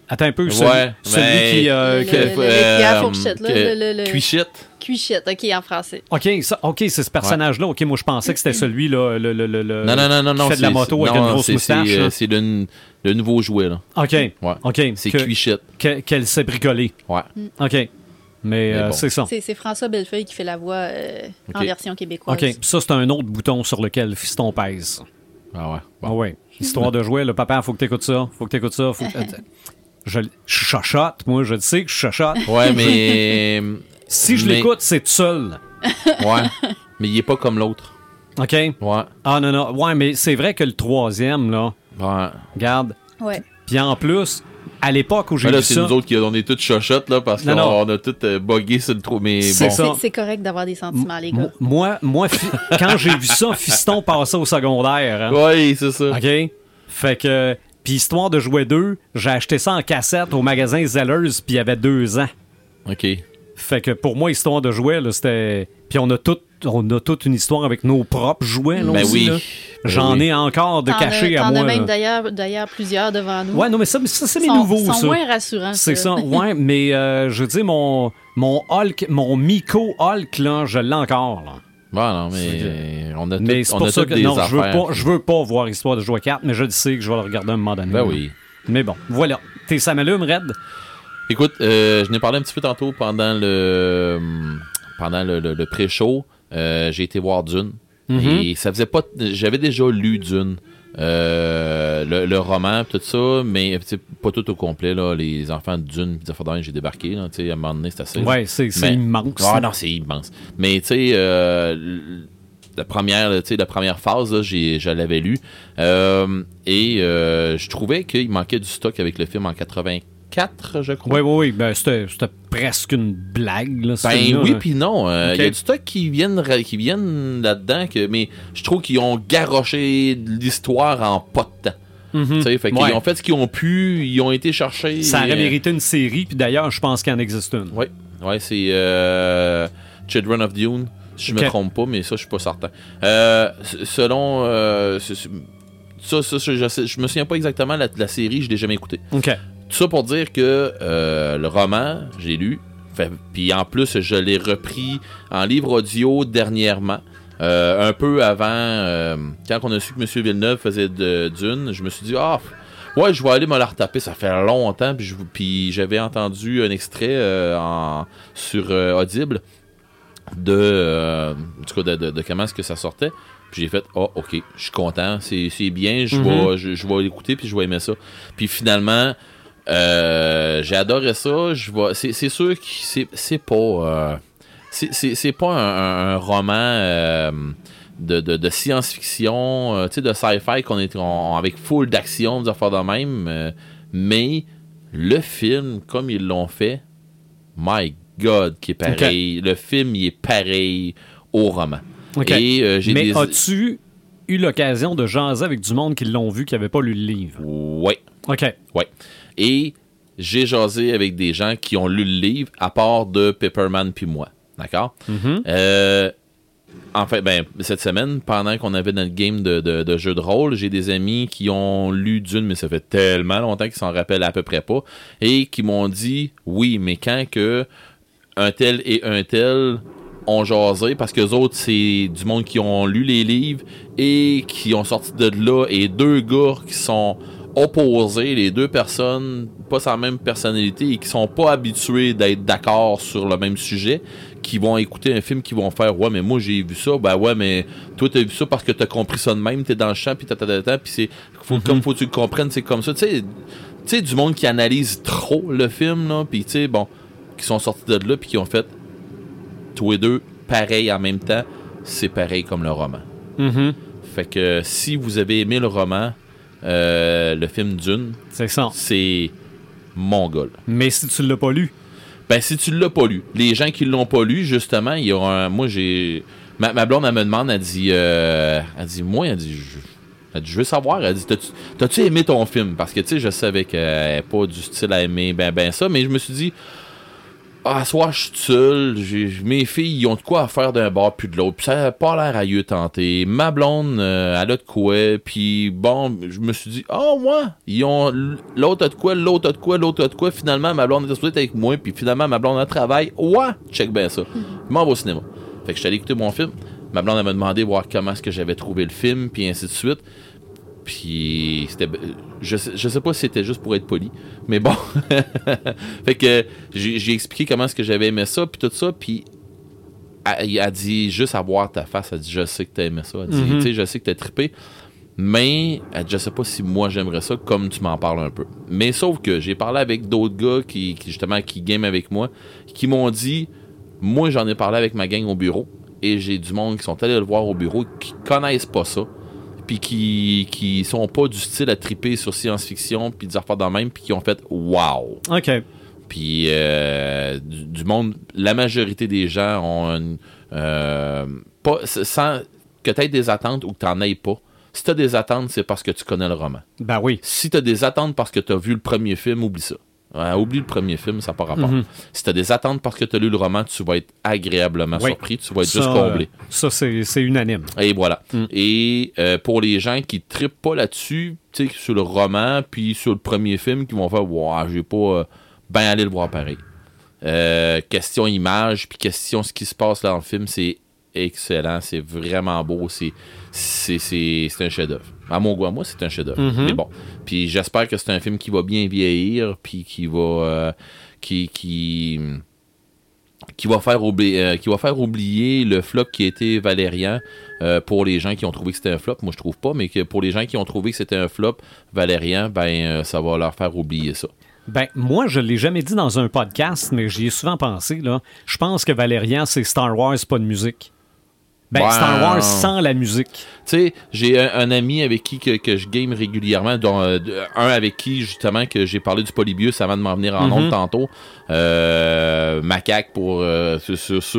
Attends un peu. Celui, Ouais, celui mais- qui. euh, Le- que- le- le- le- la fourchette, là, que- le- le- le- Cuichette. Cuichette, OK, en français. OK, ça, OK, c'est ce personnage-là. OK, moi, je pensais que c'était celui, là, le, le, le, le- Non, non, non, non, qui non. fait de la moto avec non, une grosse c'est- moustache. C'est euh, c'est le, le nouveau jouet, là. OK. Ouais. OK. C'est Cuichette. que- Qu'elle s'est bricolée. Ouais. OK. Mais, euh, bon. c'est ça. C'est François Bellefeuille qui fait la voix euh, en version québécoise. OK. Ça, c'est un autre bouton sur lequel Fiston pèse. Ah ouais. Ah ouais. Histoire de jouer, le papa, faut que t'écoutes ça. Faut que t'écoutes ça. Faut que... je, je chuchote, moi, je le sais que je chuchote. Ouais, mais. Si je Mais- l'écoute, c'est tout seul. Ouais. Mais il est pas comme l'autre. OK? Ouais. Ah non, non. Ouais, mais c'est vrai que le troisième, là, Ouais. regarde. Ouais. Puis en plus, à l'époque où j'ai vu c'est ça... nous autres qui on est toutes chochottes, là, parce qu'on on a toutes euh, buggé sur le trou. Mais C'est bon. C'est c'est correct d'avoir des sentiments, les M- gars. Moi, moi quand j'ai vu ça, Fiston passait au secondaire. hein. Ouais, c'est ça. OK? Fait que... Puis histoire de jouer deux, j'ai acheté ça en cassette au magasin Zellers, puis il y avait deux ans. OK. Fait que pour moi, histoire de jouets, là, c'était. Puis on a tout, on a toute une histoire avec nos propres jouets, là, Ben aussi, oui. là. Ben J'en oui. ai encore de T'en cachés à T'en moi. as même d'ailleurs d'ailleurs plusieurs devant nous. Ouais, non, mais ça, ça c'est Sont- nouveaux, sont ça. moins rassurants. C'est ça, ouais, mais euh, je veux dire, mon, mon Hulk, mon Miko Hulk, là, je l'ai encore, là. Bon, non, mais on a, tout, Mais c'est on pour a ça toutes que des non, je veux, pas, je veux pas voir Histoire de jouer 4, mais je le sais que je vais le regarder à un moment donné. Ben oui. Mais bon, voilà. T'es ça m'allume, Red? Écoute, euh, je n'ai parlé un petit peu tantôt pendant le pendant le, le- le pré-show. Euh, j'ai été voir Dune. Mhm. Et ça faisait pas. J'avais déjà lu Dune. Euh, le, le roman, tout ça, mais pas tout au complet. Là, les enfants Dune, affaires même, j'ai débarqué. Là, à un moment donné, c'est assez. Ouais, c'est immense. Ah non, c'est immense. Mais tu sais, euh, la première, la première phase, là, j'ai, je l'avais lu. Euh, et euh, je trouvais qu'il manquait du stock avec le film en 4, je crois. Oui, oui, oui. Ben, c'était c'était presque une blague. Là, Ben oui, puis non. Euh, Il Ok. y a du stock qui viennent, qui viennent là-dedans, que, mais je trouve qu'ils ont garoché l'histoire en pas de temps. Tu sais, fait ont fait ce qu'ils ont pu, ils ont été chercher. Ça aurait euh, mérité une série, puis d'ailleurs, je pense qu'il en existe une. Oui, ouais, c'est euh, Children of Dune, si je Ok. me trompe pas, mais ça, je suis pas certain. Euh, selon. euh, ça, ça, ça, je, je me souviens pas exactement la, la série, je l'ai jamais écouté. OK. Tout ça pour dire que euh, le roman, j'ai lu, puis en plus, je l'ai repris en livre audio dernièrement. Euh, un peu avant, euh, quand on a su que M. Villeneuve faisait de Dune, je me suis dit, ah, ouais, je vais aller me la retaper. Ça fait longtemps, puis j'avais entendu un extrait euh, en- sur Audible de, en tout cas, de, de- de comment est-ce que ça sortait. Puis j'ai fait, oh, ok, je suis content, c'est bien, je Mhm. vais je, je vais l'écouter, puis je vais aimer ça. Puis finalement, euh, j'ai adoré ça. Je vais, c'est, c'est sûr que c'est, c'est pas, euh, c'est, c'est, c'est pas un, roman euh, de, de, de science-fiction, euh, tu sais, de sci-fi qu'on est on- avec full d'action, des affaires de même. euh, mais le film, comme ils l'ont fait, my God, qui est pareil. Le film, il est pareil au roman. Et j'ai Mais des... as-tu eu l'occasion de jaser avec du monde qui l'ont vu, qui n'avait pas lu le livre? Ouais. OK. Ouais. Et j'ai jasé avec des gens qui ont lu le livre, à part de Pepperman puis moi. D'accord? Mhm. Euh, en fait, ben, cette semaine, pendant qu'on avait notre game de, de, de jeu de rôle, j'ai des amis qui ont lu Dune, mais ça fait tellement longtemps qu'ils s'en rappellent à peu près pas, et qui m'ont dit, oui, mais quand que un tel et un tel ont jasé, parce que autres, c'est du monde qui ont lu les livres et qui ont sorti de là, et deux gars qui sont opposés, les deux personnes, pas sa même personnalité, et qui sont pas habitués d'être d'accord sur le même sujet, qui vont écouter un film, qui vont faire ouais mais moi j'ai vu ça, ben ouais mais toi t'as vu ça parce que t'as compris ça de même, t'es dans le champ puis tata puis c'est faut, comme faut que tu le comprennes, c'est comme ça, tu sais, tu sais du monde qui analyse trop le film là, puis tu sais bon, qui sont sortis de là puis qui ont fait tous les deux pareil en même temps, c'est pareil comme le roman. Mhm. Fait que si vous avez aimé le roman, euh, le film Dune, C'est ça. c'est mongol. Mais si tu l'as pas lu, Ben, si tu l'as pas lu, les gens qui l'ont pas lu, justement, il y a un. Moi, j'ai. Ma, ma blonde, elle me demande, elle dit. euh, elle dit, moi, elle dit. Je, elle dit, je veux savoir. Elle dit, t'as-tu, t'as-tu aimé ton film? Parce que, tu sais, je savais qu'elle n'est pas du style à aimer ben, ben ça, mais je me suis dit. Ah, soit je suis seul, mes filles, ils ont de quoi à faire d'un bord puis de l'autre, puis ça a pas l'air à y tenter. Ma blonde, euh, elle a de quoi, puis bon, je me suis dit, oh, moi, ils ont, l'autre a de quoi, l'autre a de quoi, l'autre a de quoi, finalement, ma blonde est avec moi, puis finalement, ma blonde a travail, ouais, check bien ça. Je m'en au cinéma. Fait que je suis allé écouter mon film, ma blonde, elle m'a demandé voir comment est-ce que j'avais trouvé le film, puis ainsi de suite. Puis c'était je sais, je sais pas si c'était juste pour être poli, mais bon. fait que j'ai expliqué comment est-ce que j'avais aimé ça puis tout ça puis elle, a dit juste à voir ta face, elle dit je sais que t'as aimé ça, elle dit Mhm. tu sais je sais que t'as trippé. Mais elle dit, je sais pas si moi j'aimerais ça comme tu m'en parles un peu. Mais sauf que j'ai parlé avec d'autres gars qui, qui, justement qui game avec moi qui m'ont dit moi j'en ai parlé avec ma gang au bureau et j'ai du monde qui sont allés le voir au bureau qui connaissent pas ça puis qui, qui sont pas du style à triper sur science-fiction, puis des affaires dans même, puis qui ont fait wow. OK. Puis euh, du, du monde, la majorité des gens ont une, euh, pas sans que tu aies des attentes ou que tu n'en aies pas. Si tu as des attentes, c'est parce que tu connais le roman. Ben oui. Si tu as des attentes parce que tu as vu le premier film, oublie ça. Oublie le premier film, ça n'a pas rapport. Mhm. Si tu as des attentes parce que tu as lu le roman, tu vas être agréablement Oui. surpris, tu vas être Ça, juste comblé. euh, Ça, c'est unanime. Et voilà. Mm. Et euh, pour les gens qui trippent pas là-dessus, tu sais, sur le roman, puis sur le premier film, qui vont faire, wow, j'ai pas euh, ben aller le voir pareil. Question image, puis question ce qui se passe dans le film, c'est excellent, c'est vraiment beau, c'est un chef-d'œuvre. À mon goût, à moi, c'est un chef-d'œuvre. Mhm. Mais bon, puis j'espère que c'est un film qui va bien vieillir, puis qui va euh, qui qui qui va faire oublier euh, qui va faire oublier le flop qui était Valérian euh, pour les gens qui ont trouvé que c'était un flop moi je trouve pas mais que pour les gens qui ont trouvé que c'était un flop Valérian ben ça va leur faire oublier ça Ben, moi, je l'ai jamais dit dans un podcast, mais j'y ai souvent pensé, là. Je pense que Valérian, c'est Star Wars, pas de musique. Ben, Ouais. Star Wars sans la musique. Tu sais, j'ai un, un ami avec qui que, que je game régulièrement, dont euh, un avec qui justement que j'ai parlé du Polybius avant de m'en venir en Mhm. ondes tantôt. Euh, Macaque pour euh, sur,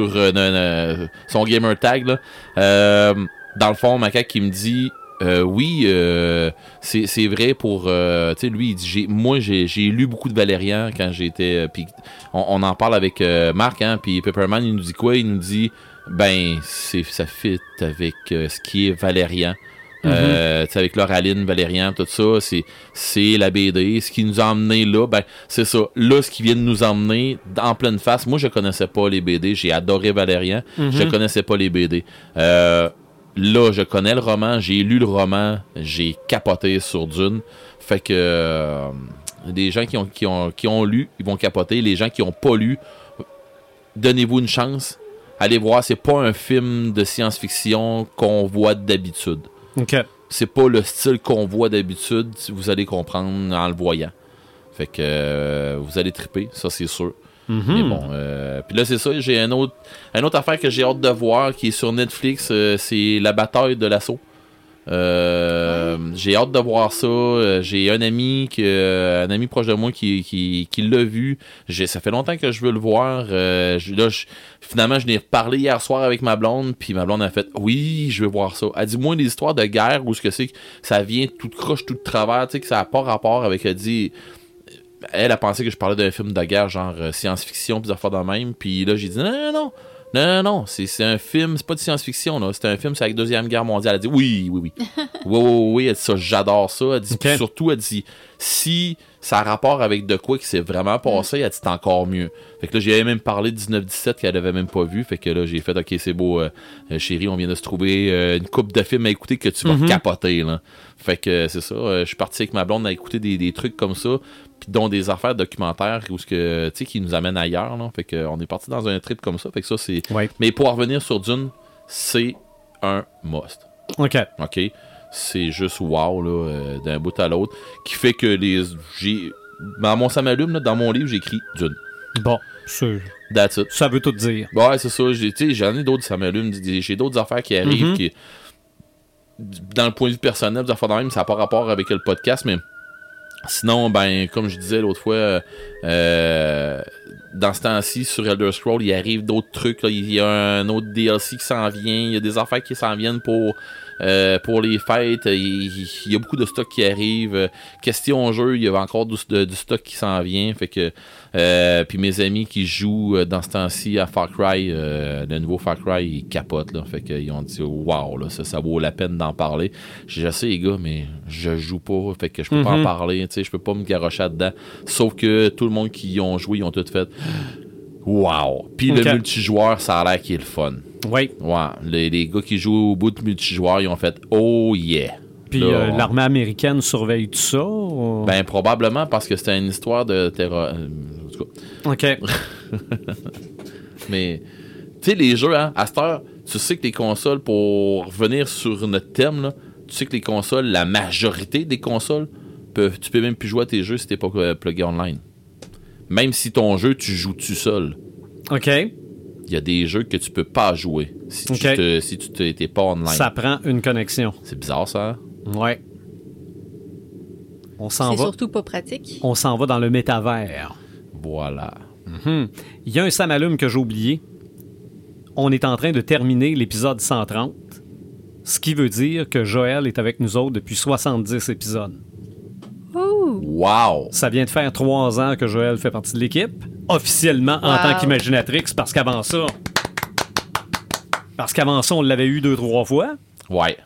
son gamer tag là. Dans le fond, Macaque qui me dit euh, oui, euh, c'est vrai pour euh, tu sais lui il dit moi j'ai lu beaucoup de Valérian quand j'étais puis on, on en parle avec Marc hein puis Pepperman il nous dit quoi? Il nous dit ben c'est ça fit avec euh, ce qui est Valérian euh, tu sais, avec Lauraline, Valérian, tout ça, c'est c'est la BD. Ce qui nous a emmené là, ben c'est ça. Là, ce qui vient de nous emmener en pleine face. Moi, je connaissais pas les BD. J'ai adoré Valérian. Je connaissais pas les BD. Euh, là, je connais le roman. J'ai lu le roman. J'ai capoté sur Dune. Fait que euh, les gens qui ont, qui, ont, qui ont lu, ils vont capoter. Les gens qui ont pas lu, donnez-vous une chance. Allez voir, c'est pas un film de science-fiction qu'on voit d'habitude OK. c'est pas le style qu'on voit d'habitude, vous allez comprendre en le voyant. Fait que euh, vous allez triper, ça c'est sûr. Mhm. Mais bon, euh, puis là c'est ça, j'ai un autre, une autre affaire que j'ai hâte de voir qui est sur Netflix, euh, c'est la bataille de l'assaut. Euh, J'ai hâte de voir ça. Euh, J'ai un ami que, euh, un ami proche de moi qui, qui, qui l'a vu. Ça fait longtemps que je veux le voir. Euh, je- là, je- finalement, je n'ai reparlé hier soir avec ma blonde, puis ma blonde a fait oui, je veux voir ça. Elle dit moi des histoires de guerre où ce que c'est que ça vient tout croche, tout de travers, tu sais que ça n'a pas rapport avec. Elle dit elle a pensé que je parlais d'un film de guerre, genre euh, science-fiction, puis des affaires de même. Puis là, j'ai dit non, non, non. Non, non, non, c'est un film, c'est pas de science-fiction, là. C'est un film, c'est avec la Deuxième Guerre mondiale. Elle dit oui, oui, oui. oui, oui, oui. Elle dit ça, j'adore ça. Elle dit surtout, elle dit si ça a rapport avec de quoi qui s'est vraiment passé, elle dit c'est encore mieux. Fait que là, j'ai même parlé de 19-17 qu'elle avait même pas vu. Fait que là, j'ai fait ok, c'est beau, euh, euh, chérie, on vient de se trouver euh, une coupe de films à écouter que tu vas Mhm. capoter, là. Fait que euh, c'est ça. je suis parti avec ma blonde à écouter des, des trucs comme ça puis dont des affaires documentaires où ce que tu sais qui nous amènent ailleurs là. fait que on est parti dans un trip comme ça fait que ça c'est Ouais. mais pour en revenir sur Dune c'est un must OK. ok? C'est juste wow là euh, d'un bout à l'autre qui fait que les j'ai dans mon ça m'allume là, dans mon livre j'ai écrit Dune Bon, that's it ça veut tout dire. Ouais, c'est ça. J'en ai d'autres, ça m'allume. des- J'ai d'autres affaires qui arrivent Mhm. qui, dans le point de vue personnel, des affaires de même, ça n'a pas rapport avec le podcast, mais sinon, ben, comme je disais l'autre fois, euh, euh, dans ce temps-ci, sur Elder Scroll, il arrive d'autres trucs. là. Il y a un autre DLC qui s'en vient. Il y a des affaires qui s'en viennent pour, euh, pour les fêtes. Il, il y a beaucoup de stock qui arrive. Euh, Question jeu, il y a encore du, de- du stock qui s'en vient. Fait que euh, puis mes amis qui jouent euh, dans ce temps-ci à Far Cry, euh, le nouveau Far Cry, ils capotent. Là. Fait qu'ils ont dit Waouh, là, ça, ça vaut la peine d'en parler. Je sais les gars, mais je joue pas. Fait que je peux pas en Mhm. parler. Je peux pas me garocher dedans. Sauf que tout le monde qui y ont joué, ils ont tout fait Wow. Puis le multijoueur, ça a l'air qu'il est le fun. Oui. Ouais. Les, les gars qui jouent au bout de multijoueur, ils ont fait Oh yeah. Puis euh, on- l'armée américaine surveille tout ça? ou- Ben, probablement parce que c'était une histoire de terror. euh, en tout cas. OK. Mais, tu sais, les jeux, hein, à cette heure, tu sais que les consoles, pour revenir sur notre thème, là, tu sais que les consoles, la majorité des consoles, peuvent, tu peux même plus jouer à tes jeux si t'es pas euh, plugué online. Même si ton jeu, tu joues tout seul. OK. Il y a des jeux que tu peux pas jouer si tu Ok. te- si tu t'es t'es pas online. Ça prend une connexion. C'est bizarre, ça. hein? Ouais. On s'en C'est va. surtout pas pratique. On s'en va dans le métavers. Voilà. Mhm. Il y a un Samalume que j'ai oublié. On est en train de terminer l'épisode 130. Ce qui veut dire que Joël est avec nous autres depuis 70 épisodes. Ouh! Wow! Ça vient de faire trois ans que Joël fait partie de l'équipe, officiellement en Wow. tant qu'Imaginatrix, parce qu'avant ça. Parce qu'avant ça, on l'avait eu deux, trois fois. Ouais.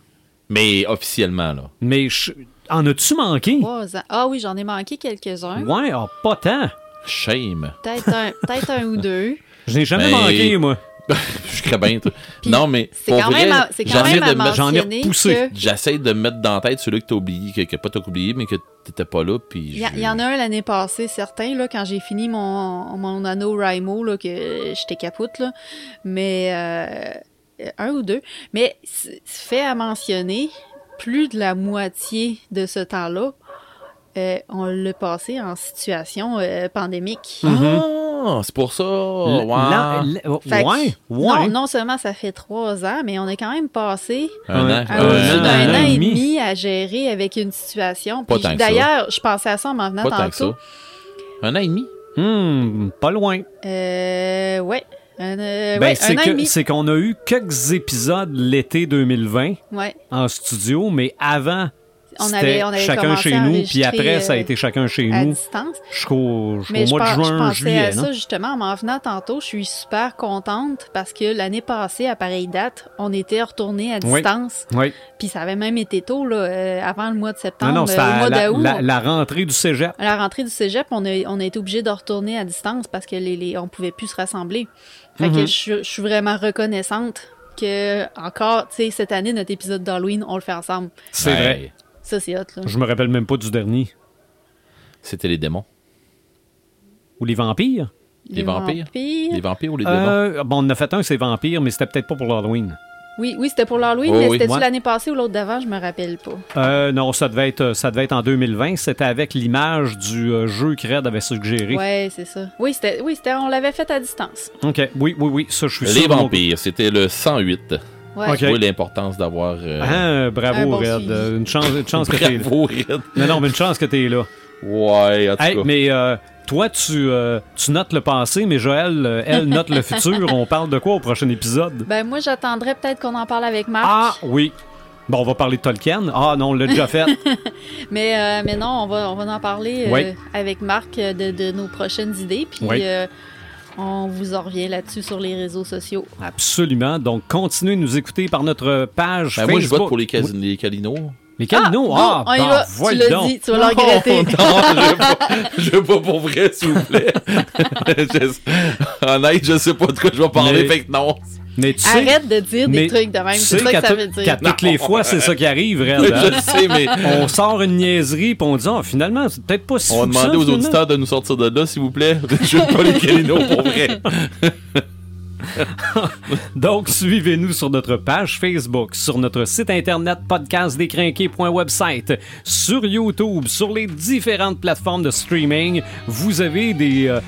Mais officiellement, là. Mais je- en as-tu manqué? Trois ans. Ah oui, j'en ai manqué quelques-uns. Ouais, ah, pas tant. Shame. Peut-être un, peut-être un ou deux. Je n'ai jamais manqué, moi. Je serais bien. non, mais pour quand, vrai, de me- j'en ai mentionner repoussé. que J'essaie de mettre dans la tête celui que t'as oublié, que, que pas t'as oublié, mais que t'étais pas là, puis il y, je- en a un l'année passée, certain, là, quand j'ai fini mon, mon anneau Raimo, là, que j'étais capote, là. Mais euh, un ou deux. Mais fait à mentionner, plus de la moitié de ce temps-là, euh, on l'a passé en situation euh, pandémique. Mhm. Ah, Ah, c'est pour ça. L- Fait ouais, Non, non seulement ça fait trois ans, mais on a quand même passé Un Un- an. un, an, d'un un an an et demi. à gérer avec une situation. D'ailleurs, je pensais à ça en m'en venant Pas tant que tantôt. ça. Un an et demi? Hmm, pas loin. Euh, ouais. Euh, Ben, ouais, c'est qu'on a eu quelques épisodes l'été 2020 Ouais. en studio, mais avant, On avait- on avait chacun chez nous, puis après, ça a euh, été chacun chez À nous distance. jusqu'au jusqu'au Mais je, mois de pense- je juin, pensais juillet. à non? ça justement en m'en venant tantôt. Je suis super contente parce que l'année passée, à pareille date, on était retourné à distance. Oui. Puis ça avait même été tôt, là, euh, avant le mois de Non, septembre, non, euh, c'était au à mois la, d'août. la- rentrée du cégep. À la rentrée du cégep, on a, on a été obligé de retourner à distance parce que les, les- on pouvait plus se rassembler. Fait Mhm. que je, je suis vraiment reconnaissante que, encore, tu sais, cette année, notre épisode d'Halloween, on le fait ensemble. C'est Ouais. vrai. Ça, c'est hot, là. Je me rappelle même pas du dernier. C'était les démons. Ou les vampires? Les vampires? Les vampires ou les démons? Euh, bon, on en a fait un, c'est vampires, mais c'était peut-être pas pour l'Halloween. Oui, oui, c'était pour l'Halloween, Oh, mais oui. c'était-tu Ouais. l'année passée ou l'autre d'avant? Je me rappelle pas. Euh, non, ça devait être, ça devait être en 2020. C'était avec l'image du euh, jeu que Red avait suggéré. Ouais, c'est ça. Oui, c'était, oui, c'était, on l'avait fait à distance. OK. Oui, oui, oui. Ça, je suis les sûr. mon vampires, c'était le 108. Ouais. Ok. Tu vois l'importance d'avoir. euh, Ah, Un bravo, bon Red. suivi. Une chance, une chance que t'es là. Bravo, Red. Non, non, mais une chance que t'es là. Ouais, en tout Hey, cas. mais euh, toi, tu, euh, tu notes le passé, mais Joël, euh, elle note le futur. On parle de quoi au prochain épisode? Ben, moi, j'attendrais peut-être qu'on en parle avec Marc. Ah, oui. Bon, on va parler de Tolkien. Ah, non, on l'a déjà fait. Mais, euh, mais non, on va, on va en parler euh, Oui. avec Marc de, de nos prochaines idées. Puis Oui. euh, on vous en revient là-dessus sur les réseaux sociaux. Absolument. Donc, continuez de nous écouter par notre page Ben, Facebook. moi, je vote pour les, cas- Oui. les Calinos. Les Calinos? bon, Ah, on y ben, va. Tu voyons l'as donc. dit, tu vas le regretter. Non, non, je veux pas, je veux pas pour vrai, s'il vous plaît. Je- honnête, je sais pas de quoi je vais parler, Mais- fait que non. Mais tu sais, Arrête de dire mais des trucs de même. C'est ça que ça veut dire. qu'à toutes les fois, c'est ça qui arrive, Red. hein? je sais, mais On sort une niaiserie, puis on dit, ah, finalement, c'est peut-être pas si on va demander aux finalement. auditeurs de nous sortir de là, s'il vous plaît. Je veux pas les Calinos pour vrai. Donc, suivez-nous sur notre page Facebook, sur notre site internet podcastdécrinqué.website, sur YouTube, sur les différentes plateformes de streaming. Vous avez des euh,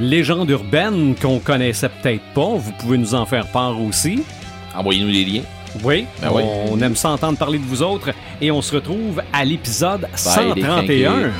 légendes urbaines qu'on connaissait peut-être pas. Vous pouvez nous en faire part aussi. Envoyez-nous les liens. Oui, Ben oui. on aime s'entendre parler de vous autres et on se retrouve à l'épisode Bye, les 131. crinqués.